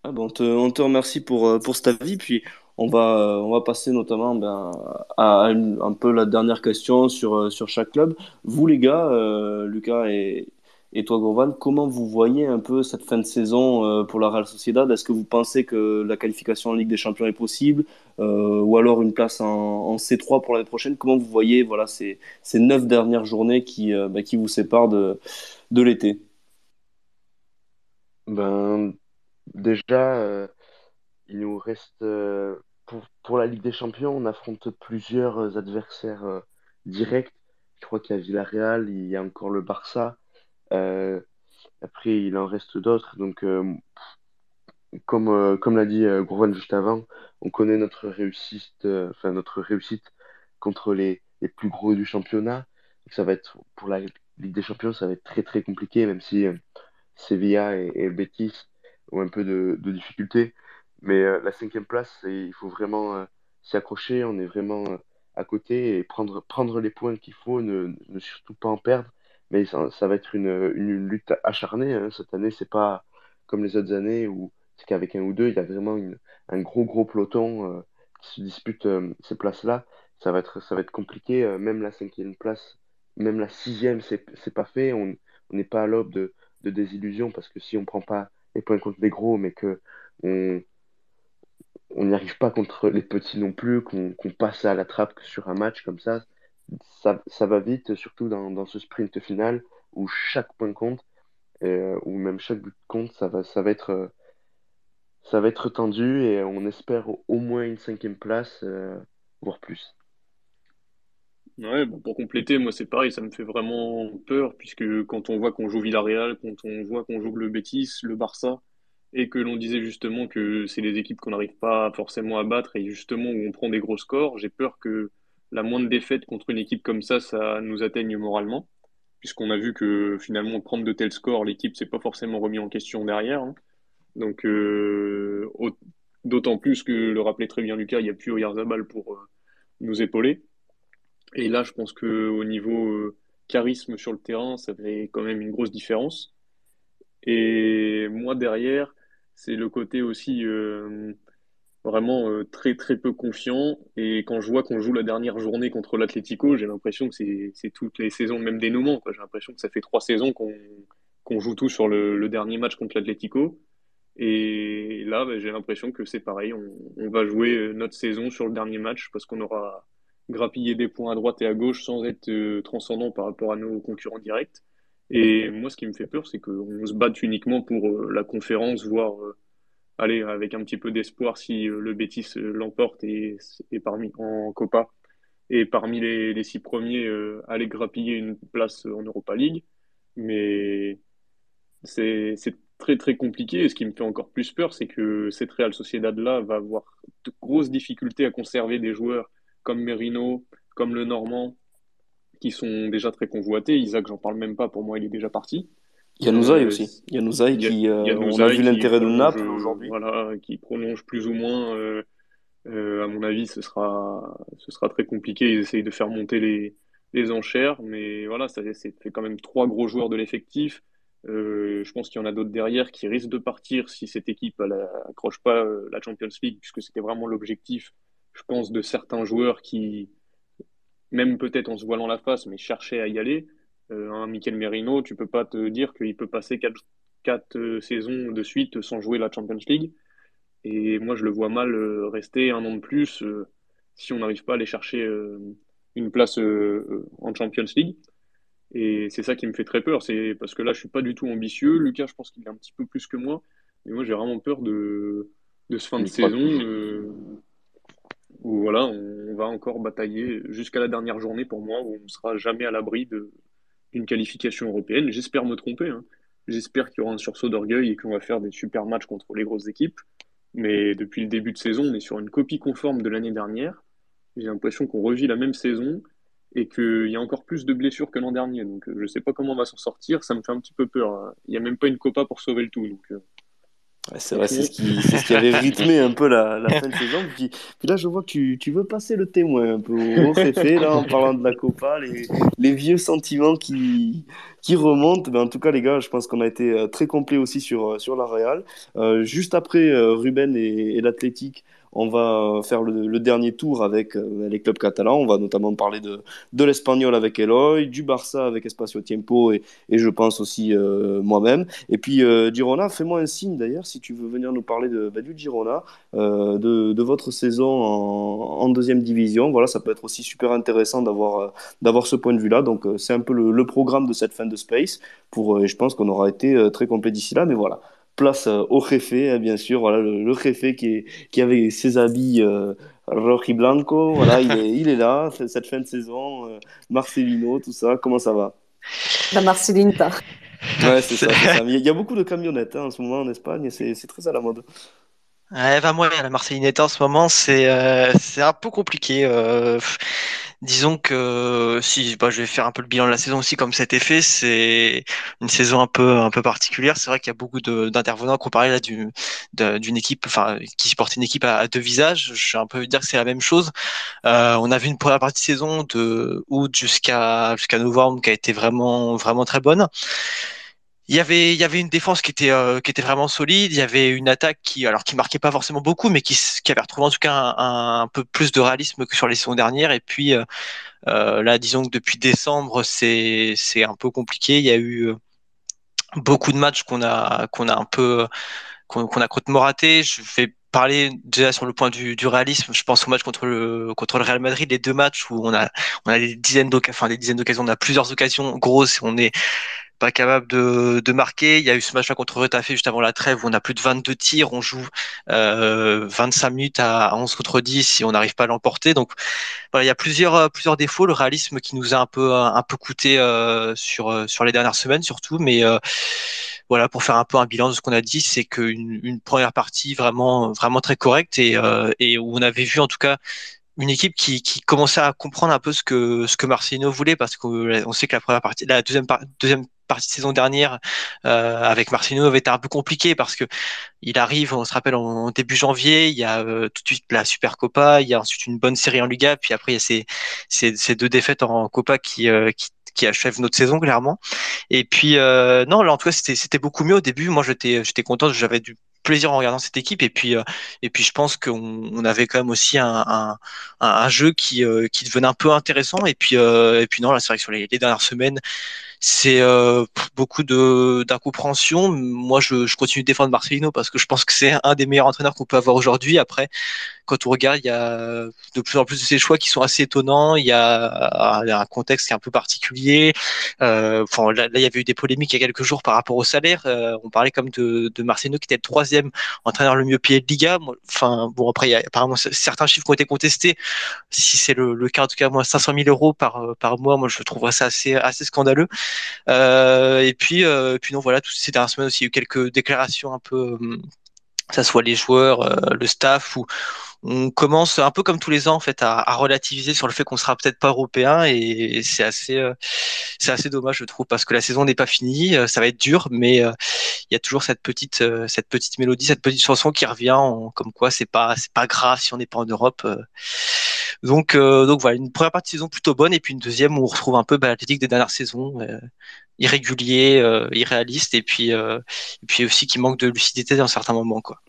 Speaker 1: Ah ben on, te, remercie pour, pour cet avis. Puis on va, on va passer notamment ben, à un peu la dernière question sur, sur chaque club. Vous, les gars, euh, Lucas et, et toi, Gourvan, comment vous voyez un peu cette fin de saison euh, pour la Real Sociedad? Est-ce que vous pensez que la qualification en Ligue des Champions est possible euh, ou alors une place en, en C3 pour l'année prochaine? Comment vous voyez voilà, ces, ces neuf dernières journées qui, euh, ben, qui vous séparent de, de l'été?
Speaker 12: Ben, Déjà, il nous reste pour, pour la Ligue des Champions, on affronte plusieurs adversaires directs. Je crois qu'il y a Villarreal, il y a encore le Barça. Euh, après, il en reste d'autres. Donc, euh, comme, euh, comme l'a dit Gourvan juste avant, on connaît notre réussite, notre réussite contre les, les plus gros du championnat. Ça va être pour la Ligue des Champions, ça va être très très compliqué, même si Sevilla et, et Betis ont un peu de, difficultés. Mais la cinquième place, il faut vraiment euh, s'y accrocher. On est vraiment à côté et prendre, prendre les points qu'il faut, ne, surtout pas en perdre. Mais ça, va être une, une, lutte acharnée. Hein. Cette année, c'est pas comme les autres années où c'est qu'avec un ou deux, il y a vraiment un gros gros peloton euh, qui se dispute euh, ces places-là. Ça va être, ça va être compliqué. même la cinquième place, même la sixième, c'est, c'est pas fait. On n'est pas à l'aube de, de désillusion parce que si on prend pas les points contre les gros, mais que on, on n'y arrive pas contre les petits non plus, qu'on qu passe à la trappe sur un match comme ça, ça, ça va vite, surtout dans, dans, ce sprint final où chaque point compte, et, où même chaque but compte, ça va, ça va être, ça va être tendu et on espère au moins une cinquième place, euh, voire plus.
Speaker 13: Ouais, bah pour compléter, moi c'est pareil, ça me fait vraiment peur, puisque quand on voit qu'on joue Villarreal, quand on voit qu'on joue le Betis, le Barça, et que l'on disait justement que c'est des équipes qu'on n'arrive pas forcément à battre et justement où on prend des gros scores, j'ai peur que la moindre défaite contre une équipe comme ça, ça nous atteigne moralement, puisqu'on a vu que finalement prendre de tels scores, l'équipe s'est pas forcément remis en question derrière. Hein. Donc euh, d'autant plus que le rappelait très bien Lucas, il n'y a plus Oyarzabal pour euh, nous épauler. Et là, je pense que au niveau euh, charisme sur le terrain, ça fait quand même une grosse différence. Et moi derrière, c'est le côté aussi vraiment euh, très très peu confiant. Et quand je vois qu'on joue la dernière journée contre l'Atlético, j'ai l'impression que c'est toutes les saisons le même dénouement. J'ai l'impression que ça fait trois saisons qu'on qu'on joue tout sur le, le dernier match contre l'Atlético. Et là, bah, j'ai l'impression que c'est pareil. On, on, va jouer notre saison sur le dernier match parce qu'on aura grappillé des points à droite et à gauche sans être euh, transcendant par rapport à nos concurrents directs. Et moi, ce qui me fait peur, c'est qu'on se batte uniquement pour euh, la conférence, voire euh, aller avec un petit peu d'espoir si le Betis l'emporte et, et, parmi en Copa et parmi les, les six premiers, aller grappiller une place en Europa League. Mais c'est très très compliqué. Et ce qui me fait encore plus peur, c'est que cette Real Sociedad-là va avoir de grosses difficultés à conserver des joueurs comme Merino, comme le Normand, qui sont déjà très convoités. Isaac, j'en parle même pas, pour moi, il est déjà parti.
Speaker 1: Il y a Nouzaï euh, aussi. Il y a qui, euh, on a vu l'intérêt de Naples aujourd'hui.
Speaker 13: Voilà, qui prolonge plus ou moins. Euh, euh, à mon avis, ce sera, ce sera très compliqué. Ils essayent de faire monter les, les enchères, mais voilà, ça fait quand même trois gros joueurs de l'effectif. Euh, je pense qu'il y en a d'autres derrière qui risquent de partir si cette équipe n'accroche pas euh, la Champions League, puisque c'était vraiment l'objectif, je pense, de certains joueurs qui, même peut-être en se voilant la face, mais cherchaient à y aller. Euh, un Mikel Merino, tu peux pas te dire qu'il peut passer quatre, quatre euh, saisons de suite sans jouer la Champions League. Et moi, je le vois mal rester un an de plus si on n'arrive pas à aller chercher une place en Champions League. Et c'est ça qui me fait très peur, c'est parce que là, je suis pas du tout ambitieux. Lucas, je pense qu'il est un petit peu plus que moi. Mais moi, j'ai vraiment peur de, de ce fin de saison euh, où voilà, on va encore batailler jusqu'à la dernière journée pour moi, où on ne sera jamais à l'abri d'une qualification européenne. J'espère me tromper. Hein. J'espère qu'il y aura un sursaut d'orgueil et qu'on va faire des super matchs contre les grosses équipes. Mais depuis le début de saison, on est sur une copie conforme de l'année dernière. J'ai l'impression qu'on revit la même saison et qu'il y a encore plus de blessures que l'an dernier. Donc euh, je ne sais pas comment on va s'en sortir, ça me fait un petit peu peur. Hein. Il n'y a même pas une copa pour sauver le tout. Donc, euh.
Speaker 1: c'est vrai, c'est ce, qui, ce qui avait rythmé un peu la, la (laughs) fin de saison. Puis, puis, là, je vois que tu, tu, veux passer le témoin un peu au réfé, là, en parlant de la Copa, les, les vieux sentiments qui, qui remontent. Mais en tout cas, les gars, je pense qu'on a été euh, très complet aussi sur, sur la Real. Euh, juste après Ruben et, et l'Athletic, on va faire le, dernier tour avec euh, les clubs catalans. On va notamment parler de, de l'Espagnol avec Eloy, du Barça avec Espacio Tiempo et, et je pense aussi euh, moi-même. Et puis euh, Girona, fais-moi un signe d'ailleurs si tu veux venir nous parler de, bah, du Girona, de, de, votre saison en, deuxième division. Voilà, ça peut être aussi super intéressant d'avoir ce point de vue-là. Donc c'est un peu le, le, programme de cette fin de Space. Pour, je pense qu'on aura été très complet d'ici là, mais voilà place euh, au jefe, hein, bien sûr, voilà, le, le jefe qui, qui avait ses habits euh, blanco, voilà, il est, il est là, (laughs) cette fin de saison, euh, Marcelino, tout ça, comment ça va?
Speaker 4: La Marcelinta.
Speaker 1: Ouais, c'est ça, (laughs) ça, Il y a beaucoup de camionnettes hein, en ce moment en Espagne, c'est très à la mode.
Speaker 3: Ouais, bah moi, la Marcelinetta en ce moment, c'est euh, c'est un peu compliqué. Euh, disons que si bah, je vais faire un peu le bilan de la saison aussi, comme cet effet, c'est une saison un peu un peu particulière. C'est vrai qu'il y a beaucoup d'intervenants comparé là d'une équipe, enfin qui supporte une équipe à, deux visages. Je vais un peu dire que c'est la même chose. Euh, on a vu une première partie de saison de août jusqu'à jusqu'à novembre qui a été vraiment vraiment très bonne il y avait il y avait une défense qui était euh, qui était vraiment solide. Il y avait une attaque qui alors qui marquait pas forcément beaucoup mais qui, qui avait retrouvé en tout cas un, un, peu plus de réalisme que sur les saisons dernières. Et puis euh, euh, là disons que depuis décembre c'est c'est un peu compliqué. Il y a eu euh, beaucoup de matchs qu'on a qu'on a un peu qu'on qu a complètement raté je vais parler déjà sur le point du, du, réalisme, je pense au match contre le contre le Real Madrid, les deux matchs où on a on a des dizaines d'occasions, enfin des dizaines d'occasions, on a plusieurs occasions grosses, on est pas capable de, de, marquer. Il y a eu ce match-là contre Retafe juste avant la trêve où on a plus de 22 tirs, on joue euh, 25 minutes à 11 contre 10 si on n'arrive pas à l'emporter. Donc voilà, il y a plusieurs euh, plusieurs défauts, le réalisme qui nous a un peu un peu coûté euh, sur euh, sur les dernières semaines surtout, mais euh, voilà pour faire un peu un bilan de ce qu'on a dit, c'est qu'une une première partie vraiment vraiment très correcte et euh, et où on avait vu en tout cas une équipe qui, qui, commençait à comprendre un peu ce que ce que Marcelino voulait parce qu'on sait que la première partie, la deuxième deuxième partie de saison dernière euh, avec Marcelino avait été un peu compliqué parce que il arrive, on se rappelle en début janvier, il y a euh, tout de suite la Super Copa, il y a ensuite une bonne série en Liga, puis après il y a ces, deux défaites en Copa qui, euh, notre saison clairement. Et puis euh, non, là en tout cas c'était beaucoup mieux au début. Moi j'étais j'étais content, j'avais du plaisir en regardant cette équipe et puis et puis je pense qu'on on avait quand même aussi un, jeu qui devenait un peu intéressant et puis et puis non là c'est vrai que sur les dernières semaines c'est euh, beaucoup de d'incompréhension. Moi, je, je continue de défendre Marcelino parce que je pense que c'est un des meilleurs entraîneurs qu'on peut avoir aujourd'hui. Après, quand on regarde, il y a de plus en plus de ces choix qui sont assez étonnants. Il y a, un contexte qui est un peu particulier. Euh, enfin, là, il y avait eu des polémiques il y a quelques jours par rapport au salaire. Euh, on parlait comme de, de Marcelino qui était le troisième entraîneur le mieux payé de Liga. Enfin, bon, après, il y a apparemment certains chiffres qui ont été contestés. Si c'est le, le, cas, en tout cas, moi, 500 000 euros par, par mois, moi, je trouverais ça assez, assez scandaleux. Euh, et puis, euh, puis non, voilà, toutes ces dernières semaines aussi, il y a eu quelques déclarations un peu, que ça soit les joueurs, euh, le staff ou on commence un peu comme tous les ans en fait à, relativiser sur le fait qu'on sera peut-être pas européen et c'est assez euh, c'est assez dommage je trouve parce que la saison n'est pas finie euh, ça va être dur mais euh, il y a toujours cette petite cette petite mélodie cette petite chanson qui revient en, comme quoi c'est pas c'est pas grave si on n'est pas en Europe donc donc voilà une première partie de saison plutôt bonne et puis une deuxième où on retrouve un peu bah, l'athlétique des dernières saisons irrégulier irréaliste et puis et puis aussi qui manque de lucidité dans certains moments quoi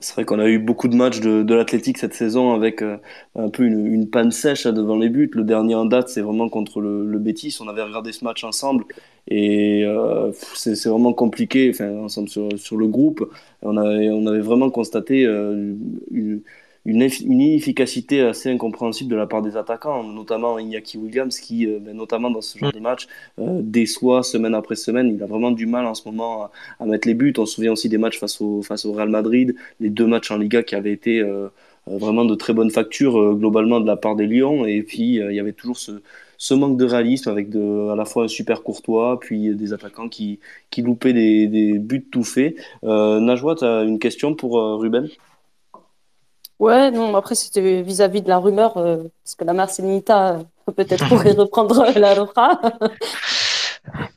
Speaker 1: c'est vrai qu'on a eu beaucoup de matchs de, de l'athlétique cette saison avec euh, un peu une, panne sèche devant les buts. Le dernier en date, c'est vraiment contre le, le Betis. On avait regardé ce match ensemble et euh, c'est vraiment compliqué, enfin, ensemble sur, le groupe. On avait, on avait vraiment constaté euh, une, une, inefficacité assez incompréhensible de la part des attaquants, notamment Iñaki Williams, qui, euh, ben, notamment dans ce genre de match, euh, déçoit semaine après semaine. Il a vraiment du mal en ce moment à, mettre les buts. On se souvient aussi des matchs face au, face au Real Madrid, les deux matchs en Liga qui avaient été euh, vraiment de très bonne facture globalement de la part des Lions. Et puis, il y avait toujours ce, manque de réalisme avec à la fois un super courtois, puis des attaquants qui, qui loupaient des, des buts tout faits. Najwa, tu as une question pour Ruben?
Speaker 4: Ouais, non, après, c'était vis-à-vis de la rumeur, euh, parce que la Marcelinita euh, peut-être pourrait (laughs) reprendre la Roja.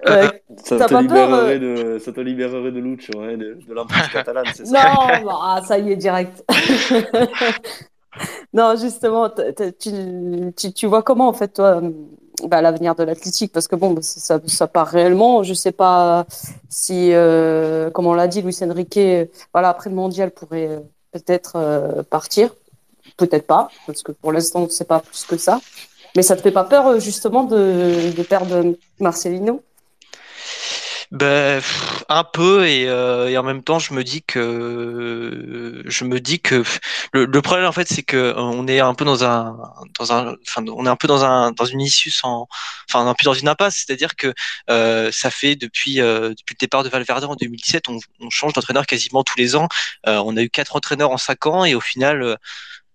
Speaker 1: Euh, (laughs) ça, te libérerait de, ça te libérerait de Lucho, hein, de, de l'emprise catalane, c'est ça
Speaker 4: Non, ah, ça y est, direct. (laughs) non, justement, tu, tu, tu, vois comment, en fait, toi, bah, l'avenir de l'athlétique? Parce que, bon, ça, ça part réellement. Je sais pas si, euh, comme on l'a dit, Luis Enrique, voilà, après le mondial, pourrait peut-être euh, partir, peut-être pas, parce que pour l'instant, on ne sait pas plus que ça. Mais ça te fait pas peur, euh, justement, de, de perdre Marcelino?
Speaker 3: Ben, un peu et, euh, et, en même temps je me dis que je me dis que le, le problème en fait c'est que on est un peu dans un dans un enfin on est un peu dans un dans une issue sans enfin un peu dans une impasse. C'est-à-dire que euh, ça fait depuis euh, depuis le départ de Valverde en 2017 on, on change d'entraîneur quasiment tous les ans. Euh, on a eu quatre entraîneurs en cinq ans et au final il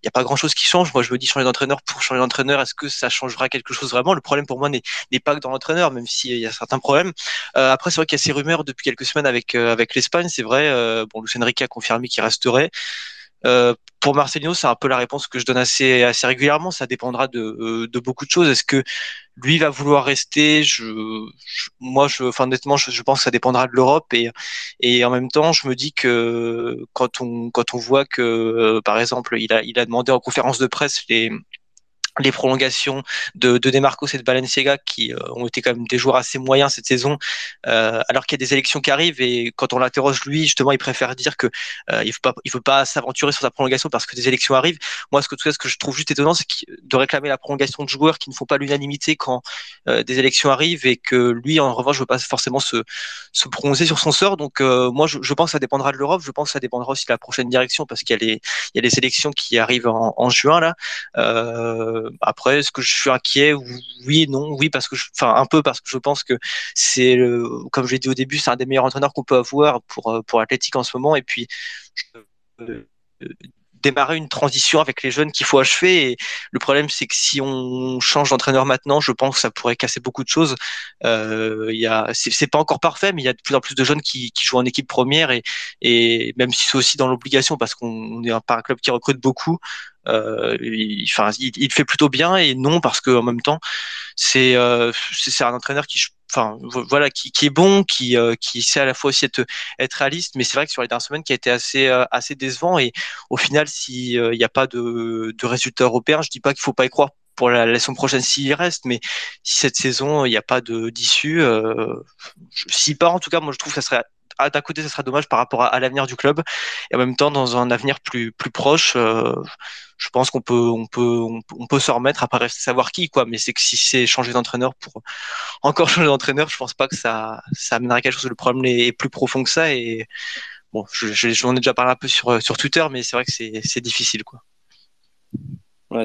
Speaker 3: n'y a pas grand chose qui change. Moi, je me dis changer d'entraîneur pour changer d'entraîneur. Est-ce que ça changera quelque chose vraiment? Le problème pour moi n'est pas que dans l'entraîneur, même s'il y a certains problèmes. Euh, après, c'est vrai qu'il y a ces rumeurs depuis quelques semaines avec euh, avec l'Espagne. C'est vrai. Euh, bon, Lucien Enrique a confirmé qu'il resterait. Pour Marcelino, c'est un peu la réponse que je donne assez, assez régulièrement. Ça dépendra de, euh, de beaucoup de choses. Est-ce que lui va vouloir rester? Je, Moi, je, enfin, honnêtement, je, je, pense que ça dépendra de l'Europe. Et, et en même temps, je me dis que quand on, quand on voit que, euh, par exemple, il a, il a demandé en conférence de presse les, les prolongations de, de Demarcos et de Balenciaga qui euh, ont été quand même des joueurs assez moyens cette saison, euh, alors qu'il y a des élections qui arrivent et quand on l'interroge lui, justement, il préfère dire que euh, il faut pas, il faut pas s'aventurer sur sa prolongation parce que des élections arrivent. Moi, ce que ce que je trouve juste étonnant, c'est de réclamer la prolongation de joueurs qui ne font pas l'unanimité quand euh, des élections arrivent et que lui, en revanche, veut pas forcément se, se prononcer sur son sort. Donc, euh, moi, je, je, pense que ça dépendra de l'Europe. Je pense que ça dépendra aussi de la prochaine direction parce qu'il y a les, il y a les élections qui arrivent en, en juin là. Euh, après, est-ce que je suis inquiet? Oui, non, oui parce que, je, enfin un peu parce que je pense que c'est, comme je l'ai dit au début, c'est un des meilleurs entraîneurs qu'on peut avoir pour pour l'Athletic en ce moment. Et puis je, démarrer une transition avec les jeunes qu'il faut achever. Le problème, c'est que si on change d'entraîneur maintenant, je pense que ça pourrait casser beaucoup de choses. Euh, y a, c'est pas encore parfait, mais il y a de plus en plus de jeunes qui, jouent en équipe première et, même si c'est aussi dans l'obligation parce qu'on est un, un club qui recrute beaucoup, euh, il, enfin, il, il, fait plutôt bien et non parce que en même temps, c'est euh, c'est un entraîneur qui enfin voilà qui, est bon qui euh, qui sait à la fois aussi être réaliste mais c'est vrai que sur les dernières semaines qui a été assez euh, décevant. Et au final s'il euh, n'y a pas de de résultats européens je dis pas qu'il faut pas y croire pour la, saison prochaine s'il reste mais si cette saison il n'y a pas de d'issue euh, s'il part en tout cas moi je trouve que ça serait d'un côté, ça sera dommage par rapport à, l'avenir du club, et en même temps, dans un avenir plus plus proche, je pense qu'on peut on peut on, peut se remettre après savoir qui quoi. Mais c'est que si c'est changer d'entraîneur pour (laughs) encore changer d'entraîneur, je pense pas que ça ça amènera quelque chose. Le problème est plus profond que ça et bon, je, j'en ai déjà parlé un peu sur sur Twitter, mais c'est vrai que c'est difficile quoi.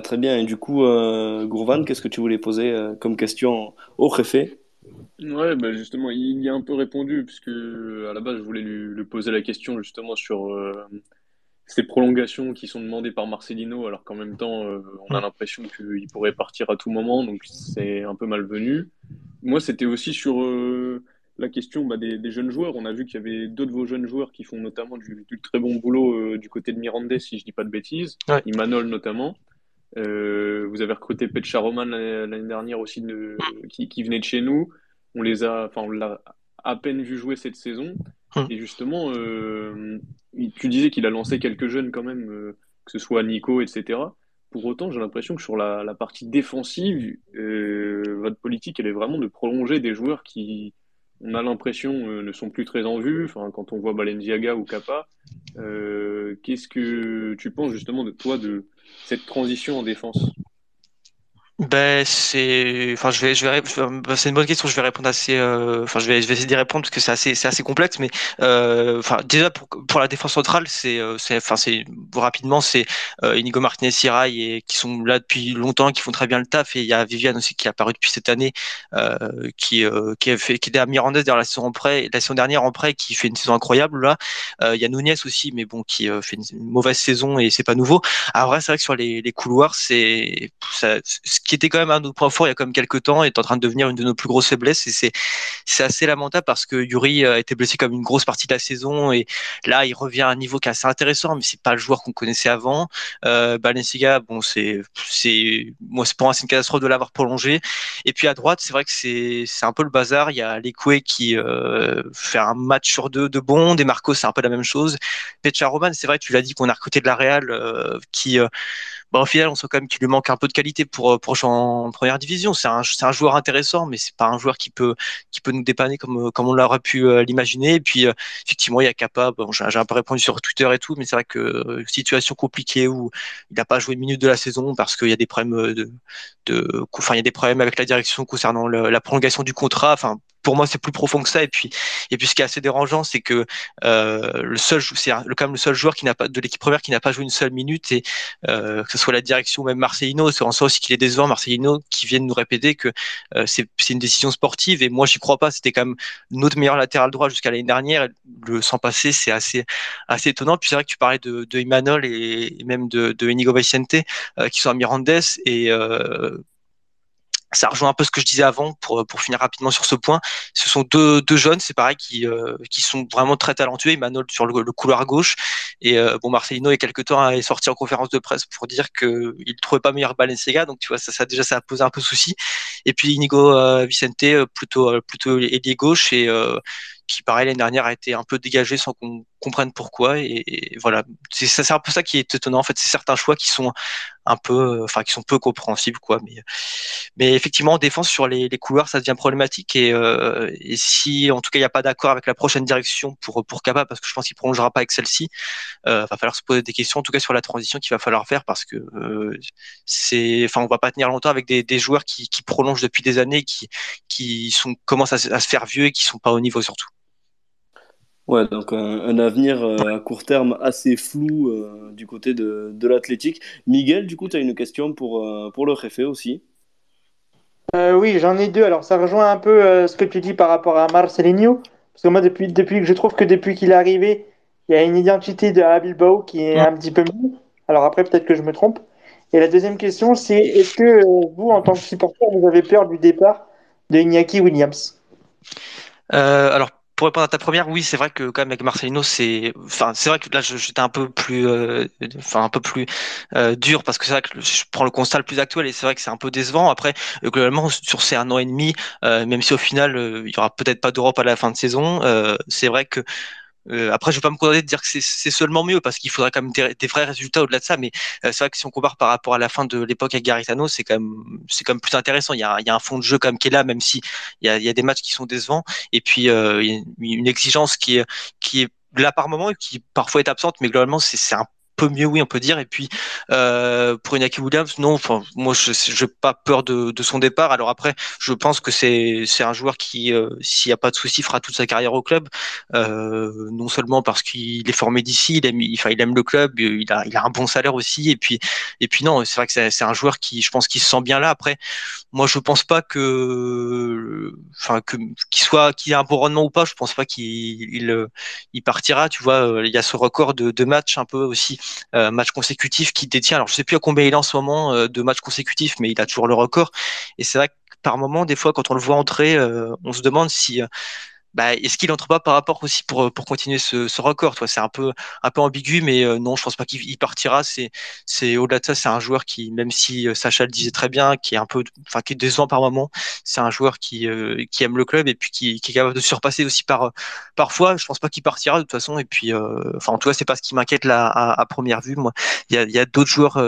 Speaker 1: Très bien. Et du coup, euh, Gourvan, qu'est-ce que tu voulais poser euh, comme question au préfet?
Speaker 13: Ouais, bah justement, il y a un peu répondu, puisque à la base, je voulais lui, poser la question justement sur euh, ces prolongations qui sont demandées par Marcelino, alors qu'en même temps, on a l'impression qu'il pourrait partir à tout moment, donc c'est un peu malvenu. Moi, c'était aussi sur la question bah, des, jeunes joueurs. On a vu qu'il y avait d'autres de vos jeunes joueurs qui font notamment du, très bon boulot du côté de Mirandés, si je dis pas de bêtises, Imanol notamment. Euh, vous avez recruté Petcha Roman l'année dernière aussi, de, qui, qui, venait de chez nous. On les a, enfin, on l'a à peine vu jouer cette saison. Hum. Et justement, euh, tu disais qu'il a lancé quelques jeunes quand même, euh, que ce soit Nico, etc. Pour autant, j'ai l'impression que sur la, la partie défensive, votre politique, elle est vraiment de prolonger des joueurs qui, on a l'impression, ne sont plus très en vue. Enfin, quand on voit Balenciaga ou Kappa, qu'est-ce que tu penses justement de toi de cette transition en défense?
Speaker 3: Ben c'est, enfin je vais, je vais, ben, c'est une bonne question. Je vais répondre assez, euh, enfin je vais, je vais essayer d'y répondre parce que c'est assez, c'est assez complexe. Mais euh, enfin déjà pour, pour la défense centrale, c'est, euh, c'est, enfin c'est rapidement, c'est Inigo Martinez, Sirai et qui sont là depuis longtemps, qui font très bien le taf. Et il y a Viviane aussi qui est apparu depuis cette année, qui, qui a fait, qui était à derrière la saison en prêt, la saison dernière en prêt, qui fait une saison incroyable là. Il y a Nunez aussi, mais bon, qui fait une, mauvaise saison et c'est pas nouveau. Après c'est vrai que sur les, les couloirs, c'est, ça, qui était quand même un de nos points forts il y a quand même quelques temps, est en train de devenir une de nos plus grosses faiblesses. Et c'est, assez lamentable parce que Yuri a été blessé comme une grosse partie de la saison et là, il revient à un niveau qui est assez intéressant, mais c'est pas le joueur qu'on connaissait avant. Euh, Balenciaga, bon, c'est, c'est, moi, c'est pour moi, c'est une catastrophe de l'avoir prolongé. Et puis à droite, c'est vrai que c'est, c'est un peu le bazar. Il y a Lekwe qui euh, fait un match sur deux de bon. Des Marcos, c'est un peu la même chose. Pecha Roman, c'est vrai, tu l'as dit qu'on a recruté de la Real euh, qui euh, bah, au final, on sent quand même qu'il lui manque un peu de qualité pour, euh, pour jouer en première division. C'est un, joueur intéressant, mais c'est pas un joueur qui peut, nous dépanner comme, comme on l'aurait pu euh, l'imaginer. Et puis, euh, effectivement, il y a Kappa. J'ai, un peu répondu sur Twitter et tout, mais c'est vrai que situation compliquée où il n'a pas joué une minute de la saison parce qu'il y a des problèmes de, de, enfin, il y a des problèmes avec la direction concernant la prolongation du contrat. Enfin, pour moi, c'est plus profond que ça. Et puis, et puis, ce qui est assez dérangeant, c'est que euh, le seul, c'est quand même le seul joueur qui n'a pas de l'équipe première qui n'a pas joué une seule minute, et euh, que ce soit la direction ou même Marcelino, c'est en soi aussi qu'il est décevant. Marcelino qui vient nous répéter que euh, c'est une décision sportive, et moi, j'y crois pas. C'était quand même notre meilleur latéral droit jusqu'à l'année dernière. Le sans passer, c'est assez, assez étonnant. Puis c'est vrai que tu parlais de, de Imanol et, même de, de Inigo Vicente, qui sont à Mirandes et ça rejoint un peu ce que je disais avant pour, pour finir rapidement sur ce point. Ce sont deux, deux jeunes, c'est pareil, qui, euh, qui sont vraiment très talentueux. Emmanuel sur le, couloir gauche. Et euh, bon, Marcelino, il y a quelques temps, est sorti en conférence de presse pour dire qu'il ne trouvait pas meilleur Balenciaga. Donc, tu vois, ça, ça déjà, ça a posé un peu souci. Et puis, Inigo euh, Vicente, plutôt, plutôt ailier gauche. Et qui pareil l'année dernière a été un peu dégagé sans qu'on pourquoi et, voilà. C'est c'est un peu ça qui est étonnant en fait. C'est certains choix qui sont un peu enfin qui sont peu compréhensibles quoi. Mais mais effectivement en défense sur les, les couloirs ça devient problématique et, euh, et si en tout cas il n'y a pas d'accord avec la prochaine direction pour pour Kappa parce que je pense qu'il prolongera pas avec celle-ci euh, va falloir se poser des questions en tout cas sur la transition qu'il va falloir faire parce que euh, c'est enfin on va pas tenir longtemps avec des, des joueurs qui, qui prolongent depuis des années qui qui sont commencent à, à se faire vieux et qui sont pas au niveau surtout
Speaker 1: Ouais, donc un, avenir euh, à court terme assez flou euh, du côté de, de l'athlétique. Miguel, du coup, tu as une question pour, euh, pour le réfé aussi.
Speaker 9: oui, j'en ai deux. Alors, ça rejoint un peu ce que tu dis par rapport à Marcelinho. Parce que moi, depuis, depuis je trouve que depuis qu'il est arrivé, il y a une identité de à Bilbao qui est un petit peu mieux. Alors après, peut-être que je me trompe. Et la deuxième question, c'est est-ce que vous, en tant que supporter, vous avez peur du départ de Iñaki Williams?
Speaker 3: Alors, pour répondre à ta première, oui, c'est vrai que quand même avec Marcelino, c'est, enfin, c'est vrai que là, j'étais un peu plus, euh, enfin, un peu plus euh, dur parce que c'est vrai que je prends le constat le plus actuel et c'est vrai que c'est un peu décevant. Après, euh, globalement, sur ces un an et demi, même si au final, il y aura peut-être pas d'Europe à la fin de saison, c'est vrai que euh, après, je vais pas me contenter de dire que c'est seulement mieux parce qu'il faudrait quand même des, vrais résultats au-delà de ça. Mais euh, c'est vrai que si on compare par rapport à la fin de l'époque avec Garitano, c'est quand même c'est quand même plus intéressant. Il y, a, il y a un fond de jeu comme qui est là, même si il y a, il y a des matchs qui sont décevants. Et puis euh, il y a une exigence qui est qui est là par moment et qui parfois est absente, mais globalement c'est un peu mieux, oui, on peut dire. Et puis euh, pour Inaki Williams, non. Enfin, moi, je n'ai pas peur de, de, son départ. Alors après, je pense que c'est c'est un joueur qui, euh, s'il n'y a pas de souci, fera toute sa carrière au club. Euh, non seulement parce qu'il est formé d'ici, il aime, il aime le club, il a il a un bon salaire aussi. Et puis et puis non, c'est vrai que c'est un joueur qui, je pense, qu'il se sent bien là. Après, moi, je pense pas que, enfin, que qu'il soit, qu'il ait un bon rendement ou pas. Je pense pas qu'il il, il, partira. Tu vois, il y a ce record de, de matchs un peu aussi euh, match consécutif qui détient. Alors je sais plus à combien il est en ce moment euh, de matchs consécutifs, mais il a toujours le record. Et c'est vrai que par moment, des fois, quand on le voit entrer, euh, on se demande si bah, est-ce qu'il entre pas par rapport aussi pour pour continuer ce, ce record toi? C'est un peu un peu ambigu mais euh, non je pense pas qu'il partira. C'est c'est au-delà de ça c'est un joueur qui même si euh, Sacha le disait très bien qui est un peu enfin qui est décevant par moment c'est un joueur qui euh, qui aime le club et puis qui, qui est capable de surpasser aussi par parfois. Je pense pas qu'il partira de toute façon. Et puis enfin en tout cas c'est pas ce qui m'inquiète là à, à, première vue moi. Il y a, y a d'autres joueurs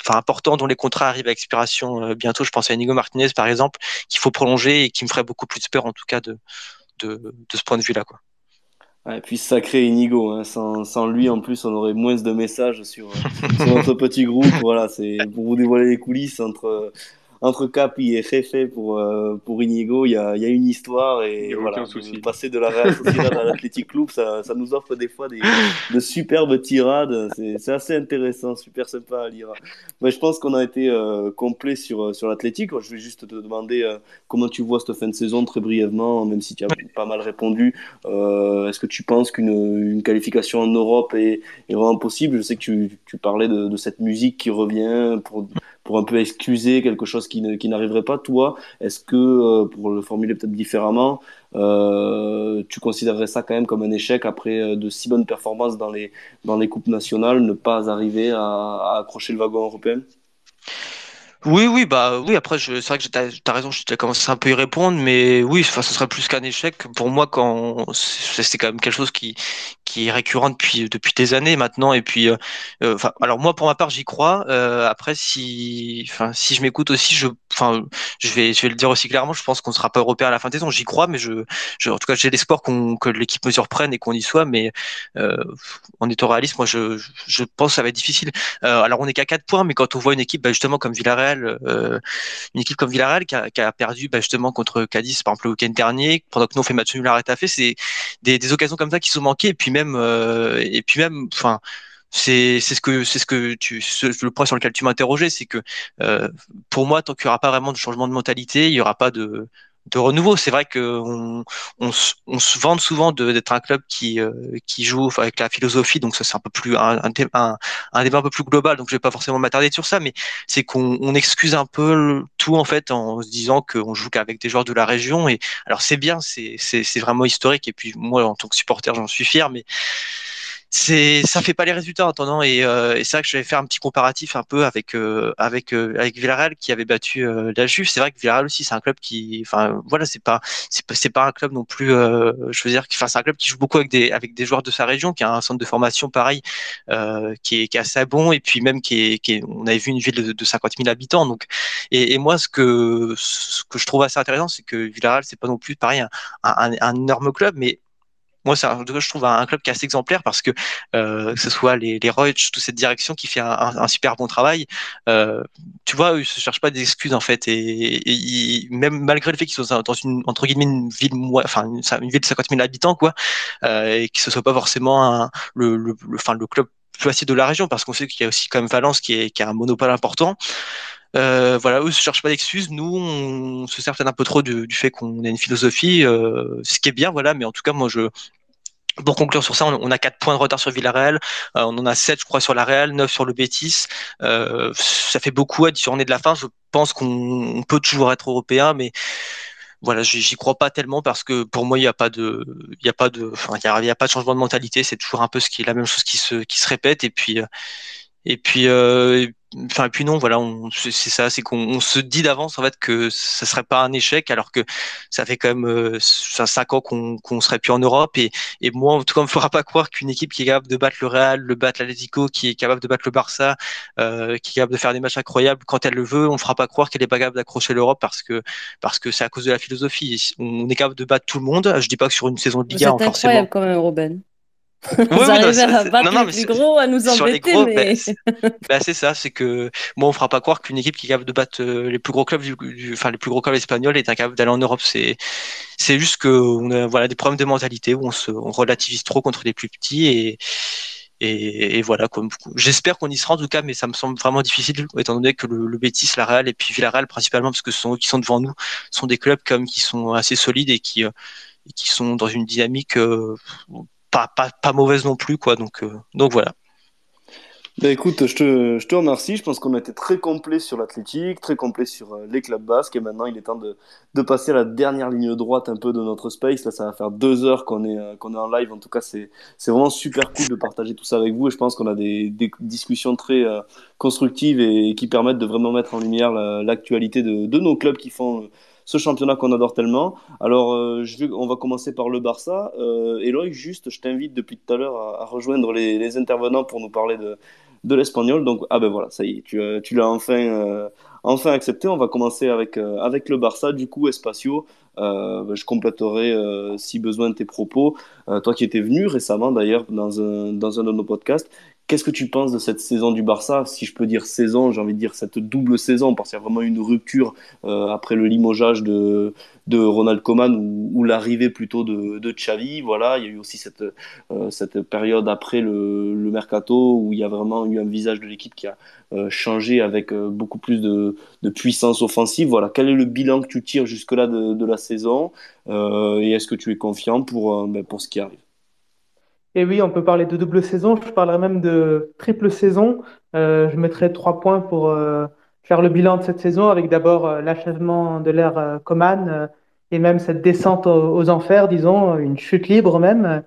Speaker 3: enfin important dont les contrats arrivent à expiration euh, bientôt. Je pense à Inigo Martinez par exemple, qu'il faut prolonger et qui me ferait beaucoup plus peur en tout cas de, de, de ce point de vue-là. Quoi.
Speaker 1: et puis sacré Inigo, hein. sans, sans, lui en plus on aurait moins de messages sur, sur (laughs) notre petit groupe. Voilà, c'est pour vous dévoiler les coulisses entre entre Capi et Jefe pour, euh, pour Inigo, il y a, y a, une histoire et voilà, passer de la Real Sociedad à l'Athletic Club, ça, ça, nous offre des fois des, de superbes tirades. C'est assez intéressant, super sympa à lire. Mais je pense qu'on a été euh, complet sur, sur l'Athletic. Je vais juste te demander euh, comment tu vois cette fin de saison très brièvement, même si tu as pas mal répondu. Euh, est-ce que tu penses qu'une une qualification en Europe est, est, vraiment possible? Je sais que tu, tu parlais de, de cette musique qui revient pour pour un peu excuser quelque chose qui, n'arriverait pas. Toi, est-ce que, euh, pour le formuler peut-être différemment, euh, tu considérerais ça quand même comme un échec après euh, de si bonnes performances dans les, dans les coupes nationales, ne pas arriver à accrocher le wagon européen?
Speaker 3: Oui, oui, bah oui. Après, c'est vrai que t'as as raison. J'ai commencé un peu à y répondre, mais oui, enfin, ce serait plus qu'un échec pour moi quand c'est quand même quelque chose qui qui est récurrent depuis depuis des années maintenant. Et puis, euh, euh, alors moi, pour ma part, j'y crois. Euh, après, si, si je m'écoute aussi, je, je vais je vais le dire aussi clairement. Je pense qu'on sera pas européen à la fin de saison. J'y crois, mais je, je, en tout cas, j'ai l'espoir que l'équipe me surprenne et qu'on y soit. Mais en étant réaliste, moi, je je pense que ça va être difficile. alors, on est qu'à 4 points, mais quand on voit une équipe, bah, justement comme Villarreal euh, une équipe comme Villarreal qui a, perdu bah, justement contre Cadiz par exemple le week-end dernier, pendant que nous on fait match nul à fait, c'est des, occasions comme ça qui sont manquées. Et puis même euh, et puis même enfin c'est c'est ce que c'est ce que le point sur lequel tu m'interrogeais c'est que euh, pour moi tant qu'il n'y aura pas vraiment de changement de mentalité il n'y aura pas de de renouveau. C'est vrai qu'on on, se vante souvent d'être un club qui euh, qui joue avec la philosophie, donc ça c'est un peu plus un, débat un peu plus global. Donc je vais pas forcément m'attarder sur ça, mais c'est qu'on on excuse un peu tout en fait en se disant qu'on joue qu'avec des joueurs de la région. Et alors c'est bien, c'est c'est vraiment historique. Et puis moi en tant que supporter, j'en suis fier, mais c'est ça fait pas les résultats en attendant et, euh, et c'est vrai que je vais faire un petit comparatif un peu avec euh, avec euh, avec Villarreal qui avait battu la Juve. C'est vrai que Villarreal aussi c'est un club qui enfin voilà c'est pas c'est pas un club non plus je veux dire c'est un club qui joue beaucoup avec des avec des joueurs de sa région qui a un centre de formation pareil qui est qui est assez bon et puis même qui est, qui est on avait vu une ville de, de 50 000 habitants donc. Et, et, moi ce que ce que je trouve assez intéressant c'est que Villarreal c'est pas non plus pareil un, un, un énorme club mais moi, c'est un, je trouve un, club qui est assez exemplaire parce que euh, que ce soit les, les Roach, toute cette direction qui fait un, super bon travail. Euh, tu vois, ils se cherchent pas d'excuses en fait, et, même malgré le fait qu'ils soient dans une entre guillemets une ville, enfin une, ville de 50 000 habitants, quoi, euh, et que ce soit pas forcément un, le, le, enfin le club plus facile de la région parce qu'on sait qu'il y a aussi quand même Valence qui, est, qui a un monopole important. Voilà, eux ne cherchent pas d'excuses. Nous, on se sert peut-être un peu trop du, fait qu'on a une philosophie, ce qui est bien, voilà. Mais en tout cas, moi, je, pour conclure sur ça, on, a 4 points de retard sur Villarreal, euh, on en a 7 je crois sur la Real, 9 sur le Betis. Euh, ça fait beaucoup à 10 journées de la fin. Je pense qu'on peut toujours être européen, mais voilà, j'y crois pas tellement parce que pour moi il n'y a pas de, il y a pas de, enfin, il y a, pas de changement de mentalité. C'est toujours un peu ce qui est la même chose qui se qui se répète et puis et puis, euh, enfin et puis non voilà c'est ça c'est qu'on se dit d'avance en fait que ça serait pas un échec alors que ça fait quand même euh, cinq ans qu'on qu'on serait plus en Europe. Et et moi en tout cas on me fera pas croire qu'une équipe qui est capable de battre le Real le battre l'Atlético qui est capable de battre le Barça euh, qui est capable de faire des matchs incroyables quand elle le veut on fera pas croire qu'elle est pas capable d'accrocher l'Europe parce que parce que c'est à cause de la philosophie. On est capable de battre tout le monde je dis pas que sur une saison de Liga
Speaker 4: C'est
Speaker 3: forcément
Speaker 4: incroyable quand même, Robin. Vous
Speaker 3: oui,
Speaker 4: arrivez
Speaker 3: c'est-
Speaker 4: à
Speaker 3: c'est-
Speaker 4: battre
Speaker 3: non, non,
Speaker 4: les plus gros, à nous
Speaker 3: sur les
Speaker 4: embêter,
Speaker 3: gros,
Speaker 4: mais...
Speaker 3: ben, c'est ben, c'est ça, c'est que moi on fera pas croire qu'une équipe qui est capable de battre euh, les plus gros clubs, du, du- enfin les plus gros clubs espagnols est incapable d'aller en Europe. C'est c'est juste que on a voilà des problèmes de mentalité où on se on relativise trop contre les plus petits et et, et voilà comme j'espère qu'on y sera en tout cas, mais ça me semble vraiment difficile étant donné que le, le Betis, la Real et puis Villarreal principalement parce que ce sont eux qui sont devant nous, sont des clubs comme qui sont assez solides et qui euh, et qui sont dans une dynamique euh, pas, pas, pas mauvaise non plus quoi donc euh, donc voilà
Speaker 1: Ben écoute, je te, je te remercie. Je pense qu'on a été très complet sur l'athlétique, très complet sur euh, les clubs basques. Et maintenant, il est temps de, de passer à la dernière ligne droite un peu de notre space. Là, ça va faire deux heures qu'on est, euh, qu'on est en live. En tout cas, c'est, vraiment super cool de partager tout ça avec vous. Et je pense qu'on a des, des discussions très constructives et, qui permettent de vraiment mettre en lumière la- l'actualité de, de nos clubs qui font ce championnat qu'on adore tellement. Alors, euh, je vais, on va commencer par le Barça. Euh, Eloy, juste, je t'invite depuis tout à l'heure à, rejoindre les, intervenants pour nous parler de, l'espagnol. Donc, ah ben voilà, ça y est, tu, euh, l'as enfin, euh, enfin accepté. On va commencer avec, le Barça. Du coup, Espacio, ben, je compléterai si besoin tes propos. Toi qui étais venu récemment d'ailleurs dans un de nos podcasts, qu'est-ce que tu penses de cette saison du Barça? Si je peux dire saison, j'ai envie de dire cette double saison, parce qu'il y a vraiment une rupture euh, après le limogeage de, de Ronald Koeman ou, ou l'arrivée plutôt de, de Xavi. Voilà, il y a eu aussi cette, euh, cette période après le, le mercato où il y a vraiment eu un visage de l'équipe qui a euh, changé avec euh, beaucoup plus de, de puissance offensive. Voilà, quel est le bilan que tu tires jusque-là de, de la saison? Euh, et est-ce que tu es confiant pour, euh, ben, pour ce qui arrive?
Speaker 7: Et oui, on peut parler de double saison. Je parlerai même de triple saison. Euh, je mettrai trois points pour euh, faire le bilan de cette saison, avec d'abord euh, l'achèvement de l'ère euh, Coman euh, et même cette descente aux, aux enfers, disons, une chute libre même,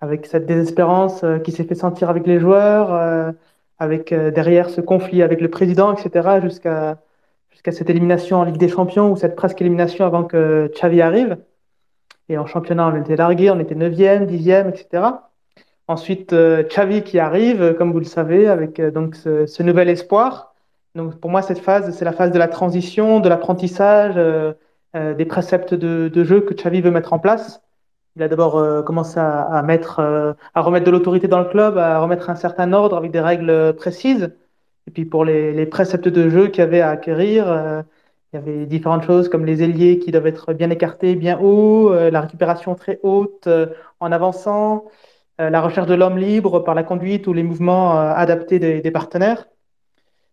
Speaker 7: avec cette désespérance qui s'est fait sentir avec les joueurs, avec derrière ce conflit avec le président, etc., jusqu'à jusqu'à cette élimination en Ligue des Champions ou cette presque élimination avant que Xavi arrive. Et en championnat, on était largué, on était 9e, 10e, etc. Ensuite, euh, Xavi qui arrive, euh, comme vous le savez, avec euh, donc ce, nouvel espoir. Donc pour moi, cette phase, c'est la phase de la transition, de l'apprentissage, des préceptes de, jeu que Xavi veut mettre en place. Il a d'abord commencé à, mettre, à remettre de l'autorité dans le club, à remettre un certain ordre avec des règles précises. Et puis pour les, les préceptes de jeu qu'il y avait à acquérir, il y avait différentes choses comme les ailiers qui doivent être bien écartés, bien hauts, euh, la récupération très haute euh, en avançant, euh, la recherche de l'homme libre par la conduite ou les mouvements euh, adaptés des, partenaires.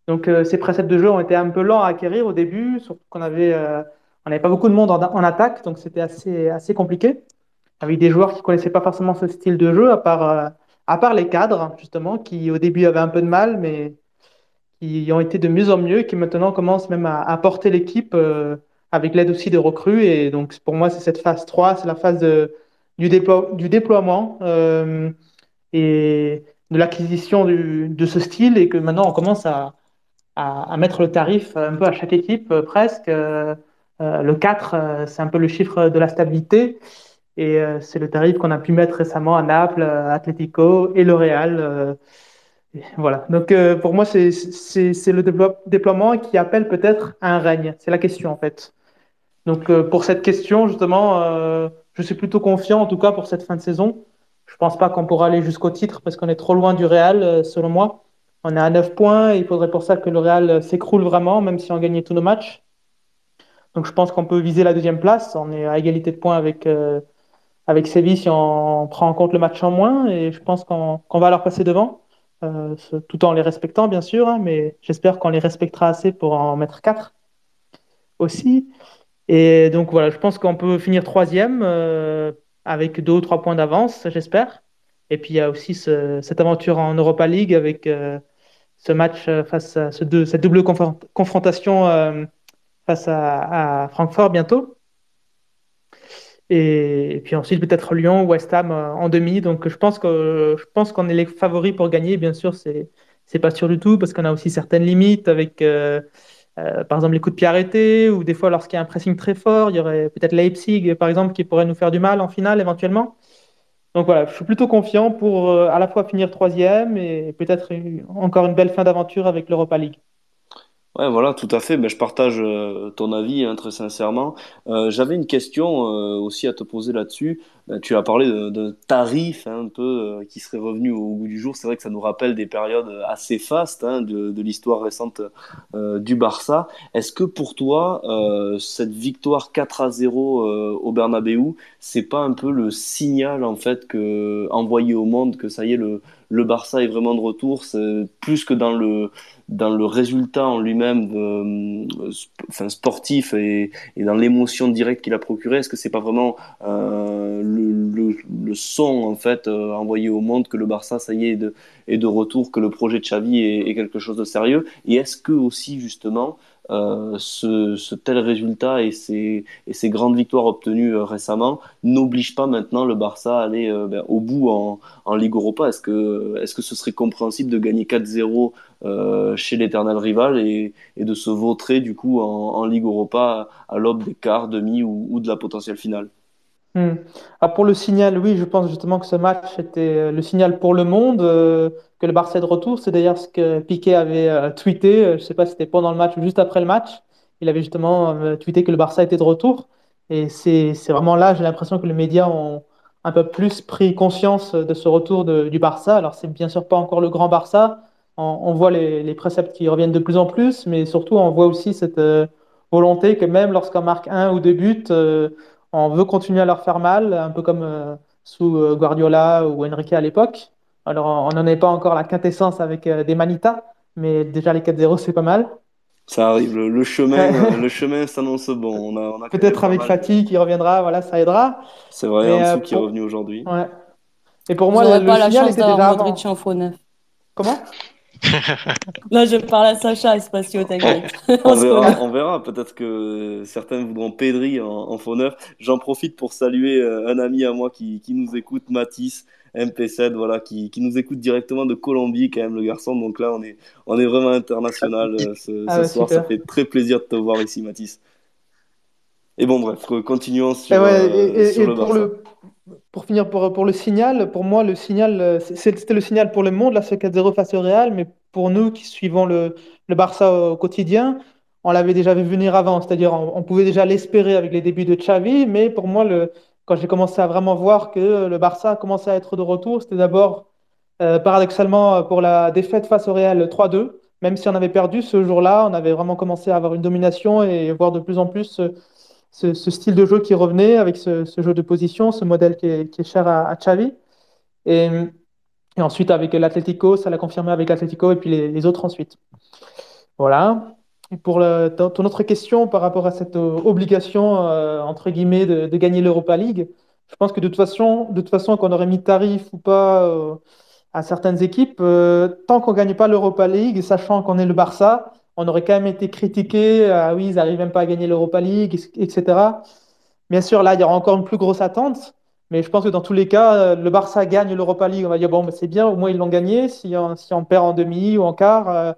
Speaker 7: Donc ces préceptes de jeu ont été un peu lents à acquérir au début, surtout qu'on avait, on n'avait pas beaucoup de monde en, en attaque, donc c'était assez, assez compliqué, avec des joueurs qui connaissaient pas forcément ce style de jeu, à part, à part les cadres, justement, qui au début avaient un peu de mal, mais qui ont été de mieux en mieux, qui maintenant commencent même à, à porter l'équipe euh, avec l'aide aussi de recrues. Et donc, pour moi, c'est cette phase 3, c'est la phase du, déplo- du déploiement euh, et de l'acquisition de ce style et que maintenant, on commence à, mettre le tarif un peu à chaque équipe, euh, presque. Le 4, euh, c'est un peu le chiffre de la stabilité. Et c'est le tarif qu'on a pu mettre récemment à Naples, Atlético et euh, voilà. Donc, euh, pour moi, c'est le déplo- déploiement qui appelle peut-être un règne. C'est la question, en fait. Donc, euh, pour cette question, justement, euh, je suis plutôt confiant, en tout cas, pour cette fin de saison. Je pense pas qu'on pourra aller jusqu'au titre parce qu'on est trop loin du Real, selon moi. On est à 9 points et il faudrait pour ça que le Real s'écroule vraiment, même si on gagnait tous nos matchs. Donc, je pense qu'on peut viser la deuxième place. On est à égalité de points avec, avec Séville si on prend en compte le match en moins. Et je pense qu'on va leur passer devant, euh, tout en les respectant, bien sûr. hein, mais j'espère qu'on les respectera assez pour en mettre 4 aussi. Et donc voilà, je pense qu'on peut finir troisième euh, avec deux ou trois points d'avance, j'espère. Et puis il y a aussi ce- cette aventure en Europa League avec euh, ce match face à cette double confron- confrontation face à Francfort bientôt. Et, puis ensuite peut-être Lyon, West Ham euh, en demi. Donc je pense que je pense qu'on est les favoris pour gagner. Bien sûr, c'est c'est pas sûr du tout parce qu'on a aussi certaines limites avec, euh, euh, par exemple, les coups de pied arrêtés ou des fois lorsqu'il y a un pressing très fort, il y aurait peut-être Leipzig, par exemple, qui pourrait nous faire du mal en finale éventuellement. Donc voilà, je suis plutôt confiant pour euh, à la fois finir troisième et peut-être encore une belle fin d'aventure avec l'Europa League.
Speaker 1: Ouais, voilà, tout à fait. Ben, je partage euh, ton avis, hein, très sincèrement. Euh, j'avais une question euh, aussi à te poser là-dessus. Tu as parlé de tarifs hein, un peu qui seraient revenus au goût du jour. C'est vrai que ça nous rappelle des périodes assez fastes hein, de, l'histoire récente du Barça. Est-ce que pour toi, cette victoire 4 à 0 au Bernabeu, c'est pas un peu le signal en fait que envoyé au monde que ça y est, le, le Barça est vraiment de retour, plus que dans le dans le résultat en lui-même euh, sportif et, dans l'émotion directe qu'il a procuré Est-ce que c'est pas vraiment euh, le, son en fait euh, envoyé au monde que le Barça ça y est est de, de retour, que le projet de Xavi est quelque chose de sérieux? Et est-ce que aussi justement euh, ce, ce, tel résultat et ces, grandes victoires obtenues euh, récemment n'obligent pas maintenant le Barça à aller euh, ben, au bout en, Ligue Europa. Est-ce que, est que ce serait compréhensible de gagner 4-0 chez l'éternel rival et, de se vautrer du coup en, en Ligue Europa à l'aube des quarts, demi ou, ou, de la potentielle finale?
Speaker 7: Hmm. ah, Pour le signal, oui, je pense justement que ce match était le signal pour le monde que le Barça est de retour. C'est d'ailleurs ce que Piqué avait euh, tweeté. Euh, je ne sais pas si c'était pendant le match ou juste après le match. Il avait justement euh, tweeté que le Barça était de retour. Et c'est vraiment là, j'ai l'impression que les médias ont un peu plus pris conscience de ce retour du Barça. Alors, c'est bien sûr pas encore le grand Barça. On, voit les, préceptes qui reviennent de plus en plus, mais surtout, on voit aussi cette euh, volonté que même lorsqu'on marque un ou deux buts, euh, on veut continuer à leur faire mal, un peu comme euh, sous Guardiola ou Enrique à l'époque. Alors, on n'en est pas encore la quintessence avec euh, des Manitas, mais déjà les 4-0, c'est pas mal.
Speaker 1: Ça arrive, le, le chemin, (laughs) le chemin s'annonce bon. On a, on a
Speaker 7: Peut-être avec Fatih qui reviendra, voilà, ça aidera.
Speaker 1: C'est vrai, en dessous euh, qui est revenu aujourd'hui.
Speaker 7: Ouais. Et pour moi, le, le
Speaker 4: pas la
Speaker 7: signal
Speaker 4: chance
Speaker 7: était déjà
Speaker 4: d'avoir
Speaker 7: avant.
Speaker 4: Modric en faux neuf.
Speaker 7: Comment? (laughs)
Speaker 4: Là, je parle à Sacha, Espacio, t'inquiète. (laughs) (laughs)
Speaker 1: on verra, on verra. Peut-être que certains voudront Pedri en, en faux neuf. J'en profite pour saluer euh, un ami à moi qui, qui nous écoute, Mathis. MP7, voilà, qui, qui, nous écoute directement de Colombie, quand même, le garçon. Donc là, on est, on est vraiment international euh, ce,
Speaker 7: Ah
Speaker 1: ce
Speaker 7: ouais,
Speaker 1: soir.
Speaker 7: super.
Speaker 1: Ça fait très plaisir de te voir ici, Mathis. Et bon, bref, continuons sur,
Speaker 7: Et, ouais,
Speaker 1: euh,
Speaker 7: et- et-
Speaker 1: sur
Speaker 7: et
Speaker 1: le
Speaker 7: pour,
Speaker 1: Barça.
Speaker 7: le, pour finir, pour, pour le signal, pour moi, le signal, euh, c'était le signal pour le monde, là, ce 4-0 face au Real, mais pour nous qui suivons le, le Barça au quotidien, on l'avait déjà vu venir avant, c'est-à-dire on, pouvait déjà l'espérer avec les débuts de Xavi, mais pour moi, le, quand j'ai commencé à vraiment voir que le Barça commençait à être de retour, c'était d'abord euh, paradoxalement pour la défaite face au Real 3-2. Même si on avait perdu ce jour-là, on avait vraiment commencé à avoir une domination et voir de plus en plus ce, ce, style de jeu qui revenait avec ce, jeu de position, ce modèle qui est, cher à, à Xavi. Et, ensuite avec l'Atlético, ça l'a confirmé avec l'Atlético et puis les, autres ensuite. Voilà. Et pour ton autre question par rapport à cette obligation, euh, entre guillemets, de, gagner l'Europa League, je pense que de toute façon, de toute façon qu'on aurait mis tarif ou pas euh, à certaines équipes, euh, tant qu'on ne gagne pas l'Europa League, sachant qu'on est le Barça, on aurait quand même été critiqué. Ah oui, ils n'arrivent même pas à gagner l'Europa League, etc. Bien sûr, là, il y aura encore une plus grosse attente. Mais je pense que dans tous les cas, le Barça gagne l'Europa League. On va dire, bon, c'est bien, au moins ils l'ont gagné. Si on, perd en demi ou en quart, euh,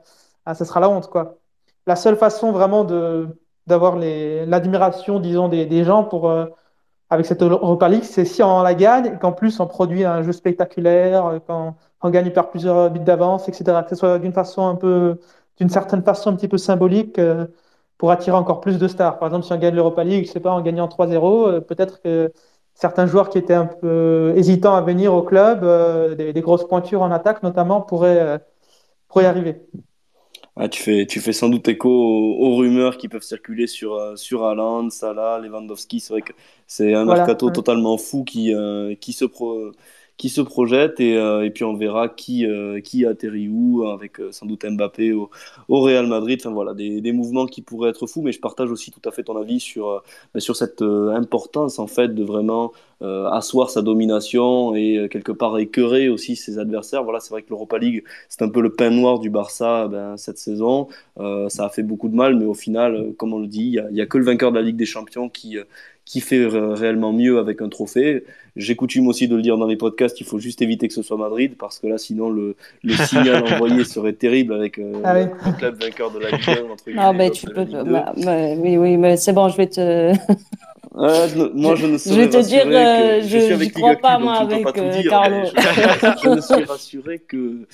Speaker 7: ah, ça sera la honte. Quoi. La seule façon vraiment d'avoir l'admiration, disons, des, gens euh, avec cette Europa League, c'est si on la gagne et qu'en plus on produit un jeu spectaculaire, qu'on on gagne par plusieurs buts d'avance, etc. Que ce soit d'une façon un peu, d'une certaine façon un petit peu symbolique euh, pour attirer encore plus de stars. Par exemple, si on gagne l'Europa League, je sais pas, en gagnant 3-0, euh, peut-être que certains joueurs qui étaient un peu hésitants à venir au club, euh, des, des, grosses pointures en attaque notamment, pourraient, euh, pourraient y arriver.
Speaker 1: Ah, tu, fais, tu fais sans doute écho aux, aux rumeurs qui peuvent circuler sur, euh, sur Haaland, Salah, Lewandowski. C'est vrai que c'est un
Speaker 7: Voilà,
Speaker 1: mercato
Speaker 7: ouais.
Speaker 1: totalement fou qui, euh, qui, se pro, qui se projette et, euh, et puis on verra qui, euh, qui atterrit où avec euh, sans doute Mbappé au, Real Madrid. Enfin voilà, des, des mouvements qui pourraient être fous, mais je partage aussi tout à fait ton avis sur, euh, sur cette importance en fait de vraiment asseoir sa domination et quelque part écœurer aussi ses adversaires. Voilà, c'est vrai que l'Europa League, c'est un peu le pain noir du Barça ben, cette saison. Ça a fait beaucoup de mal, mais au final, comme on le dit, il n'y a, que le vainqueur de la Ligue des Champions qui, qui fait réellement mieux avec un trophée. J'ai coutume aussi de le dire dans les podcasts, il faut juste éviter que ce soit Madrid, parce que là, sinon, le, le (laughs) signal envoyé serait terrible avec euh,
Speaker 7: Ah oui.
Speaker 1: le club vainqueur de la Ligue 1. entre
Speaker 4: Non, mais tu peux.
Speaker 1: Ligue 2.
Speaker 4: bah, bah, oui, oui, mais c'est bon, je vais te. (laughs)
Speaker 1: Non, moi, je ne
Speaker 4: Je vais te dire, euh,
Speaker 1: que
Speaker 4: je-
Speaker 1: suis avec
Speaker 4: crois pas, moi,
Speaker 1: je
Speaker 4: avec,
Speaker 1: pas
Speaker 4: euh,
Speaker 1: dire,
Speaker 4: Carlo.
Speaker 1: je, (laughs) je ne suis rassuré que,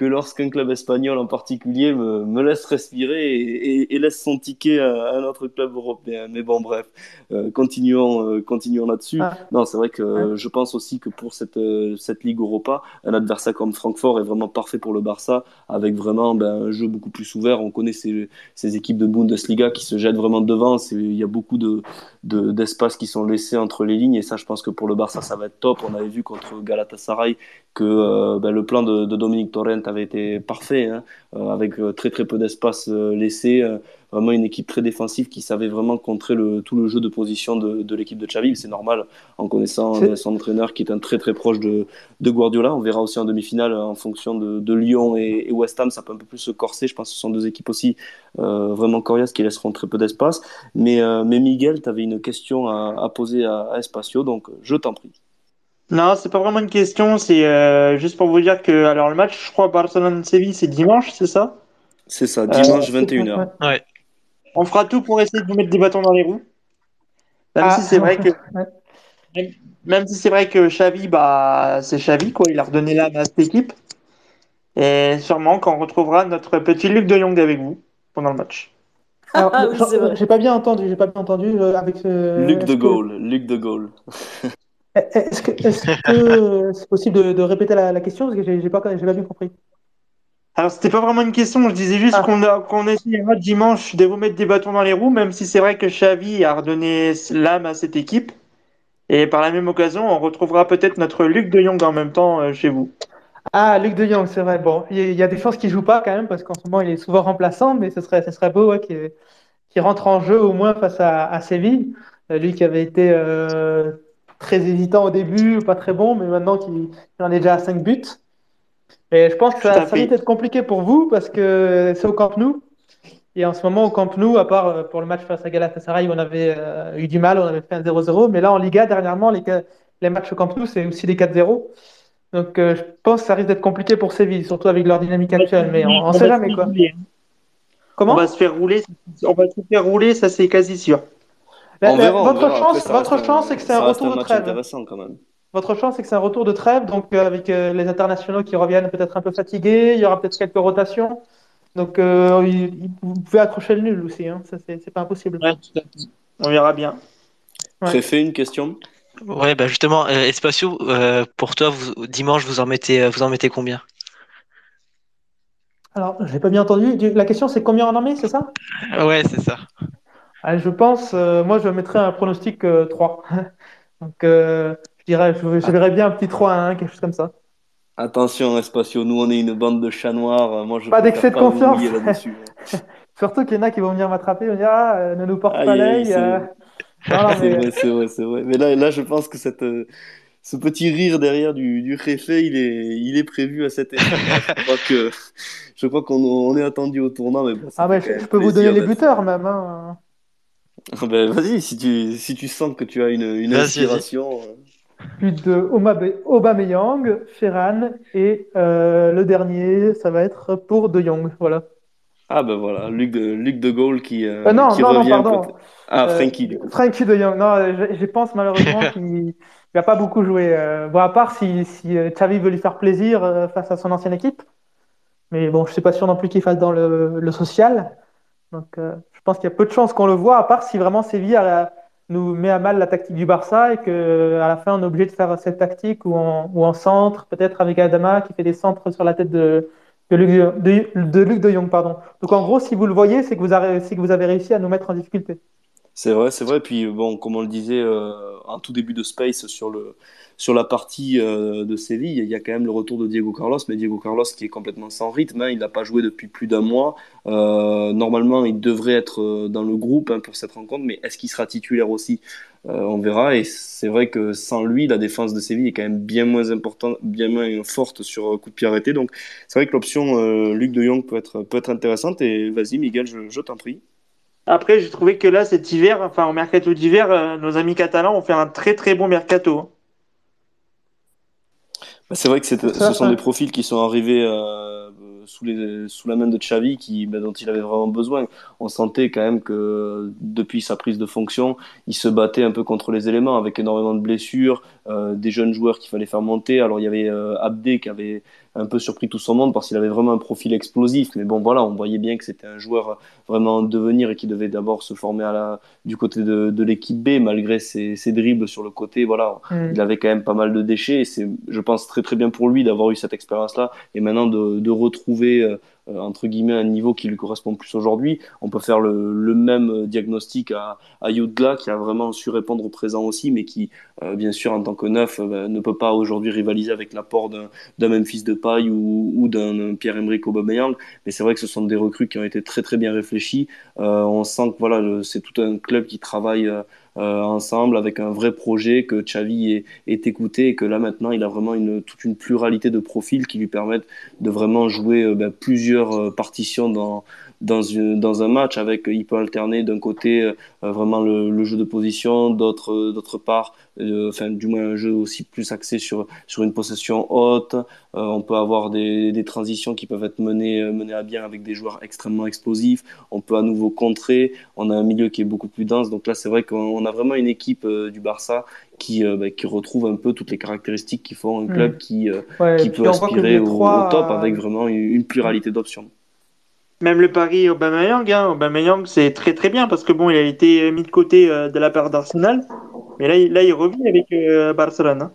Speaker 1: que lorsqu'un club espagnol en particulier me, me laisse respirer et, et- et laisse son ticket à, à un autre club européen. Mais bon, bref, euh, continuons, euh, continuons là-dessus.
Speaker 7: Ah.
Speaker 1: Non, c'est vrai que euh, je pense aussi que pour cette, cette Ligue Europa, un adversaire comme Francfort est vraiment parfait pour le Barça, avec vraiment ben, un jeu beaucoup plus ouvert. On connaît ces, ces équipes de Bundesliga qui se jettent vraiment devant. Il y a beaucoup de, qui sont laissés entre les lignes, et ça, je pense que pour le Barça, ça va être top. On avait vu contre Galatasaray que ben, le plan de, de Dominique Torrent avait été parfait, hein, euh, avec euh, très très peu d'espace euh, laissé. vraiment une équipe très défensive qui savait vraiment contrer le, tout le jeu de position de, de l'équipe de Xavi. C'est normal en connaissant son entraîneur qui est un très très proche de, de Guardiola. On verra aussi en demi-finale en fonction de, de Lyon et, et West Ham, ça peut un peu plus se corser. Je pense que ce sont deux équipes aussi euh, vraiment coriaces qui laisseront très peu d'espace. Mais, euh, mais Miguel, tu avais une question à, à poser à, à Espacio, donc je t'en prie.
Speaker 9: Non, c'est pas vraiment une question, c'est euh, juste pour vous dire que alors le match, je crois, Barcelone-Séville, c'est dimanche, c'est ça?
Speaker 1: C'est ça, dimanche
Speaker 9: Euh,
Speaker 1: 21h.
Speaker 3: Ouais.
Speaker 9: On fera tout pour essayer de vous mettre des bâtons dans les roues. Même
Speaker 7: Ah,
Speaker 9: si c'est vrai que (laughs) même, même si c'est vrai que Xavi, bah c'est Xavi quoi, il a redonné l'âme à cette équipe. Et sûrement qu'on retrouvera notre petit Luc de Jong avec vous pendant le match.
Speaker 7: Alors,
Speaker 4: Ah oui,
Speaker 7: j'ai pas bien entendu, j'ai pas bien entendu euh, avec ce.
Speaker 1: Luc de Gaulle, Luc de Gaulle. (laughs)
Speaker 7: Est-ce que (laughs) c'est possible de, de répéter la, la question? Parce que j'ai pas pas bien compris.
Speaker 9: Alors c'était pas vraiment une question, je disais juste
Speaker 7: Ah.
Speaker 9: qu'on a qu'on essaiera dimanche de vous mettre des bâtons dans les roues, même si c'est vrai que Xavi a redonné l'âme à cette équipe. Et par la même occasion, on retrouvera peut-être notre Luc de Jong en même temps euh, chez vous.
Speaker 7: Ah, Luc de Jong, c'est vrai. Bon, il y, a- des chances qu'il joue pas quand même parce qu'en ce moment il est souvent remplaçant, mais ce serait ce serait beau ouais, qu'il qu'il rentre en jeu au moins face à, à Séville. Euh, lui qui avait été euh, très hésitant au début, pas très bon, mais maintenant qu'il il en est déjà à 5 buts. Et je pense que ça, ça risque d'être compliqué pour vous parce que c'est au Camp Nou. Et en ce moment, au Camp Nou, à part euh, pour le match face à Galatasaray où on avait euh, eu du mal, on avait fait un 0-0. Mais là, en Liga, dernièrement, les, matchs au Camp Nou, c'est aussi des 4-0. Donc, euh, je pense que ça risque d'être compliqué pour Séville, surtout avec leur dynamique actuelle. Mais on, On sait
Speaker 9: va
Speaker 7: jamais, quoi.
Speaker 9: rouler. On
Speaker 7: Comment?
Speaker 9: va se faire rouler, on va se faire rouler, ça c'est quasi sûr.
Speaker 1: On verra, on
Speaker 7: votre
Speaker 1: verra. Après,
Speaker 7: chance,
Speaker 1: ça
Speaker 7: votre chance, c'est que c'est un retour
Speaker 1: un
Speaker 7: de trêve.
Speaker 1: intéressant quand même.
Speaker 7: Votre chance, c'est que c'est un retour de trêve, donc euh, avec euh, les internationaux qui reviennent peut-être un peu fatigués, il y aura peut-être quelques rotations. Donc, euh, il- il- vous pouvez accrocher le nul aussi, hein. Ça, c'est pas impossible.
Speaker 9: Ouais, tout à fait. On verra bien.
Speaker 7: Ouais.
Speaker 1: Préfet, une question?
Speaker 3: Ouais, bah justement, euh, Espacio, euh, pour toi, vous, dimanche, vous en mettez, vous en mettez combien?
Speaker 7: Alors, j'ai pas bien entendu. Du- La question, c'est combien on en met, c'est ça?
Speaker 3: Ouais, c'est ça.
Speaker 7: Ah, je pense, euh, moi, je mettrais un pronostic euh, 3. (laughs) Donc, euh, je dirais, je, je verrais bien un petit 3-1, quelque chose comme ça.
Speaker 1: Attention, Espacio, nous on est une bande de chats noirs. Moi je
Speaker 7: Pas d'excès de confiance. (laughs) Surtout qu'il y en a qui vont venir m'attraper, vont dire, ah, euh, ne nous porte
Speaker 1: Aïe,
Speaker 7: pas l'œil.
Speaker 1: c'est (laughs) vrai. C'est vrai, c'est vrai. Mais là, là, je pense que cette, ce petit rire derrière du, du réfé, il est, il est prévu à cet effet. je crois que, je crois qu'on on est attendu au tournant, mais bon,
Speaker 7: ah,
Speaker 1: quand
Speaker 7: je, peux vous donner les buteurs même. hein. (laughs)
Speaker 1: Ben, vas-y, si tu, si tu sens que tu as une, une inspiration. euh,
Speaker 7: But de Omabe- Aubameyang, Ferran et euh, le dernier, ça va être pour De Jong. Voilà.
Speaker 1: Ah ben voilà, Luc de, Luc de Gaulle qui, euh,
Speaker 7: Euh, non,
Speaker 1: qui
Speaker 7: non, non,
Speaker 1: revient
Speaker 7: pardon.
Speaker 1: peut-être. Ah,
Speaker 7: Euh,
Speaker 1: Frankie, du coup.
Speaker 7: Frankie De Jong. Non, je, je pense malheureusement (laughs) qu'il va pas beaucoup jouer. Euh, bon, à part si, si euh, Xavi veut lui faire plaisir euh, face à son ancienne équipe. Mais bon, je suis pas sûr non plus qu'il fasse dans le, le social. Donc, euh, je pense qu'il y a peu de chances qu'on le voit, à part si vraiment Séville nous met à mal la tactique du Barça et que à la fin on est obligé de faire cette tactique ou en, centre, peut-être avec Adama qui fait des centres sur la tête de, de, Luc, de, Jong. Pardon. Donc en gros, si vous le voyez, c'est que vous avez réussi à nous mettre en difficulté.
Speaker 1: C'est vrai, c'est vrai. Puis bon, comme on le disait euh, en tout début de Space sur le sur la partie euh, de Séville, il y a quand même le retour de Diego Carlos, mais Diego Carlos qui est complètement sans rythme. hein, il n'a pas joué depuis plus d'un mois. Euh, normalement, il devrait être euh, dans le groupe hein, pour cette rencontre, mais est-ce qu'il sera titulaire aussi? On verra. Et c'est vrai que sans lui, la défense de Séville est quand même bien moins importante, bien moins forte sur coup de pied arrêté. Donc c'est vrai que l'option Luc de Jong peut être peut être intéressante. Et vas-y, Miguel, je, je t'en prie.
Speaker 9: Après, j'ai trouvé que là, cet hiver, enfin, au mercato d'hiver, euh, nos amis catalans ont fait un très très bon mercato. hein.
Speaker 1: Bah, C'est vrai que ce sont des profils qui sont arrivés euh, sous, les, sous la main de Xavi, qui, bah, dont il avait vraiment besoin. On sentait quand même que depuis sa prise de fonction, il se battait un peu contre les éléments, avec énormément de blessures, euh, des jeunes joueurs qu'il fallait faire monter. Alors il y avait euh, Abdé qui avait un peu surpris tout son monde parce qu'il avait vraiment un profil explosif. Mais bon, voilà, on voyait bien que c'était un joueur vraiment en devenir et qui devait d'abord se former à la, du côté de, de l'équipe B, malgré ses, ses dribbles sur le côté. Voilà,
Speaker 7: Mm.
Speaker 1: il avait quand même pas mal de déchets et c'est, je pense, très très bien pour lui d'avoir eu cette expérience-là et maintenant de, de retrouver, euh, entre guillemets, un niveau qui lui correspond plus aujourd'hui. On peut faire le, même diagnostic à, à qui a vraiment su répondre au présent aussi, mais qui, euh, bien sûr, en tant que neuf, euh, ne peut pas aujourd'hui rivaliser avec l'apport d'un, Memphis Depay ou, ou d'un Pierre-Emerick Aubameyang. Mais c'est vrai que ce sont des recrues qui ont été très très bien réfléchies. Euh, on sent que voilà, c'est tout un club qui travaille euh, ensemble avec un vrai projet, que Xavi est, est écouté et que là maintenant il a vraiment une, toute une pluralité de profils qui lui permettent de vraiment jouer euh, ben, plusieurs euh, partitions dans, dans, une- dans un match avec il peut alterner d'un côté euh, vraiment le, le jeu de position, d'autre euh, d'autre part, euh, enfin du moins un jeu aussi plus axé sur, sur une possession haute. Euh, on peut avoir des, des transitions qui peuvent être menées, euh, menées à bien avec des joueurs extrêmement explosifs. On peut à nouveau contrer. On a un milieu qui est beaucoup plus dense. Donc là, c'est vrai qu'on a vraiment une équipe euh, du Barça qui, euh, bah, qui retrouve un peu toutes les caractéristiques qui font un
Speaker 7: Mm.
Speaker 1: club qui, euh,
Speaker 7: Ouais,
Speaker 1: qui peut aspirer
Speaker 7: les
Speaker 1: au,
Speaker 7: trois,
Speaker 1: au top
Speaker 7: euh,
Speaker 1: avec vraiment une, une pluralité d'options.
Speaker 9: Même le pari Aubameyang, hein, Aubameyang, c'est très très bien parce que bon, il a été mis de côté euh, de la part d'Arsenal, mais là, là, il revient avec euh, Barcelone. hein.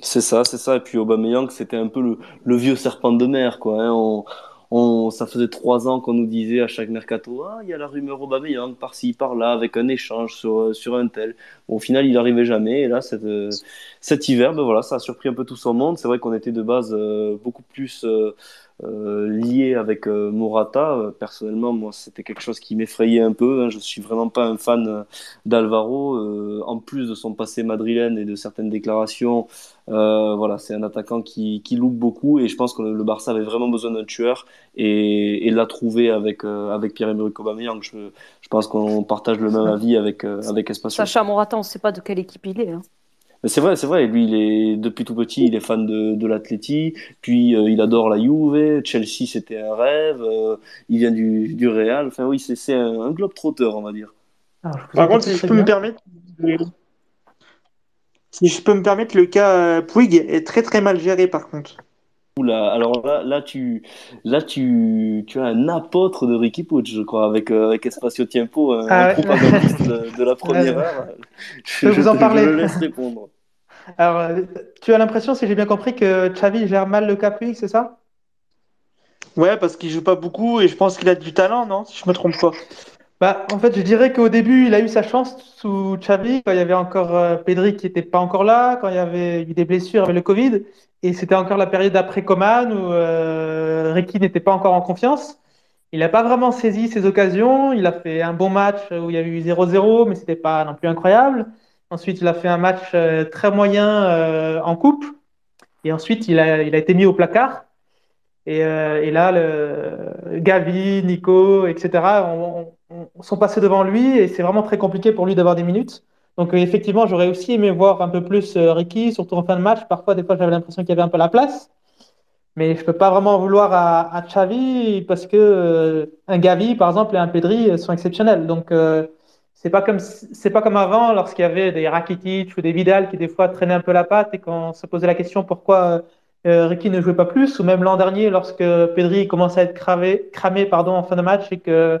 Speaker 1: C'est ça, c'est ça. Et puis Aubameyang, c'était un peu le, vieux serpent de mer, quoi. hein. On, ça faisait trois ans qu'on nous disait à chaque mercato, ah, il y a la rumeur Aubameyang par-ci, par-là, avec un échange sur, euh, sur un tel. Au final, il n'arrivait jamais. Et là, cet, cet hiver, ben voilà, ça a surpris un peu tout son monde. C'est vrai qu'on était de base beaucoup plus lié avec euh, Morata. Euh, Personnellement, moi, c'était quelque chose qui m'effrayait un peu. hein. Je suis vraiment pas un fan euh, d'Alvaro. Euh, en plus de son passé madrilène et de certaines déclarations, euh, voilà, c'est un attaquant qui, qui loupe beaucoup et je pense que le, Barça avait vraiment besoin d'un tueur et, et l'a trouvé avec, euh, avec Pierre-Emerick Aubameyang. Je, je pense qu'on partage le même avis avec, euh, avec Espacio.
Speaker 4: Sacha Morata, on ne sait pas de quelle équipe il est. hein.
Speaker 1: Mais c'est vrai, c'est vrai. Lui, il est depuis tout petit, il est fan de, de l'Atleti. Puis euh, il adore la Juve. Chelsea, c'était un rêve. euh, il vient du, du Real. Enfin oui, c'est c'est un, un globe trotteur, on va dire.
Speaker 7: Alors, vous
Speaker 9: Par contre, si je peux me permettre, le- si je peux me permettre, le cas euh, Puig est très très mal géré par contre.
Speaker 1: Oula, alors là, là tu, là tu, tu as un apôtre de Ricky Puig, je crois, avec, euh, avec Espacio Tiempo, un,
Speaker 7: Ah
Speaker 1: un
Speaker 7: ouais.
Speaker 1: propagandiste de, de la (laughs) première
Speaker 7: Ouais.
Speaker 1: heure.
Speaker 7: Je peux vous en parler.
Speaker 1: je le laisse répondre.
Speaker 7: Alors, euh, tu as l'impression, si j'ai bien compris, que Xavi gère mal le Capuig, c'est ça?
Speaker 9: Ouais, parce qu'il joue pas beaucoup et je pense qu'il a du talent, non? Si je me trompe pas.
Speaker 7: Bah, en fait, je dirais qu'au début, il a eu sa chance sous Xavi, quand il y avait encore euh, Pedri qui n'était pas encore là, quand il y avait eu des blessures avec le Covid, et c'était encore la période après Coman où euh, Ricky n'était pas encore en confiance. Il n'a pas vraiment saisi ses occasions. Il a fait un bon match où il y a eu 0-0, mais c'était pas non plus incroyable. Ensuite, il a fait un match euh, très moyen euh, en coupe, et ensuite, il a été mis au placard. Et, euh, et là, Gavi, Nico, etc., on, on- on sont passés devant lui et c'est vraiment très compliqué pour lui d'avoir des minutes. Donc, euh, effectivement, j'aurais aussi aimé voir un peu plus euh, Ricky, surtout en fin de match. Parfois, des fois, j'avais l'impression qu'il y avait un peu la place. Mais je peux pas vraiment en vouloir à, à Xavi parce que euh, un Gavi, par exemple, et un Pedri sont exceptionnels. Donc, c'est pas comme c'est pas comme avant lorsqu'il y avait des Rakitic ou des Vidal qui des fois traînaient un peu la patte et qu'on se posait la question pourquoi euh, Ricky ne jouait pas plus. Ou même l'an dernier lorsque Pedri commençait à être cramé pardon, en fin de match et que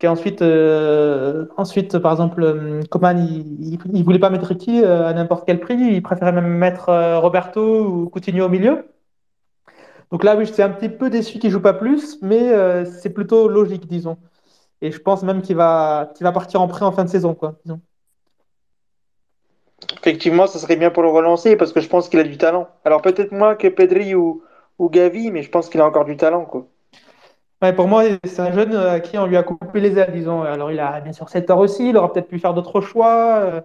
Speaker 7: qu'ensuite euh, ensuite par exemple euh, Coman il, il voulait pas mettre Ricky à n'importe quel prix. Il préférait même mettre Roberto ou Coutinho au milieu. Donc là, oui, je suis un petit peu déçu qu'il joue pas plus, mais c'est plutôt logique, disons. Et je pense même qu'il va, va partir en prêt en fin de saison, quoi, disons.
Speaker 9: Effectivement, ça serait bien pour le relancer parce que je pense qu'il a du talent. Alors peut-être moins que Pedri ou, ou Gavi, mais je pense qu'il a encore du talent, quoi.
Speaker 7: Ouais, pour moi, c'est un jeune à qui on lui a coupé les ailes, disons. Alors, il a bien sûr 7 heures aussi, il aurait peut-être pu faire d'autres choix, euh,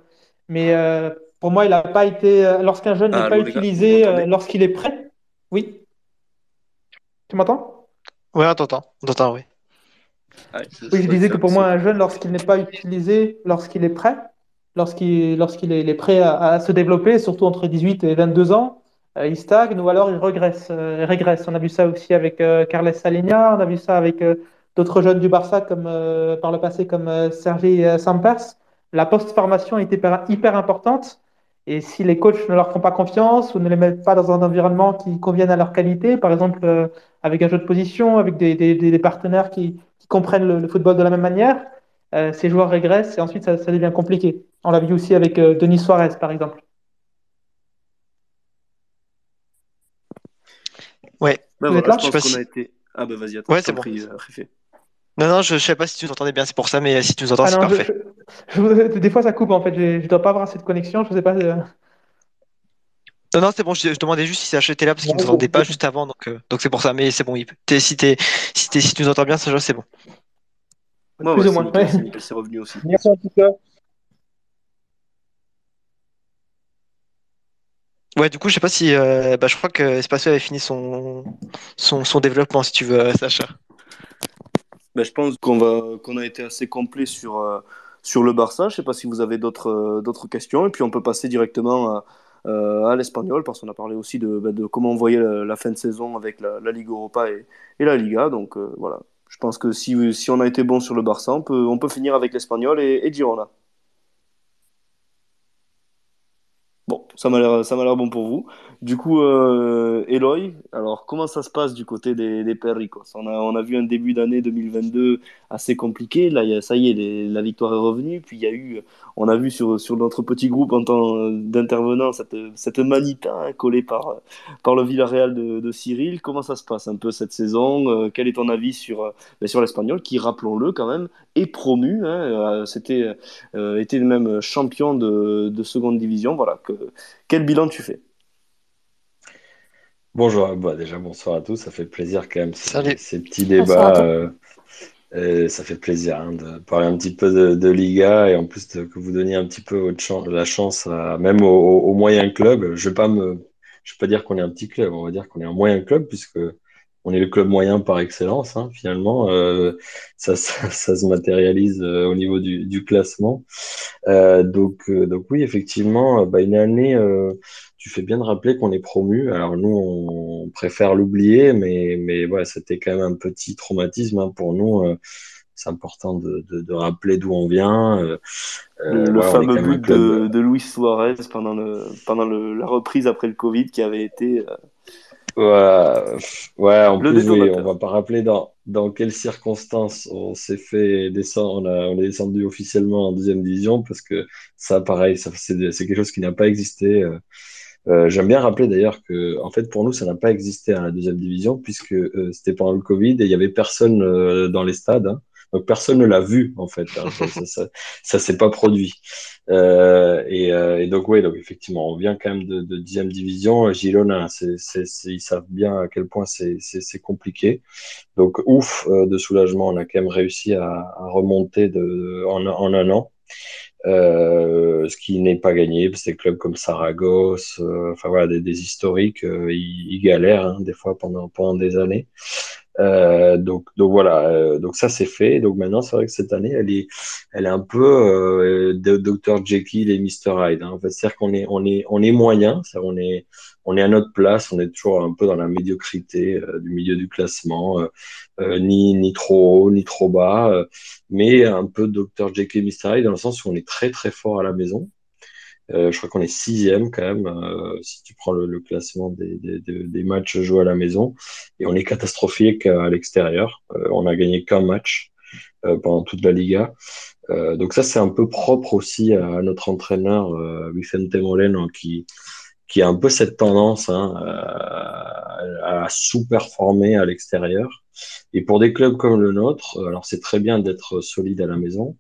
Speaker 7: mais euh, pour moi, il n'a pas été. euh, Lorsqu'un jeune n'est
Speaker 1: Ah,
Speaker 7: pas utilisé euh, lorsqu'il est prêt. Oui. Tu m'entends?
Speaker 3: On t'entend. On t'entend, oui.
Speaker 7: Oui, je disais que pour moi, un jeune, lorsqu'il n'est pas utilisé, lorsqu'il est prêt, lorsqu'il est, prêt à, se développer, surtout entre 18 et 22 ans, euh, il stagne ou alors il regresse, euh. On a vu ça aussi avec euh, Carles Salinia, on a vu ça avec d'autres jeunes du Barça comme, par le passé comme Sergi Sampers. La post-formation est hyper, hyper importante. Et si les coachs ne leur font pas confiance ou ne les mettent pas dans un environnement qui convienne à leur qualité, par exemple avec un jeu de position, avec des, partenaires qui, qui comprennent le, football de la même manière, ces joueurs régressent et ensuite ça, ça devient compliqué. On l'a vu aussi avec Denis Suarez, par exemple.
Speaker 3: Ouais.
Speaker 1: Bah
Speaker 3: Vous
Speaker 1: voilà,
Speaker 3: êtes là
Speaker 1: je pense
Speaker 3: sais
Speaker 1: qu'on
Speaker 3: pas
Speaker 1: a
Speaker 3: si-
Speaker 1: été. Ah bah vas-y, attends,
Speaker 3: Ouais, c'est bon.
Speaker 1: prie, euh.
Speaker 3: Non, non, je, je sais pas si tu nous entendais bien, c'est pour ça, mais si tu nous entends,
Speaker 7: Ah
Speaker 3: c'est parfait.
Speaker 7: je- je- des fois ça coupe en fait, je, je dois pas avoir assez de connexion, je sais pas. euh,
Speaker 3: Non, non, c'est bon, je, je demandais juste si ça achetait là parce qu'il nous entendait pas juste avant, donc euh, donc c'est pour ça, mais c'est bon, il- t'es- si, t'es, si, si tu nous entends bien, ça c'est bon.
Speaker 7: Plus
Speaker 1: ouais,
Speaker 7: ouais.
Speaker 1: c'est revenu aussi.
Speaker 9: Merci en tout cas.
Speaker 3: Ouais, du coup, je sais pas si. euh, bah, je crois que Espacio avait fini son, son, son développement, si tu veux, euh, Sacha.
Speaker 1: Ben, je pense qu'on va, a été assez complet sur, euh, sur le Barça. Je sais pas si vous avez d'autres questions. Et puis on peut passer directement à, l'Espagnol parce qu'on a parlé aussi de, ben, de comment on voyait la, fin de saison avec la, la Ligue Europa et, et la Liga. Donc voilà. Je pense que si, si on a été bon sur le Barça, on peut, on peut finir avec l'Espagnol et, et Girona. Bon, ça m'a l'air, bon pour vous. Du coup, euh, Eloy, alors comment ça se passe du côté des, des Perricos? On a, on a vu un début d'année 2022 assez compliqué. Là, ça y est, la victoire est revenue. Puis il y a eu, on a vu sur, sur notre petit groupe en tant d'intervenants cette, cette manita hein, collée par, par le Villarreal de, Cyril. Comment ça se passe un peu cette saison? Euh, quel est ton avis sur, euh, ben, sur l'Espagnol qui, rappelons-le quand même, est promu, hein, c'était, euh, était même champion de, de seconde division. Voilà, quel bilan tu fais?
Speaker 14: Bonjour, bah déjà bonsoir à tous, ça fait plaisir quand même ces,
Speaker 3: Salut.
Speaker 14: ces petits débats, euh, ça fait plaisir hein, de parler un petit peu de, de Liga et en plus de- que vous donniez un petit peu votre la chance à, même aux, aux- aux moyens clubs. Je vais pas me, je vais pas dire qu'on est un petit club, on va dire qu'on est un moyen club puisque on est le club moyen par excellence hein, finalement. Euh, ça, (laughs) ça, ça se matérialise euh, au niveau du, du classement. Euh, donc, donc oui, effectivement, bah, une année, tu fais bien de rappeler qu'on est promu. Alors nous, on préfère l'oublier, mais, mais ouais, c'était quand même un petit traumatisme hein, pour nous. c'est important de, de, de rappeler d'où on vient.
Speaker 1: Le,
Speaker 14: voilà,
Speaker 1: fameux but de, de Luis Suarez pendant, le, pendant le, la reprise après le Covid qui avait été
Speaker 14: Ouais, ouais, en
Speaker 1: le
Speaker 14: plus, oui, on va pas rappeler dans, dans quelles circonstances on s'est fait descendre, on a, on est descendu officiellement en deuxième division parce que ça, pareil, ça, c'est, quelque chose qui n'a pas existé. euh, Euh, j'aime bien rappeler d'ailleurs que, en fait, pour nous, ça n'a pas existé à la deuxième division puisque euh, c'était pendant le Covid et il y avait personne euh, dans les stades. hein. Donc personne ne l'a vu en fait. hein. Ça, ça, ça, s'est pas produit. Euh, et, euh, et donc oui, donc effectivement, on vient quand même de, de dixième division. Girona, c'est, c'est, c'est- ils savent bien à quel point c'est, c'est compliqué. Donc ouf euh, de soulagement, on a quand même réussi à, à remonter de, en, en un an. Euh, ce qui n'est pas gagné, parce que des clubs comme Saragosse, euh, enfin voilà, des, des historiques, euh, ils, ils galèrent hein, des fois pendant, pendant des années. Euh, donc, donc voilà, euh, donc ça c'est fait. Donc maintenant, c'est vrai que cette année, elle est, elle est un peu euh, Dr Jekyll et Mr Hyde. Hein. C'est-à-dire qu'on est, on est, on est moyen, c'est-à-dire on est, on est à notre place, on est toujours un peu dans la médiocrité euh, du milieu du classement, euh, euh, ni, ni trop haut, ni trop bas, mais un peu Dr Jekyll et Mr Hyde dans le sens où on est très très fort à la maison. Euh, je crois qu'on est sixième quand même, euh, si tu prends le, le classement des, des, des, des matchs joués à la maison. Et on est catastrophique à l'extérieur. Euh, on a gagné qu'un match euh, pendant toute la Liga. Euh, donc ça, c'est un peu propre aussi à notre entraîneur euh, Vicente Moreno qui, qui a un peu cette tendance hein, à, à sous-performer à l'extérieur. Et pour des clubs comme le nôtre, alors c'est très bien d'être solide à la maison,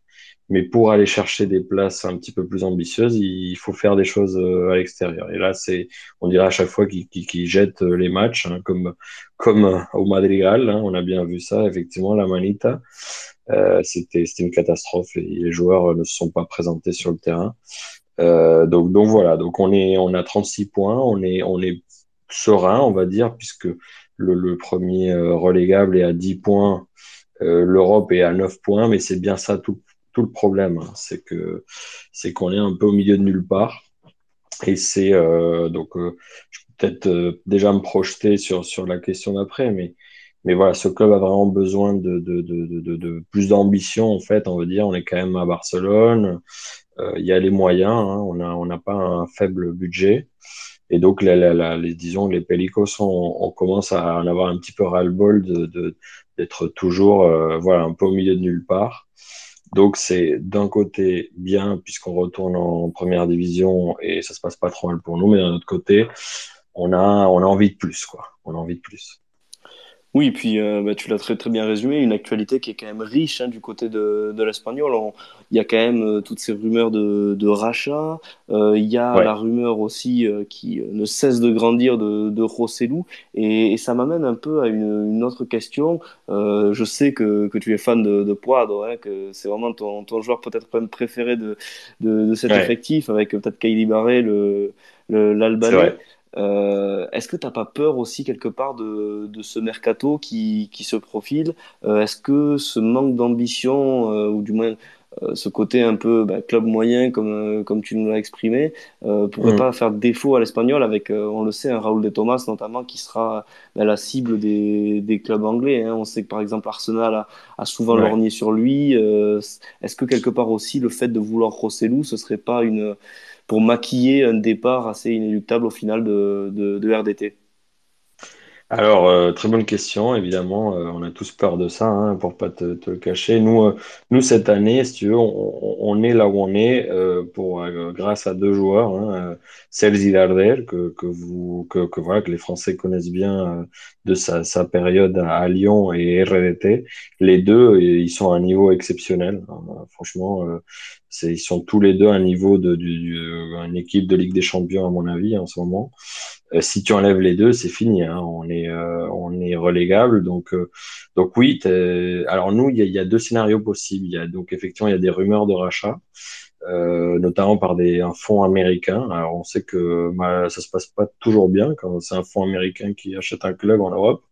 Speaker 14: mais pour aller chercher des places un petit peu plus ambitieuses, il faut faire des choses euh, à l'extérieur. Et là, c'est, on dirait à chaque fois qu'ils jettent les matchs, hein, comme, comme au Madrigal. hein, on a bien vu ça, effectivement, la Manita. Euh, c'était, une catastrophe et les joueurs ne se sont pas présentés sur le terrain. Euh, donc, voilà. Donc on est, on a 36 points. On est, serein, on va dire, puisque le, premier euh, relégable est à 10 points l'Europe est à 9 points, mais c'est bien ça tout, tout le problème. Hein. C'est que c'est qu'on est un peu au milieu de nulle part. Et c'est donc je peux peut-être déjà me projeter sur, sur la question d'après, mais mais voilà, ce club a vraiment besoin de, de, de, de plus d'ambition, en fait, on veut dire. On est quand même à Barcelone, euh, il y a les moyens, hein, on n'a on pas un faible budget. Et donc, les, disons, les Pelicos, on, commence à en avoir un petit peu ras-le-bol d'être toujours euh, voilà, un peu au milieu de nulle part. Donc, c'est d'un côté bien, puisqu'on retourne en première division et ça se passe pas trop mal pour nous, mais d'un autre côté, on a, on a envie de plus, quoi. On a envie de plus.
Speaker 1: Oui, et puis euh, bah, tu l'as très très bien résumé, une actualité qui est quand même riche hein, du côté de, de l'Espagnol. Il y a quand même euh, toutes ces rumeurs de, de rachat. Euh, il y a la rumeur aussi qui ne cesse de grandir de, de Rossellou. Et, et ça m'amène un peu à une, une autre question. je sais que, que tu es fan de, de Poidre, hein, que c'est vraiment ton, ton joueur peut-être même préféré de, de, de cet effectif, avec peut-être Kylie Barré, le, l'Albanais. Euh, Est-ce que tu n'as pas peur aussi quelque part de, de ce mercato qui, qui se profile? Euh, Est-ce que ce manque d'ambition, euh, ou du moins euh, ce côté un peu bah, club moyen, comme, euh, comme tu nous l'as exprimé, pourrait mm. pas faire défaut à l'Espagnol avec, on le sait, un Raúl de Thomas notamment qui sera bah, la cible des, des clubs anglais hein. On sait que par exemple Arsenal a, a souvent lorgné sur lui. Est-ce que quelque part aussi le fait de vouloir Rossellou, ce serait pas une pour maquiller un départ assez inéluctable au final de, de, de RDT
Speaker 14: alors, euh, très bonne question, évidemment, euh, on a tous peur de ça, hein, pour pas te, te le cacher. Nous, euh, nous, cette année, si tu veux, on, on est là où on est pour, grâce à deux joueurs, hein, Celsi Darder, que, que, vous, que, que, voilà, que les Français connaissent bien de sa, sa période à, Lyon et RDT. Les deux, ils sont à un niveau exceptionnel. Hein, franchement, c'est, ils sont tous les deux à un niveau de, d'une équipe de Ligue des Champions, à mon avis, en ce moment. Euh, si tu enlèves les deux, c'est fini. Hein. On est euh, on est relégable. Donc euh, donc oui. Alors nous, il y a, y a, deux scénarios possibles. Il y a donc effectivement il y a des rumeurs de rachat. Euh, notamment par des, un fonds américain. Alors on sait que bah, ça se passe pas toujours bien quand c'est un fonds américain qui achète un club en Europe.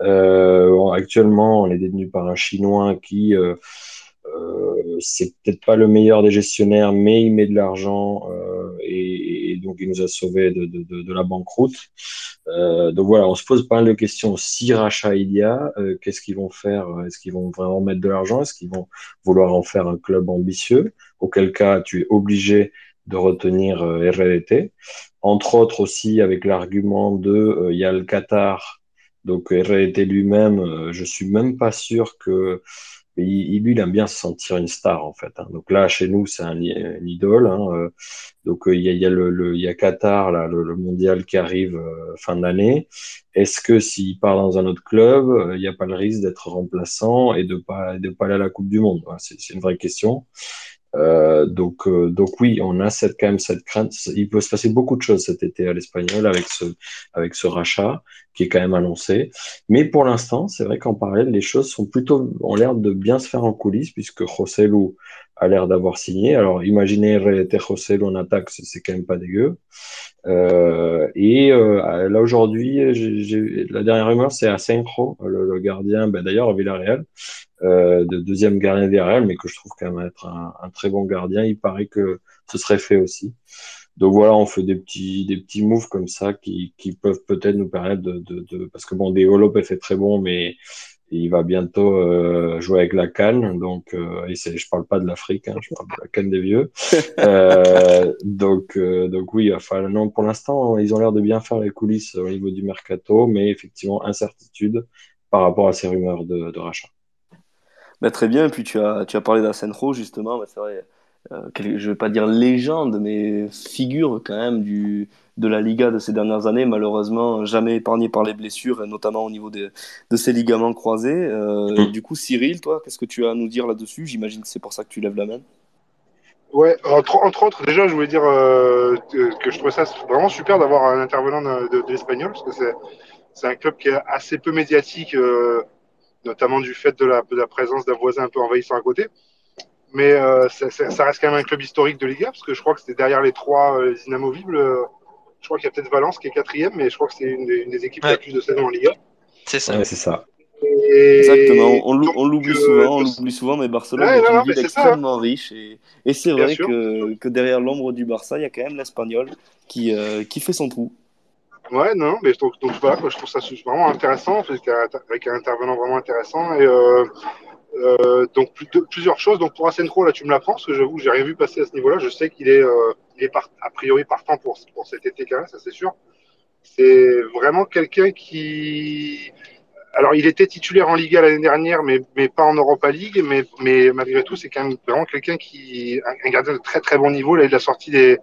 Speaker 14: Euh, actuellement, on est détenu par un Chinois qui euh, c'est peut-être pas le meilleur des gestionnaires, mais il met de l'argent euh, et, donc il nous a sauvés de, la banqueroute. Euh, donc voilà, on se pose pas mal de questions. Si rachat il y a, qu'est-ce qu'ils vont faire? Est-ce qu'ils vont vraiment mettre de l'argent? Est-ce qu'ils vont vouloir en faire un club ambitieux? Auquel cas, tu es obligé de retenir RLT. Entre autres aussi avec l'argument de il y a le Qatar. Donc RLT lui-même, je suis même pas sûr que il, lui, il aime bien se sentir une star en fait. Hein. Donc là, chez nous, c'est un, idole. Hein. Euh. Donc euh, il y, a, le, il y a Qatar, là, le, mondial qui arrive euh, fin d'année. Est-ce que s'il part dans un autre club, il n'y a pas le risque d'être remplaçant et de pas de pas aller à la Coupe du Monde C'est une vraie question. Euh, donc, euh, donc oui, on a cette, quand même cette crainte. Il peut se passer beaucoup de choses cet été à l'Espagnol avec ce, avec ce rachat qui est quand même annoncé. Mais pour l'instant, c'est vrai qu'en parallèle, les choses sont plutôt ont l'air de bien se faire en coulisses puisque Joselu a l'air d'avoir signé. Alors, imaginez Joselu en attaque, c'est quand même pas dégueu. Euh, et là aujourd'hui, la dernière rumeur, c'est à Senjo, le, le, gardien, ben, d'ailleurs à Villarreal, euh, de deuxième gardien Villarreal, mais que je trouve quand même être un, un, très bon gardien. Il paraît que ce serait fait aussi. Donc voilà, on fait des petits des petits moves comme ça qui, qui peuvent peut-être nous permettre de, de, de, parce que bon, Lopez est très bon, mais il va bientôt euh, jouer avec la Cannes, donc euh, et je parle pas de l'Afrique, hein, je parle de la Cannes des vieux. (laughs) euh, donc euh, donc oui, enfin non, pour l'instant ils ont l'air de bien faire les coulisses au niveau du mercato, mais effectivement incertitude par rapport à ces rumeurs de, de rachat.
Speaker 1: Bah, très bien, et puis tu as tu as parlé d'Asenro justement, bah, c'est vrai. Euh, je vais pas dire légende, mais figure quand même du, de la Liga de ces dernières années, malheureusement jamais épargné par les blessures, et notamment au niveau de, de ses ligaments croisés. Euh, mm. Du coup, Cyril, toi, qu'est-ce que tu as à nous dire là-dessus? J'imagine que c'est pour ça que tu lèves la main.
Speaker 10: Ouais, entre, entre autres, déjà, je voulais dire euh, que je trouvais ça vraiment super d'avoir un intervenant de, de, l'Espagnol, parce que c'est un club qui est assez peu médiatique, euh, notamment du fait de la, de la présence d'un voisin un peu envahissant à côté. Mais euh, ça, ça, reste quand même un club historique de Liga, parce que je crois que c'était derrière les trois euh, inamovibles. Je crois qu'il y a peut-être Valence qui est quatrième, mais je crois que c'est une, des équipes qui a plus de saisons en Liga.
Speaker 3: C'est ça.
Speaker 14: Ouais, c'est ça.
Speaker 1: Et Exactement, on, on l'oublie euh, souvent, on l'oublie souvent, mais Barcelone est une ville extrêmement riche. Et, et c'est vrai que, que, derrière l'ombre du Barça, il y a quand même l'Espagnol qui, euh, qui fait son trou.
Speaker 10: Ouais, non, mais donc, voilà, je trouve ça vraiment intéressant, avec un intervenant vraiment intéressant. Et euh, euh, donc plusieurs choses. Donc pour Asenro, là, tu me l'apprends, parce que j'avoue, j'ai rien vu passer à ce niveau-là. Je sais qu'il est, euh, a priori partant pour, pour cet été même, ça c'est sûr. C'est vraiment quelqu'un qui. Alors, il était titulaire en Liga l'année dernière, mais, mais pas en Europa League. Mais, mais malgré tout, c'est quand même vraiment quelqu'un qui. Un gardien de très très bon niveau. Là, il a sorti des,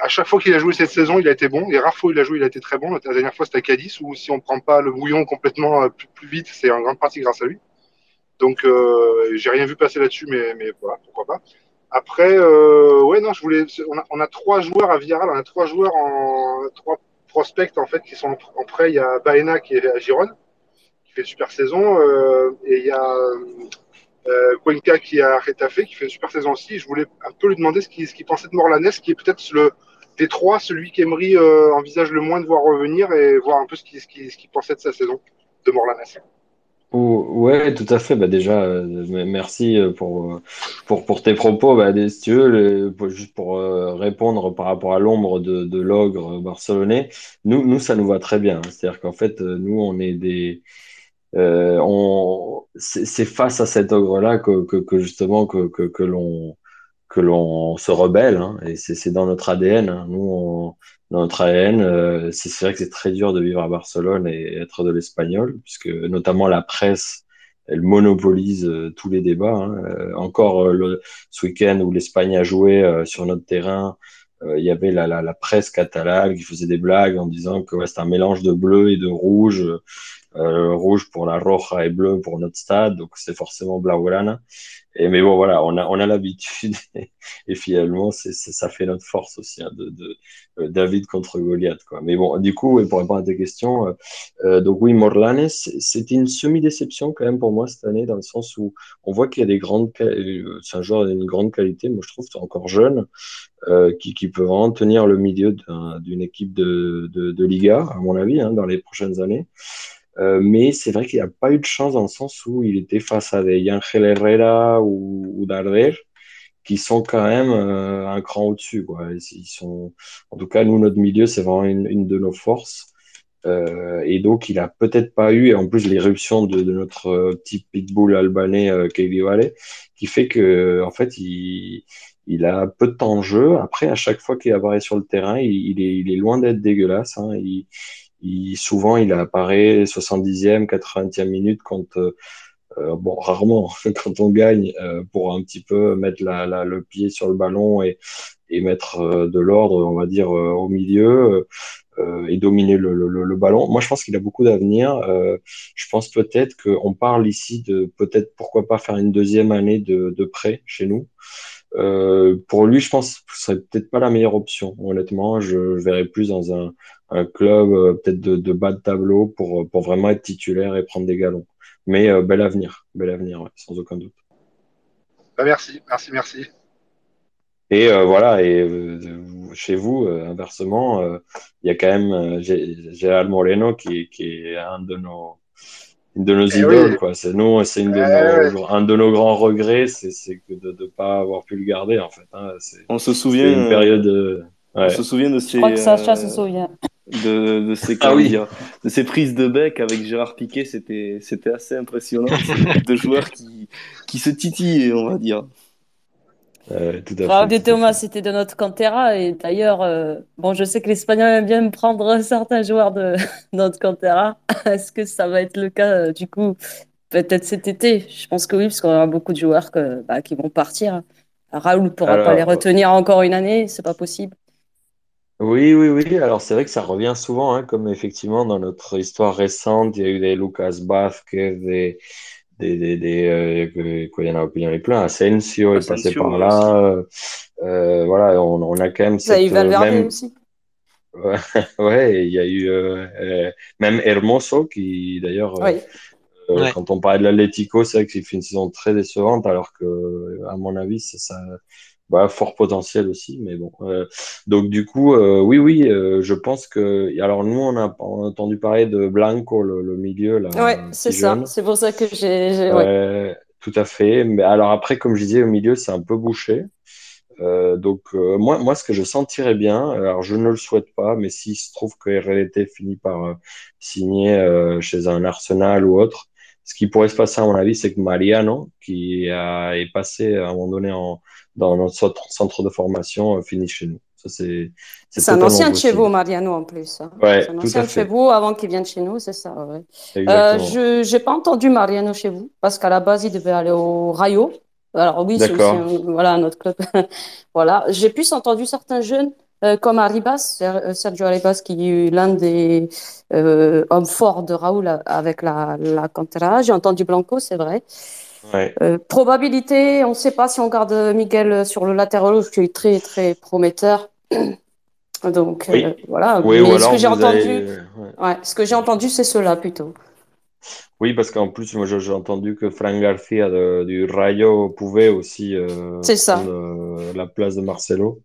Speaker 10: à chaque fois qu'il a joué cette saison, il a été bon. Les rares fois où il a joué, il a été très bon. La dernière fois, c'était à Cadiz, où si on ne prend pas le bouillon complètement euh, plus, vite, c'est en grande partie grâce à lui. Donc, euh, j'ai rien vu passer là-dessus, mais, voilà, pourquoi pas. Après, euh, ouais, non, je voulais. On a, trois joueurs à Villarreal, on a trois joueurs en trois prospects en fait qui sont en, prêt. Il y a Baena qui est à Gironne, qui fait une super saison, euh, et il y a euh, Cuenca qui a Retafe, qui fait une super saison aussi. Je voulais un peu lui demander ce qu'il pensait de Morlanes, qui est peut-être le des trois, celui qu'Emery euh, envisage le moins de voir revenir et voir un peu ce qu'il ce pensait de sa saison de Morlanes.
Speaker 14: Oh, ouais, tout à fait. Bah déjà, euh, merci euh, pour, tes propos. Bah, si tu veux, juste pour répondre par rapport à l'ombre de, l'ogre barcelonais, nous, ça nous va très bien. C'est-à-dire qu'en fait, nous, on est des. on, c'est face à cet ogre-là que, justement que l'on que l'on se rebelle, hein, et c'est dans notre ADN. Hein. Nous, on, dans notre ADN, euh, c'est vrai que c'est très dur de vivre à Barcelone et être de l'espagnol, puisque notamment la presse, elle monopolise euh, tous les débats. Hein. Euh, encore le, ce week-end où l'Espagne a joué sur notre terrain, il y avait la, la, la, presse catalane qui faisait des blagues en disant que ouais, c'est un mélange de bleu et de rouge. Rouge pour la roja et bleu pour notre stade, donc c'est forcément blaugrana. Et, mais bon, voilà, on a, on a l'habitude (laughs) et, finalement, c'est, ça fait notre force aussi hein, de, de euh, David contre Goliath. Quoi. Mais bon, du coup, pour répondre à tes questions, euh, euh donc oui, Morlanes, c'était une semi-déception quand même pour moi cette année, dans le sens où on voit qu'il y a des grandes, euh, c'est un joueur d'une grande qualité. Moi, je trouve c'est encore jeune, euh, qui, qui peut vraiment tenir le milieu d'une équipe de, de, de, Liga, à mon avis, hein, dans les prochaines années. Euh, mais c'est vrai qu'il n'y a pas eu de chance dans le sens où il était face à des Yangel Herrera ou, ou Darder qui sont quand même euh, un cran au-dessus. Ils sont, en tout cas, nous, notre milieu, c'est vraiment une, de nos forces. Euh, et donc, il a peut-être pas eu, et en plus, l'éruption de, notre petit pitbull albanais, euh, Vale, qui fait que, en fait, il, a peu de temps de jeu. Après, à chaque fois qu'il apparaît sur le terrain, il, il, est, il est, loin d'être dégueulasse. Hein. Il, il, souvent, il apparaît 70e, 80e minute quand, euh, euh, bon, rarement, (laughs) quand on gagne, euh, pour un petit peu mettre le pied sur le ballon et, et mettre de l'ordre, on va dire, au milieu et dominer le, ballon. Moi, je pense qu'il a beaucoup d'avenir. je pense peut-être qu'on parle ici de peut-être pourquoi pas faire une deuxième année de, de prêt chez nous. Euh, pour lui, je pense que ce serait peut-être pas la meilleure option. Honnêtement, je, je verrais plus dans un, un club euh, peut-être de, de, bas de tableau pour, pour vraiment être titulaire et prendre des galons. Mais euh, bel avenir, bel avenir, ouais, sans aucun doute.
Speaker 10: Bah merci, merci, merci.
Speaker 14: Et voilà, et chez vous, inversement, il y a quand même Gérald Moreno qui, qui est un de nos, de nos eh idoles, quoi. C'est nous, c'est une de eh nos, un de nos grands regrets, c'est que de ne pas avoir pu le garder, en fait. Hein.
Speaker 1: On se souvient.
Speaker 14: Une période.
Speaker 1: Ouais. On se souvient de ces.
Speaker 4: Je crois que Sacha se souvient
Speaker 1: de, de, ces, ah oui. de ces prises de bec avec Gérard Piquet, c'était, c'était assez impressionnant. (laughs) de joueurs qui, qui se titillaient, on va dire.
Speaker 14: Euh, tout
Speaker 4: Thomas, c'était de notre Cantera. Et d'ailleurs, euh, bon, je sais que l'Espagnol aime bien prendre (laughs) certains joueurs de (laughs) notre Cantera. (laughs) Est-ce que ça va être le cas, euh, du coup, peut-être cet été Je pense que oui, parce qu'on a beaucoup de joueurs que, bah, qui vont partir. Raoul ne pourra pas les retenir encore une année, c'est pas possible.
Speaker 14: Oui, oui, oui. Alors, c'est vrai que ça revient souvent, hein, comme effectivement dans notre histoire récente, il y a eu des Lucas Vázquez, des, des, des, des euh, quoi, il y en a, il y en a plein. Asensio est passé par là. Euh, voilà, on, on, a quand même
Speaker 4: Ça,
Speaker 14: cette,
Speaker 4: il Valverde
Speaker 14: même...
Speaker 4: aussi. (laughs)
Speaker 14: Ouais, ouais, il y a eu euh, euh même Hermoso qui, d'ailleurs,
Speaker 4: oui.
Speaker 14: euh, ouais. quand on parlait de l'Atlético, c'est vrai qu'il fait une saison très décevante, alors que, à mon avis, ça, ça bah, fort potentiel aussi, mais bon. Euh, donc du coup, euh, oui, oui, euh, je pense que. Alors nous, on a, on a entendu parler de Blanco, le, le milieu là,
Speaker 4: Ouais, c'est ça. C'est pour ça que j'ai. ouais.
Speaker 14: Ouais, tout à fait. Mais alors après, comme je disais, au milieu, c'est un peu bouché. Euh, donc euh, moi, moi, ce que je sentirais bien, alors je ne le souhaite pas, mais s'il se trouve que RLT finit par euh, signer euh, chez un Arsenal ou autre, ce qui pourrait se passer à mon avis, c'est que Mariano, qui a, est passé à un moment donné en, dans notre centre de formation, euh, finit chez nous. C'est
Speaker 4: un ancien de chez vous, Mariano, en plus. hein.
Speaker 14: Ouais,
Speaker 4: C'est un ancien de chez vous avant qu'il vienne chez nous, c'est ça, ouais. Euh, je n'ai pas entendu Mariano chez vous, parce qu'à la base, il devait aller au Rayo. Alors oui, c'est aussi voilà, un autre club. (laughs) Voilà. J'ai plus entendu certains jeunes, euh, comme Arribas, Ser- Sergio Arribas, qui est l'un des euh, hommes forts de Raoul avec la, la Cantera. J'ai entendu Blanco, c'est vrai.
Speaker 14: Ouais.
Speaker 4: Euh, probabilité, on ne sait pas si on garde Miguel sur le latéral gauche, qui est très, très prometteur. (clears throat) Donc
Speaker 14: Oui.
Speaker 4: euh, voilà,
Speaker 14: Oui, ou
Speaker 4: mais ce que entendu,
Speaker 14: avez. ouais.
Speaker 4: ouais, ce que j'ai entendu, c'est cela plutôt.
Speaker 14: Oui, parce qu'en plus, moi, j'ai entendu que Frank Garcia de- du Rayo pouvait aussi euh, prendre euh, la place de Marcelo.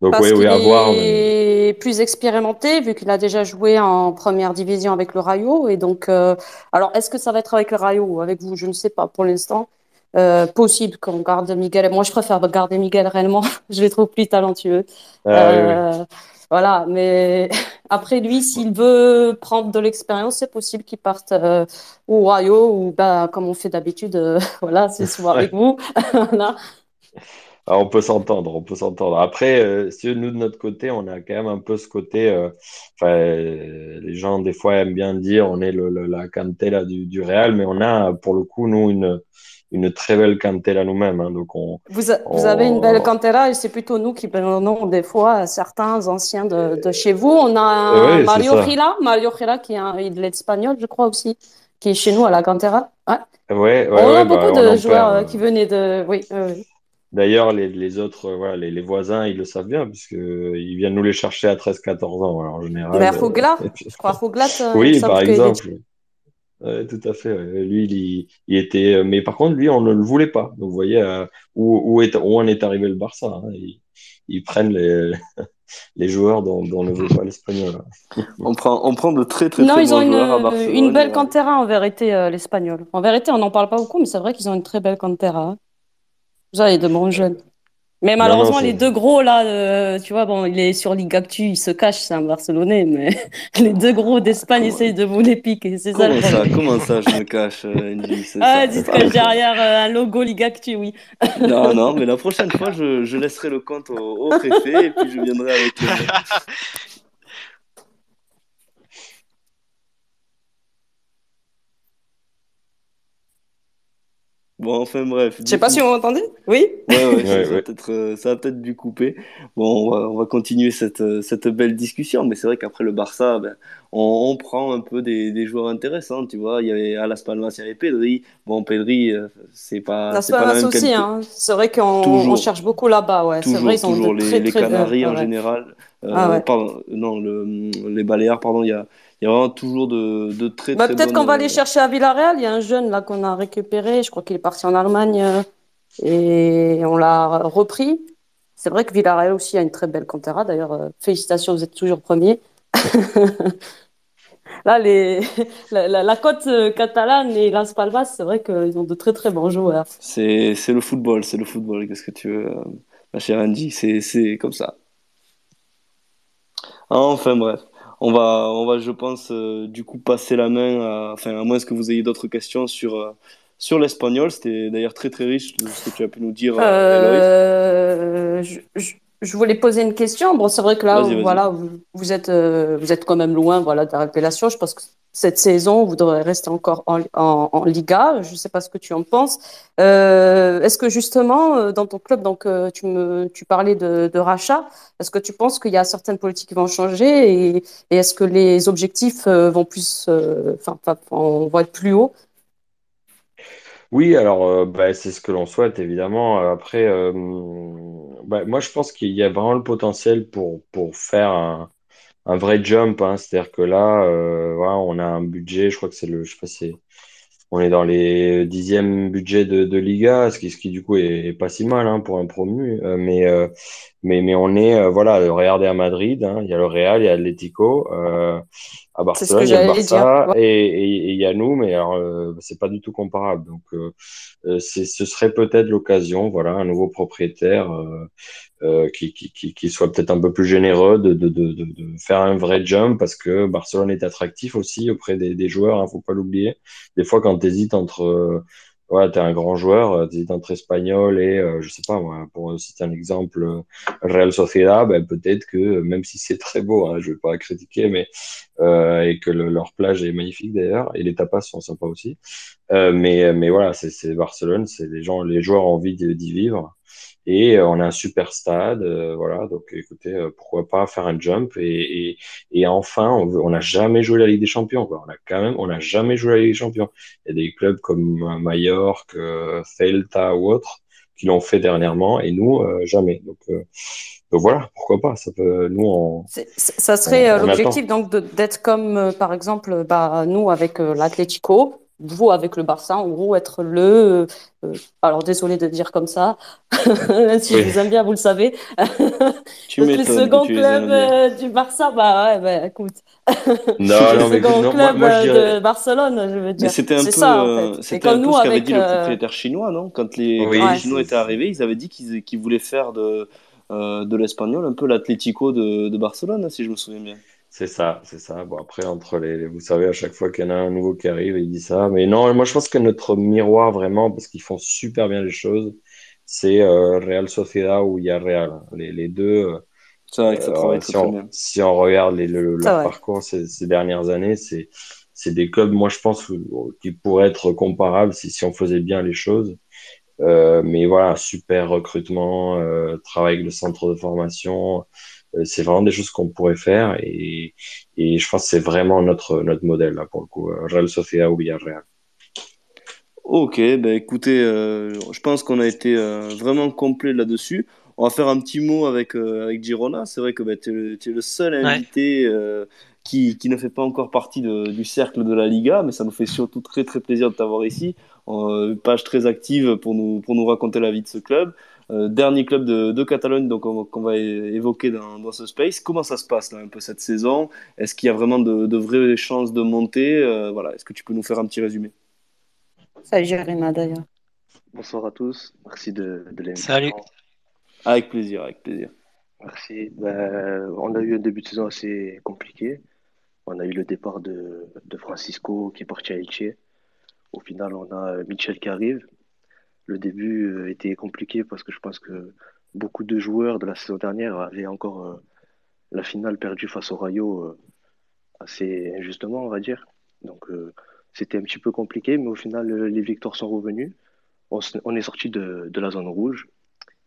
Speaker 14: Donc,
Speaker 4: Parce
Speaker 14: oui, oui, à voir. Mais...
Speaker 4: est plus expérimenté, vu qu'il a déjà joué en première division avec le Rayo. Et donc, euh, alors, est-ce que ça va être avec le Rayo ou avec vous? Je ne sais pas pour l'instant. Euh, possible qu'on garde Miguel. Moi, je préfère garder Miguel réellement. (laughs) Je le trouve plus talentueux.
Speaker 14: Ah, oui, oui.
Speaker 4: Euh, voilà, mais (laughs) après lui, s'il veut prendre de l'expérience, c'est possible qu'il parte euh, au Rayo ou bah, comme on fait d'habitude, (laughs) voilà, c'est souvent avec vous. Voilà.
Speaker 14: Ah, on peut s'entendre, on peut s'entendre. Après, euh, si nous, de notre côté, on a quand même un peu ce côté. euh, les gens, des fois, aiment bien dire on est le, le- la cantera du, du Real, mais on a, pour le coup, nous, une, une très belle cantera nous-mêmes. hein. donc, on,
Speaker 4: Vous, a- vous avez une belle
Speaker 14: on...
Speaker 4: cantera et c'est plutôt nous qui prenons des fois certains anciens de, de chez vous. On a
Speaker 14: oui, c'est
Speaker 4: Mario. Gila, Mario Gila qui est un, il est espagnol, je crois aussi, qui est chez nous à la cantera. Ouais.
Speaker 14: Ouais, ouais,
Speaker 4: On a beaucoup
Speaker 14: bah,
Speaker 4: de joueurs
Speaker 14: perd.
Speaker 4: euh, qui venaient de, oui.
Speaker 14: D'ailleurs, les, les autres, euh, voilà, les, les voisins, ils le savent bien, puisque ils viennent nous les chercher à 13-14 ans, alors, en général.
Speaker 4: Mais
Speaker 14: euh, (laughs) et puis-
Speaker 4: je crois euh, il
Speaker 14: Oui, par
Speaker 4: est
Speaker 14: exemple. Ouais, tout à fait. ouais. Lui, il, il était, euh, mais par contre, lui, on ne le voulait pas. Donc, vous voyez euh, où, où, est, où en est arrivé le Barça. hein. Ils, ils prennent les, (laughs) les joueurs dont, dont ne veut pas l'Espagnol. hein. (laughs)
Speaker 1: On prend, on prend de très très
Speaker 4: Non,
Speaker 1: très
Speaker 4: ils ont
Speaker 1: bons
Speaker 4: une,
Speaker 1: joueurs à
Speaker 4: une belle
Speaker 1: euh,
Speaker 4: cantera en vérité, euh, l'Espagnol. En vérité, on n'en parle pas beaucoup, mais c'est vrai qu'ils ont une très belle cantera. hein. Vous avez de bons jeunes. Mais
Speaker 14: Non, non,
Speaker 4: malheureusement, les deux gros là, euh, tu vois, bon, il est sur Ligue Actu, il se cache, c'est un Barcelonais, mais (laughs) les deux gros d'Espagne
Speaker 1: Comment,
Speaker 4: essayent de vous les piquer, c'est ça le
Speaker 1: comment ça, comment ça, je me cache, euh, Angie, (laughs)
Speaker 4: Ah,
Speaker 1: ça. ça-
Speaker 4: caches derrière euh, un logo Ligue Actu, oui.
Speaker 1: Non, (laughs) non, mais la prochaine fois, je, je laisserai le compte au, au préfet et puis je viendrai avec les Bon, enfin bref,
Speaker 4: Je sais pas si vous m'entendez. Oui?
Speaker 1: Ouais, ouais, ça,
Speaker 14: Ouais,
Speaker 1: ça va
Speaker 14: ouais.
Speaker 1: peut-être, euh, ça va peut-être dû couper. Bon, on va, on va continuer cette, euh, cette belle discussion, mais c'est vrai qu'après le Barça, ben, on, on prend un peu des, des joueurs intéressants, tu vois. Il y avait à Las Palmas, il y avait Pedri. Bon, Pedri, euh, c'est pas,
Speaker 4: Las
Speaker 1: c'est pas la
Speaker 4: Palmas
Speaker 1: même
Speaker 4: aussi,
Speaker 1: qualité.
Speaker 4: hein. C'est vrai qu'on on cherche beaucoup là-bas, ouais. C'est vrai,
Speaker 1: toujours,
Speaker 4: ils ont
Speaker 1: toujours
Speaker 4: de
Speaker 1: les,
Speaker 4: très
Speaker 1: les
Speaker 4: très.
Speaker 1: Canaries en
Speaker 4: ouais.
Speaker 1: général.
Speaker 4: Ah
Speaker 1: Euh,
Speaker 4: ouais.
Speaker 1: pardon, non, le, les Baléares, pardon, il y a, il y a vraiment toujours de, de très
Speaker 4: Bah,
Speaker 1: très
Speaker 4: peut-être qu'on va aller
Speaker 1: euh,
Speaker 4: chercher à Villarreal. Il y a un jeune là qu'on a récupéré. Je crois qu'il est parti en Allemagne euh, et on l'a repris. C'est vrai que Villarreal aussi a une très belle cantera. D'ailleurs, euh, félicitations, vous êtes toujours premier. (laughs) Là, les, (laughs) la, la, la côte catalane et Las Palmas, c'est vrai qu'ils ont de très très bons joueurs.
Speaker 1: C'est, le football, c'est le football. Qu'est-ce que tu veux, ma chère Angie? C'est comme ça. Enfin bref, on va, on va, je pense, euh, du coup passer la main, à, enfin à moins que vous ayez d'autres questions sur euh, sur l'espagnol. C'était d'ailleurs très très riche ce que tu as pu nous dire, euh,
Speaker 4: je voulais poser une question. Bon, c'est vrai que là, voilà, vous, vous êtes, euh, vous êtes quand même loin, voilà, de la révélation. Je pense que cette saison, vous devrez rester encore en, en, en Liga. Je ne sais pas ce que tu en penses. Euh, est-ce que justement, euh, dans ton club, donc, euh, tu me, tu parlais de, de rachat. Est-ce que tu penses qu'il y a certaines politiques qui vont changer et, et est-ce que les objectifs euh, vont plus, euh, enfin, on va être plus haut?
Speaker 14: Oui, alors euh, bah, c'est ce que l'on souhaite évidemment. Euh, Après, euh, bah, moi je pense qu'il y a vraiment le potentiel pour, pour faire un, un vrai jump. hein. C'est-à-dire que là, euh, voilà, on a un budget, je crois que c'est le, je sais pas, c'est on est dans les dixièmes budgets de, de Liga, ce qui, ce qui du coup est, pas si mal hein, pour un promu. Euh, mais, euh, mais, mais on est, euh, voilà, regardez à Madrid, hein, il y a le Real, il y a l'Atlético, à Barcelone, il y a le Barça et il y a nous, mais alors c'est pas du tout comparable. Donc c'est, ce serait peut-être l'occasion, voilà, un nouveau propriétaire euh, qui, qui, qui, soit peut-être un peu plus généreux, de, de, de, de, faire un vrai jump parce que Barcelone est attractif aussi auprès des, des joueurs, hein, faut pas l'oublier. Des fois, quand tu hésites entre, euh, ouais, tu es un grand joueur, euh, tu hésites entre espagnol et, euh, je sais pas, moi, pour citer un exemple, Real Sociedad, ben, peut-être que même si c'est très beau, hein, je vais pas critiquer, mais et que leur plage est magnifique d'ailleurs, et les tapas sont sympas aussi. mais, mais voilà, c'est Barcelone, c'est les gens, les joueurs ont envie d'y vivre. Et euh, on a un super stade, euh, voilà. Donc, écoutez, euh, pourquoi pas faire un jump et, et, et enfin, on n'a jamais joué la Ligue des Champions. Quoi. On a quand même, on n'a jamais joué la Ligue des Champions. Il y a des clubs comme Mallorca, Celta ou autres qui l'ont fait dernièrement, et nous jamais. Donc, donc voilà, pourquoi pas. Ça peut, nous, on,
Speaker 4: ça serait l'objectif donc d'être comme par exemple, bah, nous avec l'Atlético vous avec le Barça, en gros, être le. Euh, alors, désolé de dire comme ça, (laughs) si je vous aime bien, vous le savez. (laughs)
Speaker 1: Tu le
Speaker 4: second club euh, du Barça, bah ouais, bah écoute. (laughs)
Speaker 14: Non,
Speaker 4: le
Speaker 14: non, mais
Speaker 4: second
Speaker 14: non,
Speaker 4: club
Speaker 14: moi, moi, je dirais...
Speaker 4: de Barcelone, je veux dire.
Speaker 1: Mais c'était un peu,
Speaker 4: ça, en
Speaker 1: euh,
Speaker 4: fait.
Speaker 1: c'était un peu ce qu'avait dit le
Speaker 4: euh,
Speaker 1: propriétaire chinois, non? Quand les,
Speaker 14: Oui,
Speaker 1: quand les
Speaker 4: ouais.
Speaker 1: Chinois étaient arrivés, ils avaient dit qu'ils qu'ils voulaient faire de, euh, de l'espagnol un peu l'Atlético de, de Barcelone, si je me souviens bien.
Speaker 14: C'est ça, c'est ça. Bon, après, entre les, vous savez, à chaque fois qu'il y en a un nouveau qui arrive, il dit ça. Mais non, moi, je pense que notre miroir, vraiment, parce qu'ils font super bien les choses, c'est euh, Real Sociedad ou Villarreal. Les, les deux, euh,
Speaker 1: C'est vrai que ça travaille
Speaker 14: euh, si
Speaker 1: très
Speaker 14: on,
Speaker 1: bien.
Speaker 14: si on regarde les, le-
Speaker 4: C'est
Speaker 14: leur
Speaker 4: vrai.
Speaker 14: parcours ces, ces dernières années, c'est, c'est des clubs, moi, je pense, qui pourraient être comparables si, si on faisait bien les choses. Euh, mais voilà, super recrutement, euh, travail avec le centre de formation, euh, c'est vraiment des choses qu'on pourrait faire et, et je pense que c'est vraiment notre, notre modèle là pour le coup, euh, Real Sociedad ou Villarreal.
Speaker 1: Ok, ben écoutez, euh, je pense qu'on a été euh, vraiment complet là-dessus. On va faire un petit mot avec, euh, avec Girona. C'est vrai que ben, tu es, le t'es le seul
Speaker 3: Ouais.
Speaker 1: invité euh, qui, qui ne fait pas encore partie de- du cercle de la Liga, mais ça nous fait surtout très très plaisir de t'avoir ici. Euh, page très active pour nous, pour nous raconter la vie de ce club. Euh, dernier club de, de Catalogne donc qu'on va évoquer dans, dans ce space. Comment ça se passe là un peu cette saison? Est-ce qu'il y a vraiment de, de vraies chances de monter? Euh, voilà, est-ce que tu peux nous faire un petit résumé?
Speaker 4: Ça, Jérima, d'ailleurs.
Speaker 15: Bonsoir à tous, merci de, de l'invitation.
Speaker 3: Salut.
Speaker 1: Avec plaisir, avec plaisir.
Speaker 15: Merci. Ben, on a eu un début de saison assez compliqué. On a eu le départ de, de Francisco qui est parti à Elche. Au final, on a Michel qui arrive. Le début euh, était compliqué parce que je pense que beaucoup de joueurs de la saison dernière avaient encore euh, la finale perdue face au Rayo euh, assez injustement, on va dire. Donc, c'était un petit peu compliqué, mais au final, les victoires sont revenues. On, est sorti de, de la zone rouge.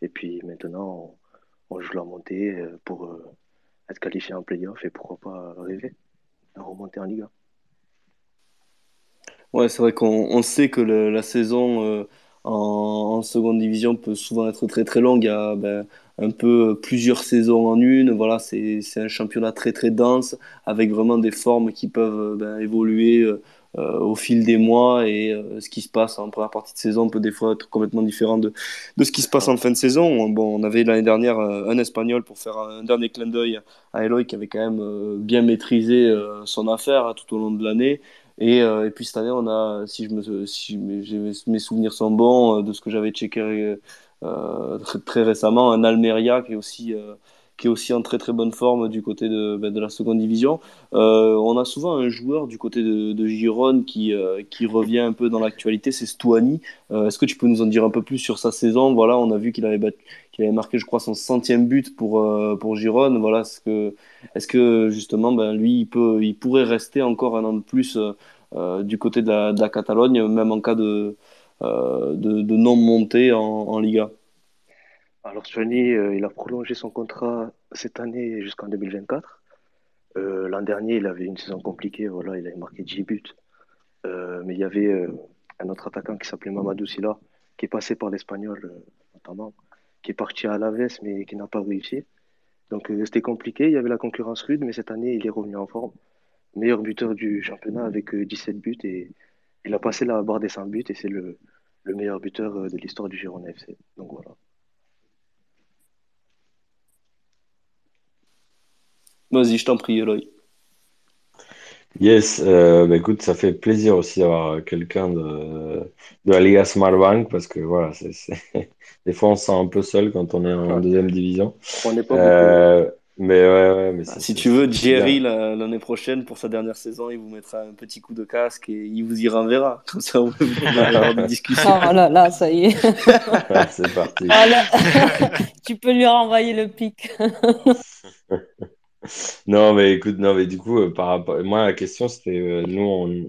Speaker 15: Et puis maintenant, on, joue la montée pour être qualifié en playoff et pourquoi pas rêver à remonter en Liga.
Speaker 1: Ouais, c'est vrai qu'on on sait que la saison en, seconde division peut souvent être très très longue. Il y a ben, un peu plusieurs saisons en une. Voilà, c'est un championnat très très dense avec vraiment des formes qui peuvent ben, évoluer euh, au fil des mois et euh, ce qui se passe en première partie de saison peut des fois être complètement différent de, de ce qui se passe en fin de saison. Bon, on avait l'année dernière euh, un Espagnol pour faire un dernier clin d'œil à Eloy qui avait quand même bien maîtrisé son affaire hein, tout au long de l'année. Et, euh, et puis cette année, on a, si, je me, si mes, souvenirs sont bons, euh, de ce que j'avais checké euh, très, récemment, un Almeria qui est aussi, qui est aussi en très très bonne forme du côté de, ben, la seconde division. On a souvent un joueur du côté de, de qui, qui revient un peu dans l'actualité, c'est Stuani. Est-ce que tu peux nous en dire un peu plus sur sa saison? Voilà, on a vu qu'il avait, bat- qu'il avait marqué, je crois, son centième but pour, euh, pour. Voilà, est-ce que, est-ce que justement, ben, lui, il peut, il pourrait rester encore un an de plus euh, euh, du côté de la, Catalogne, même en cas de, euh, de, non-montée en, Liga?
Speaker 15: Alors Johnny, il a prolongé son contrat cette année jusqu'en 2024. Euh, l'an dernier, il avait une saison compliquée, voilà, il avait marqué 10 buts. Mais il y avait un autre attaquant qui s'appelait Mamadou Silla, qui est passé par l'Espagnol notamment, qui est parti à Alaves mais qui n'a pas réussi. Donc euh, c'était compliqué, il y avait la concurrence rude, mais cette année, il est revenu en forme. Meilleur buteur du championnat avec euh, 17 buts et il a passé la barre des 100 buts et c'est le, le meilleur buteur euh, de l'histoire du Girona FC. Donc voilà.
Speaker 1: Vas-y, je t'en prie, Eloy.
Speaker 14: Yes, euh, bah écoute, ça fait plaisir aussi d'avoir quelqu'un de, de la Liga Smartbank parce que voilà, c'est, c'est- (laughs) des fois on se sent un peu seul quand on est en
Speaker 15: Ouais.
Speaker 14: deuxième division.
Speaker 15: On n'est pas beaucoup.
Speaker 14: Euh, mais ouais, ouais, mais
Speaker 1: Bah, si tu veux, Jerry, la- l'année prochaine, pour sa dernière saison, il vous mettra un petit coup de casque et il vous y renverra. (laughs) Comme ça, vous pourrez avoir des (laughs) discussions.
Speaker 4: Oh là là, ça y est.
Speaker 14: Ouais, c'est parti.
Speaker 4: Ah là, tu peux lui renvoyer le pic.
Speaker 14: Non, mais écoute, non, mais du coup, euh, par rapport, moi, la question, c'était, euh, nous, on,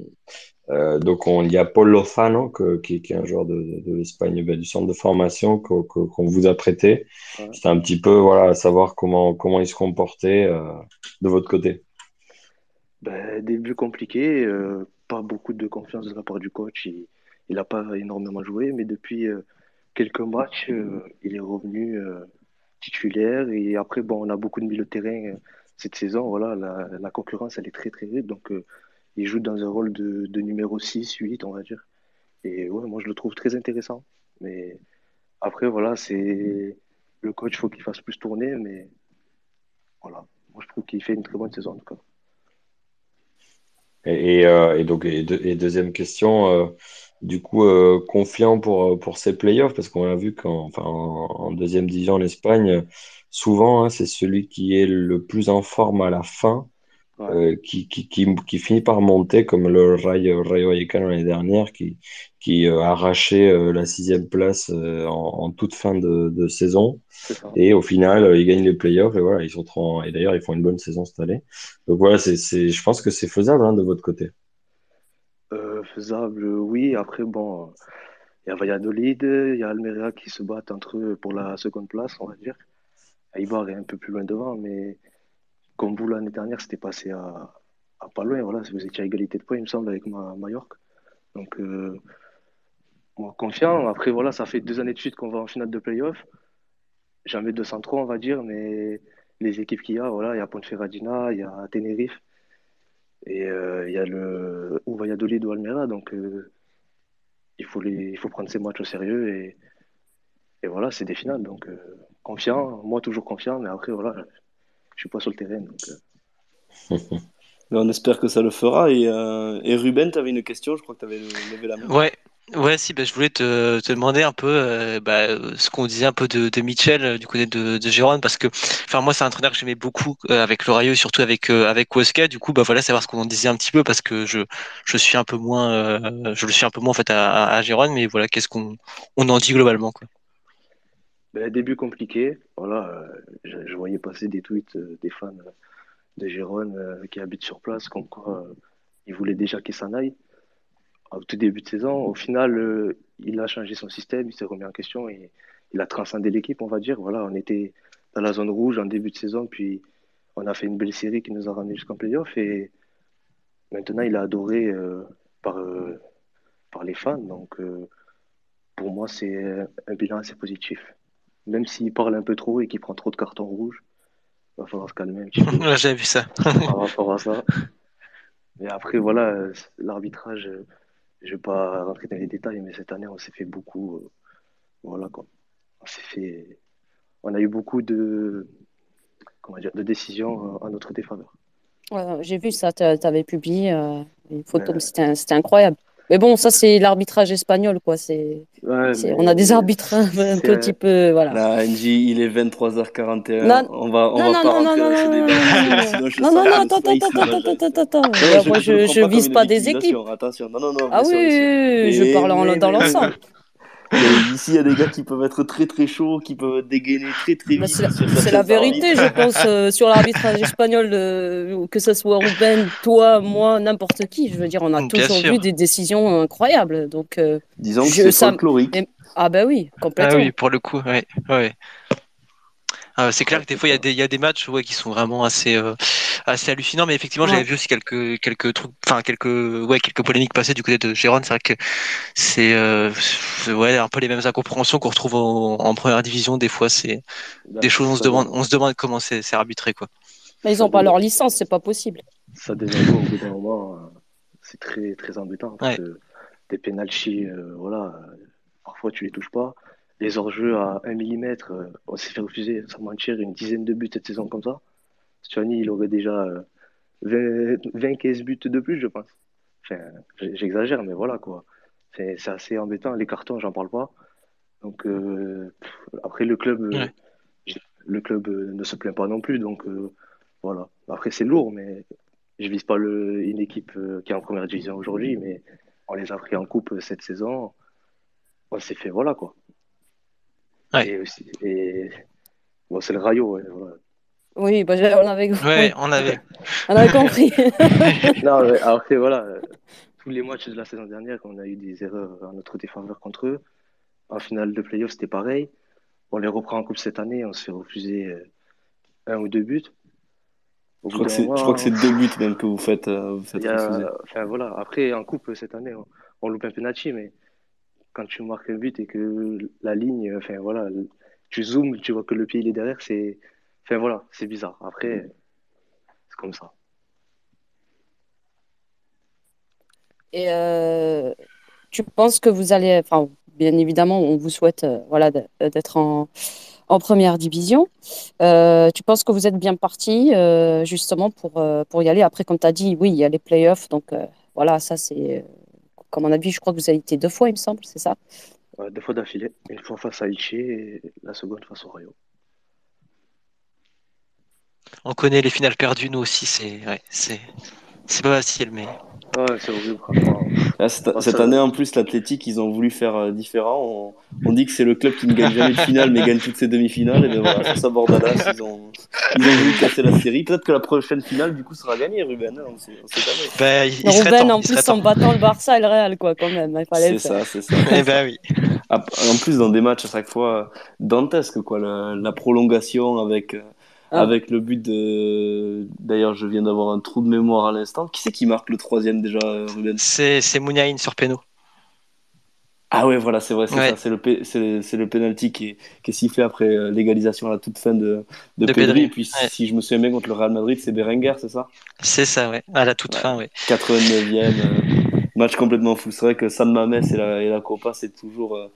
Speaker 14: euh, donc, on, il y a Paul Lozano, que- qui, qui est un joueur de, de, de l'Espagne, ben, du centre de formation, qu'on que- qu'on vous a prêté.
Speaker 15: Ouais.
Speaker 14: C'était un petit peu, voilà, savoir comment, comment il se comportait, euh, de votre côté.
Speaker 15: Ben, début compliqué, euh, pas beaucoup de confiance de la part du coach. Il, il a pas énormément joué, mais depuis euh, quelques matchs, euh, il est revenu euh, titulaire. Et après, bon, on a beaucoup de milieu de terrain euh, cette saison. Voilà, la, concurrence, elle est très très rude. Donc, euh, il joue dans un rôle de, de numéro 6, 8, on va dire. Et ouais, moi, je le trouve très intéressant. Mais après, voilà, c'est le coach, faut qu'il fasse plus tourner. Mais voilà, moi, je trouve qu'il fait une très bonne saison en.
Speaker 14: Et, et, euh, et donc, et, deux- et deuxième question, euh, du coup, confiant pour, pour ces playoffs, parce qu'on a vu qu'en en, deuxième division en Espagne, souvent, hein, c'est celui qui est le plus en forme à la fin,
Speaker 15: Ouais.
Speaker 14: euh, qui, qui, qui, qui finit par monter, comme le Rayo, Rayo Vallecano l'année dernière, qui, qui euh, a arraché euh, la sixième place en, en toute fin de, de saison. Et au final, ils gagnent les playoffs, et voilà, ils sont et d'ailleurs, ils font une bonne saison cette année. Donc voilà, c'est, je pense que c'est faisable hein, de votre côté.
Speaker 15: Faisable, oui. Après, bon, il y a Valladolid, il y a Almeria qui se battent entre eux pour la seconde place, on va dire. Eibar est un peu plus loin devant, mais comme vous l'année dernière, c'était passé à, pas loin. Voilà, vous étiez à égalité de points, il me semble, avec ma, Mallorca. Donc, euh, moi, confiant. Après, voilà, ça fait deux années de suite qu'on va en finale de playoff. Jamais 203, on va dire, mais les équipes qu'il y a, voilà, il y a Ponferradina, il y a Tenerife. Et euh, il y a le ou Valladolid ou Almeria, donc euh, il faut les, il faut prendre ces matchs au sérieux et, et voilà, c'est des finales, donc confiant, moi toujours confiant, mais après voilà, je suis pas sur le terrain, donc euh, (laughs)
Speaker 1: Mais on espère que ça le fera. Et, euh, et Ruben, tu avais une question, je crois que tu avais levé la main.
Speaker 3: Ouais, ouais, si, bah, je voulais te, te demander un peu euh, bah, ce qu'on disait un peu de, de Mitchell euh, du côté de, de Gérone, parce que, enfin, moi, c'est un entraîneur que j'aimais beaucoup euh, avec le Rayo, surtout avec euh, avec Weska. Du coup, bah voilà, savoir ce qu'on en disait un petit peu, parce que je je suis un peu moins, euh, je le suis un peu moins en fait à, à, à Gérone, mais voilà, qu'est-ce qu'on on en dit globalement, quoi.
Speaker 15: Ben, début compliqué, voilà, euh, je, voyais passer des tweets euh, des fans euh, de Gérone qui habitent sur place, comme quoi ils voulaient déjà qu'il s'en aille au tout début de saison. Au final, il a changé son système, il s'est remis en question et il a transcendé l'équipe, on va dire. Voilà, on était dans la zone rouge en début de saison, puis on a fait une belle série qui nous a ramené jusqu'en playoff et maintenant il est adoré par, par les fans. Donc pour moi, c'est un bilan assez positif. Même s'il parle un peu trop et qu'il prend trop de cartons rouges, il va falloir se calmer un petit peu (laughs)
Speaker 3: Ouais, J'avais vu ça.
Speaker 15: par rapport à ça. Mais après, voilà, euh, l'arbitrage, euh, je ne vais pas rentrer dans les détails, mais cette année, on s'est fait beaucoup. euh, voilà quoi. On s'est fait. On a eu beaucoup de, comment dire, de décisions euh, en notre défaveur.
Speaker 4: Ouais, J'ai vu ça, tu avais publié euh, une photo,
Speaker 15: Ouais.
Speaker 4: c'était incroyable. Mais bon, ça, c'est l'arbitrage espagnol, quoi. C'est,
Speaker 15: Ouais,
Speaker 4: c'est-
Speaker 15: mais
Speaker 4: on a des arbitres un, peu- un
Speaker 15: c'est
Speaker 4: petit peu. Voilà.
Speaker 1: Là, NJ, il est 23h41.
Speaker 4: Non,
Speaker 1: on va, on
Speaker 4: non,
Speaker 1: va
Speaker 4: non,
Speaker 1: pas
Speaker 4: non,
Speaker 1: rentrer
Speaker 4: non,
Speaker 1: dans ce
Speaker 4: non,
Speaker 1: débat. (laughs) Sinon, je
Speaker 4: non,
Speaker 1: sens
Speaker 4: non,
Speaker 1: le
Speaker 4: non, attends,
Speaker 1: space,
Speaker 4: attends,
Speaker 1: là.
Speaker 4: attends, attends, attends, attends.
Speaker 1: Non,
Speaker 4: Euh,
Speaker 1: je,
Speaker 4: Moi,
Speaker 1: je le
Speaker 4: je,
Speaker 1: prends
Speaker 4: je
Speaker 1: pas comme
Speaker 4: vise
Speaker 1: une
Speaker 4: pas des équipes.
Speaker 1: victimisation, Attention, non, non, non,
Speaker 4: Ah
Speaker 1: bien sûr,
Speaker 4: oui,
Speaker 1: bien sûr.
Speaker 4: oui, oui, je
Speaker 1: Mais,
Speaker 4: parle en-
Speaker 1: mais,
Speaker 4: dans
Speaker 1: mais,
Speaker 4: l'ensemble.
Speaker 1: Ici, il y a des gars qui peuvent être très très chauds, qui peuvent dégainer très très vite
Speaker 4: c'est la, c'est vérité, je pense, euh, sur l'arbitrage espagnol, euh, que ce soit Ruben, toi, moi, n'importe qui. Je veux dire, on a
Speaker 3: Bien
Speaker 4: toujours
Speaker 3: sûr.
Speaker 4: vu des décisions incroyables. Donc, euh,
Speaker 1: Disons que
Speaker 4: je,
Speaker 1: c'est
Speaker 4: ça,
Speaker 1: folklorique.
Speaker 4: mais- ah bah oui,
Speaker 3: Ah
Speaker 4: complètement.
Speaker 3: oui, pour le coup, ouais, ouais. Ah, c'est clair que des fois il y a des, il y a des matchs ouais, qui sont vraiment assez, euh, assez hallucinants, mais effectivement j'avais vu aussi quelques, quelques trucs, enfin quelques, ouais, quelques polémiques passer du côté de Gérone. C'est vrai que c'est euh, ouais, un peu les mêmes incompréhensions qu'on retrouve en, en première division. Des fois, c'est
Speaker 15: Là,
Speaker 3: des choses on se demande, on se demande comment c'est c'est arbitré quoi.
Speaker 4: Mais ils n'ont pas leur licence, c'est pas possible.
Speaker 15: ça devient au bout d'un moment. euh, C'est très très embêtant parce
Speaker 3: Ouais.
Speaker 15: que des penalties, euh, voilà, parfois tu les touches pas. Les hors-jeux à 1 mm, on s'est fait refuser, sans mentir, une dizaine de buts cette saison comme ça. Stuani, il aurait déjà 20-15 buts de plus, je pense. Enfin, j'exagère, mais voilà quoi. C'est assez embêtant. Les cartons, j'en parle pas. Donc après le club, le club ne se plaint pas non plus. Donc voilà. Après c'est lourd, mais je vise pas le, une équipe euh, qui est en première division aujourd'hui, mais on les a pris en coupe euh, cette saison. On s'est fait, voilà quoi. Et, aussi, et bon, c'est le Rayo. voilà.
Speaker 4: Oui, bah, on avait
Speaker 3: ouais, on avait. (laughs)
Speaker 4: on avait compris. (laughs)
Speaker 15: non, mais après, voilà, tous les matchs de la saison dernière, on a eu des erreurs en notre défaveur contre eux. En finale de playoff, c'était pareil. On les reprend en coupe cette année, on se fait refuser euh, un ou deux buts.
Speaker 1: Je crois, que c'est deux buts même que vous faites, euh, vous faites
Speaker 15: enfin, voilà. Après, en coupe, cette année, on, loupe un penalty, mais quand tu marques un but et que la ligne, enfin voilà, tu zoomes, tu vois que le pied il est derrière, c'est, enfin voilà, c'est bizarre. Après, c'est comme ça.
Speaker 4: Et euh, tu penses que vous allez, enfin, bien évidemment, on vous souhaite, euh, voilà, d'être en en première division. Euh, tu penses que vous êtes bien parti justement pour, pour y aller? Après, comme tu as dit, oui, il y a les playoffs. Donc voilà, ça c'est. Comme on a vu, je crois que vous avez été deux fois, il me semble, c'est ça?
Speaker 15: Deux fois d'affilée. Une fois face à Ichi et la seconde face au Rayo.
Speaker 3: On connaît les finales perdues, nous aussi, c'est ouais, c'est pas facile, mais
Speaker 15: Ouais, c'est horrible, franchement.
Speaker 1: cette, année, en plus, l'Athletic, ils ont voulu faire euh, différent. On, dit que c'est le club qui ne gagne jamais de finale, mais gagne toutes ses demi-finales. Et bien voilà, sur sa Bordalas, ils ont, ils ont voulu casser la série. Peut-être que la prochaine finale, du coup, sera gagnée, Ruben. Hein, on sait, on sait
Speaker 3: jamais.
Speaker 4: Ben, Ruben, en plus, en battant le Barça et le Real, quoi, quand même. Il fallait
Speaker 1: c'est ça, c'est ça.
Speaker 3: Eh ben oui.
Speaker 1: En plus, dans des matchs à chaque fois dantesques, quoi. La, la prolongation avec euh, ah. avec le but de. D'ailleurs, je viens d'avoir un trou de mémoire à l'instant. Qui c'est qui marque le troisième déjà, Ruben?
Speaker 3: C'est Mouniaïn sur Péno.
Speaker 1: Ah ouais, voilà, c'est vrai, c'est ça. C'est le, le penalty qui est, qui est sifflé après euh, l'égalisation à la toute fin de, de, Pedri. Et puis, si je me souviens bien, contre le Real Madrid, c'est Berenguer, c'est ça?
Speaker 3: C'est ça, ouais. À la toute fin, ouais.
Speaker 1: 89e. Euh, match complètement fou. C'est vrai que San Mamés et la, et la Copa, c'est toujours. Euh,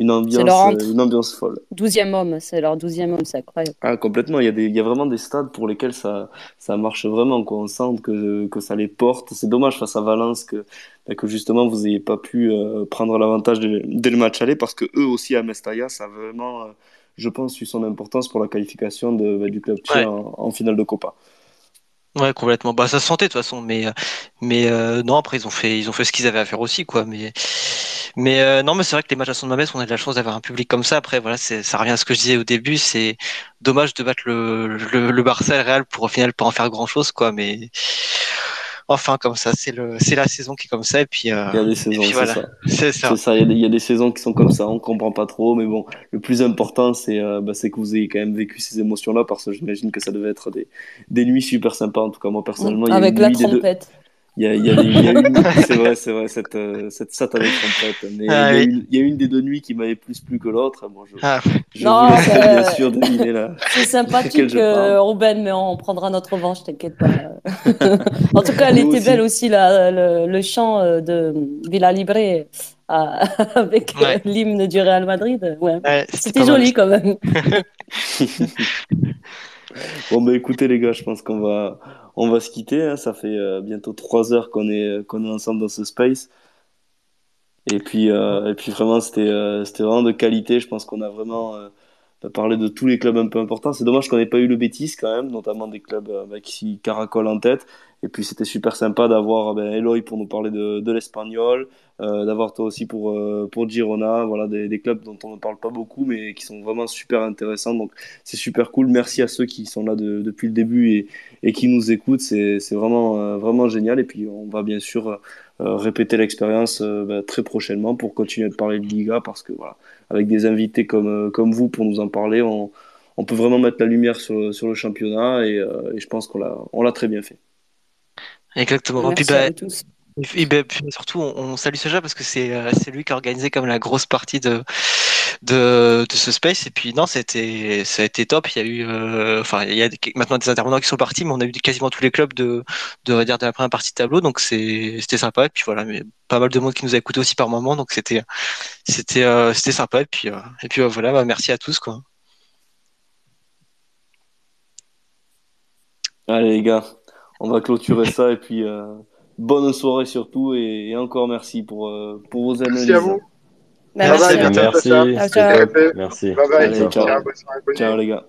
Speaker 1: une ambiance, euh, une ambiance folle.
Speaker 4: 12e homme, c'est leur 12e homme, c'est incroyable.
Speaker 1: Ah, complètement. Il y, a des, il y a vraiment des stades pour lesquels ça, ça marche vraiment. Quoi. On sent que, que ça les porte. C'est dommage face à Valence que, bah, que justement vous n'ayez pas pu euh, prendre l'avantage dès le match aller parce que eux aussi à Mestalla, ça a vraiment, euh, je pense, eu son importance pour la qualification de, bah, du club tchèque en, finale de Copa.
Speaker 3: Ouais, complètement. Bah, ça se sentait de toute façon, mais, mais non, après, ils ont fait, ils ont fait ce qu'ils avaient à faire aussi, quoi. Mais, mais euh, non, mais c'est vrai que les matchs à son Mamès, on a de la chance d'avoir un public comme ça. Après, voilà, ça revient à ce que je disais au début. C'est dommage de battre le, le, le Barça le Real pour au final pas en faire grand chose, quoi. Mais enfin, comme ça, c'est le, c'est la saison qui est comme ça. Et puis, euh,
Speaker 1: il y a des saisons, c'est ça. C'est ça. Il, y a des, saisons qui sont comme ça. On comprend pas trop, mais bon, le plus important, c'est, euh, bah, c'est que vous ayez quand même vécu ces émotions-là, parce que j'imagine que ça devait être des, des nuits super sympas. En tout cas, moi personnellement,
Speaker 4: avec la trompette.
Speaker 1: Il y a, il y a, il y a une, (laughs) c'est vrai, c'est vrai, cette, euh, cette satanée trompette. Mais ah, il, y a une, il, y a une, des deux nuits qui m'avait plus plu que l'autre. Bon, je, ah. je non, vous laisse bien sûr deviner là. (laughs)
Speaker 4: C'est sympathique, euh, Ruben, mais on prendra notre revanche, t'inquiète pas. (laughs) en tout cas, elle était belle aussi, là, le, le chant euh, de Villa Libre avec ouais. l'hymne du Real Madrid. Ouais. ouais C'était joli quand même.
Speaker 1: bon, bah écoutez, les gars, je pense qu'on va on va se quitter. Hein. Ça fait euh, bientôt trois heures qu'on est, est ensemble dans ce space. Et puis, euh, et puis vraiment, c'était euh, c'était vraiment de qualité. Je pense qu'on a vraiment parlé de tous les clubs un peu importants. C'est dommage qu'on n'ait pas eu le Bétis quand même, notamment des clubs bah, qui caracolent en tête. Et puis c'était super sympa d'avoir ben, Eloy pour nous parler de, de l'Espagnol, d'avoir toi aussi pour, euh, pour Girona, voilà, des, des, clubs dont on ne parle pas beaucoup mais qui sont vraiment super intéressants. Donc c'est super cool. Merci à ceux qui sont là de, depuis le début et, et qui nous écoutent. C'est vraiment, euh, vraiment génial. Et puis on va bien sûr euh, répéter l'expérience ben, très prochainement pour continuer de parler de Liga parce que voilà, avec des invités comme, comme vous pour nous en parler, on, on peut vraiment mettre la lumière sur, sur le championnat et, et je pense qu'on l'a très bien fait.
Speaker 3: Exactement.
Speaker 4: Merci puis, bah, à tous.
Speaker 3: Et bah, puis, surtout, on, salue Sacha parce que c'est euh, lui qui a organisé comme la grosse partie de, ce space. Et puis non, c'était ça a été top. Il y a eu, euh, il y a maintenant des intervenants qui sont partis, mais on a eu quasiment tous les clubs de de, dire, de la première partie de tableau, donc c'est c'était sympa. Et puis voilà, mais pas mal de monde qui nous a écouté aussi par moment, donc c'était euh, sympa. Et puis voilà, bah, merci à tous quoi.
Speaker 1: Allez les gars, on va clôturer ça et puis bonne soirée surtout et, et encore merci pour, euh, pour vos analyses.
Speaker 10: Merci à vous.
Speaker 4: Merci.
Speaker 14: Merci, top. Merci.
Speaker 10: Bye bye.
Speaker 1: Allez. Ciao les gars.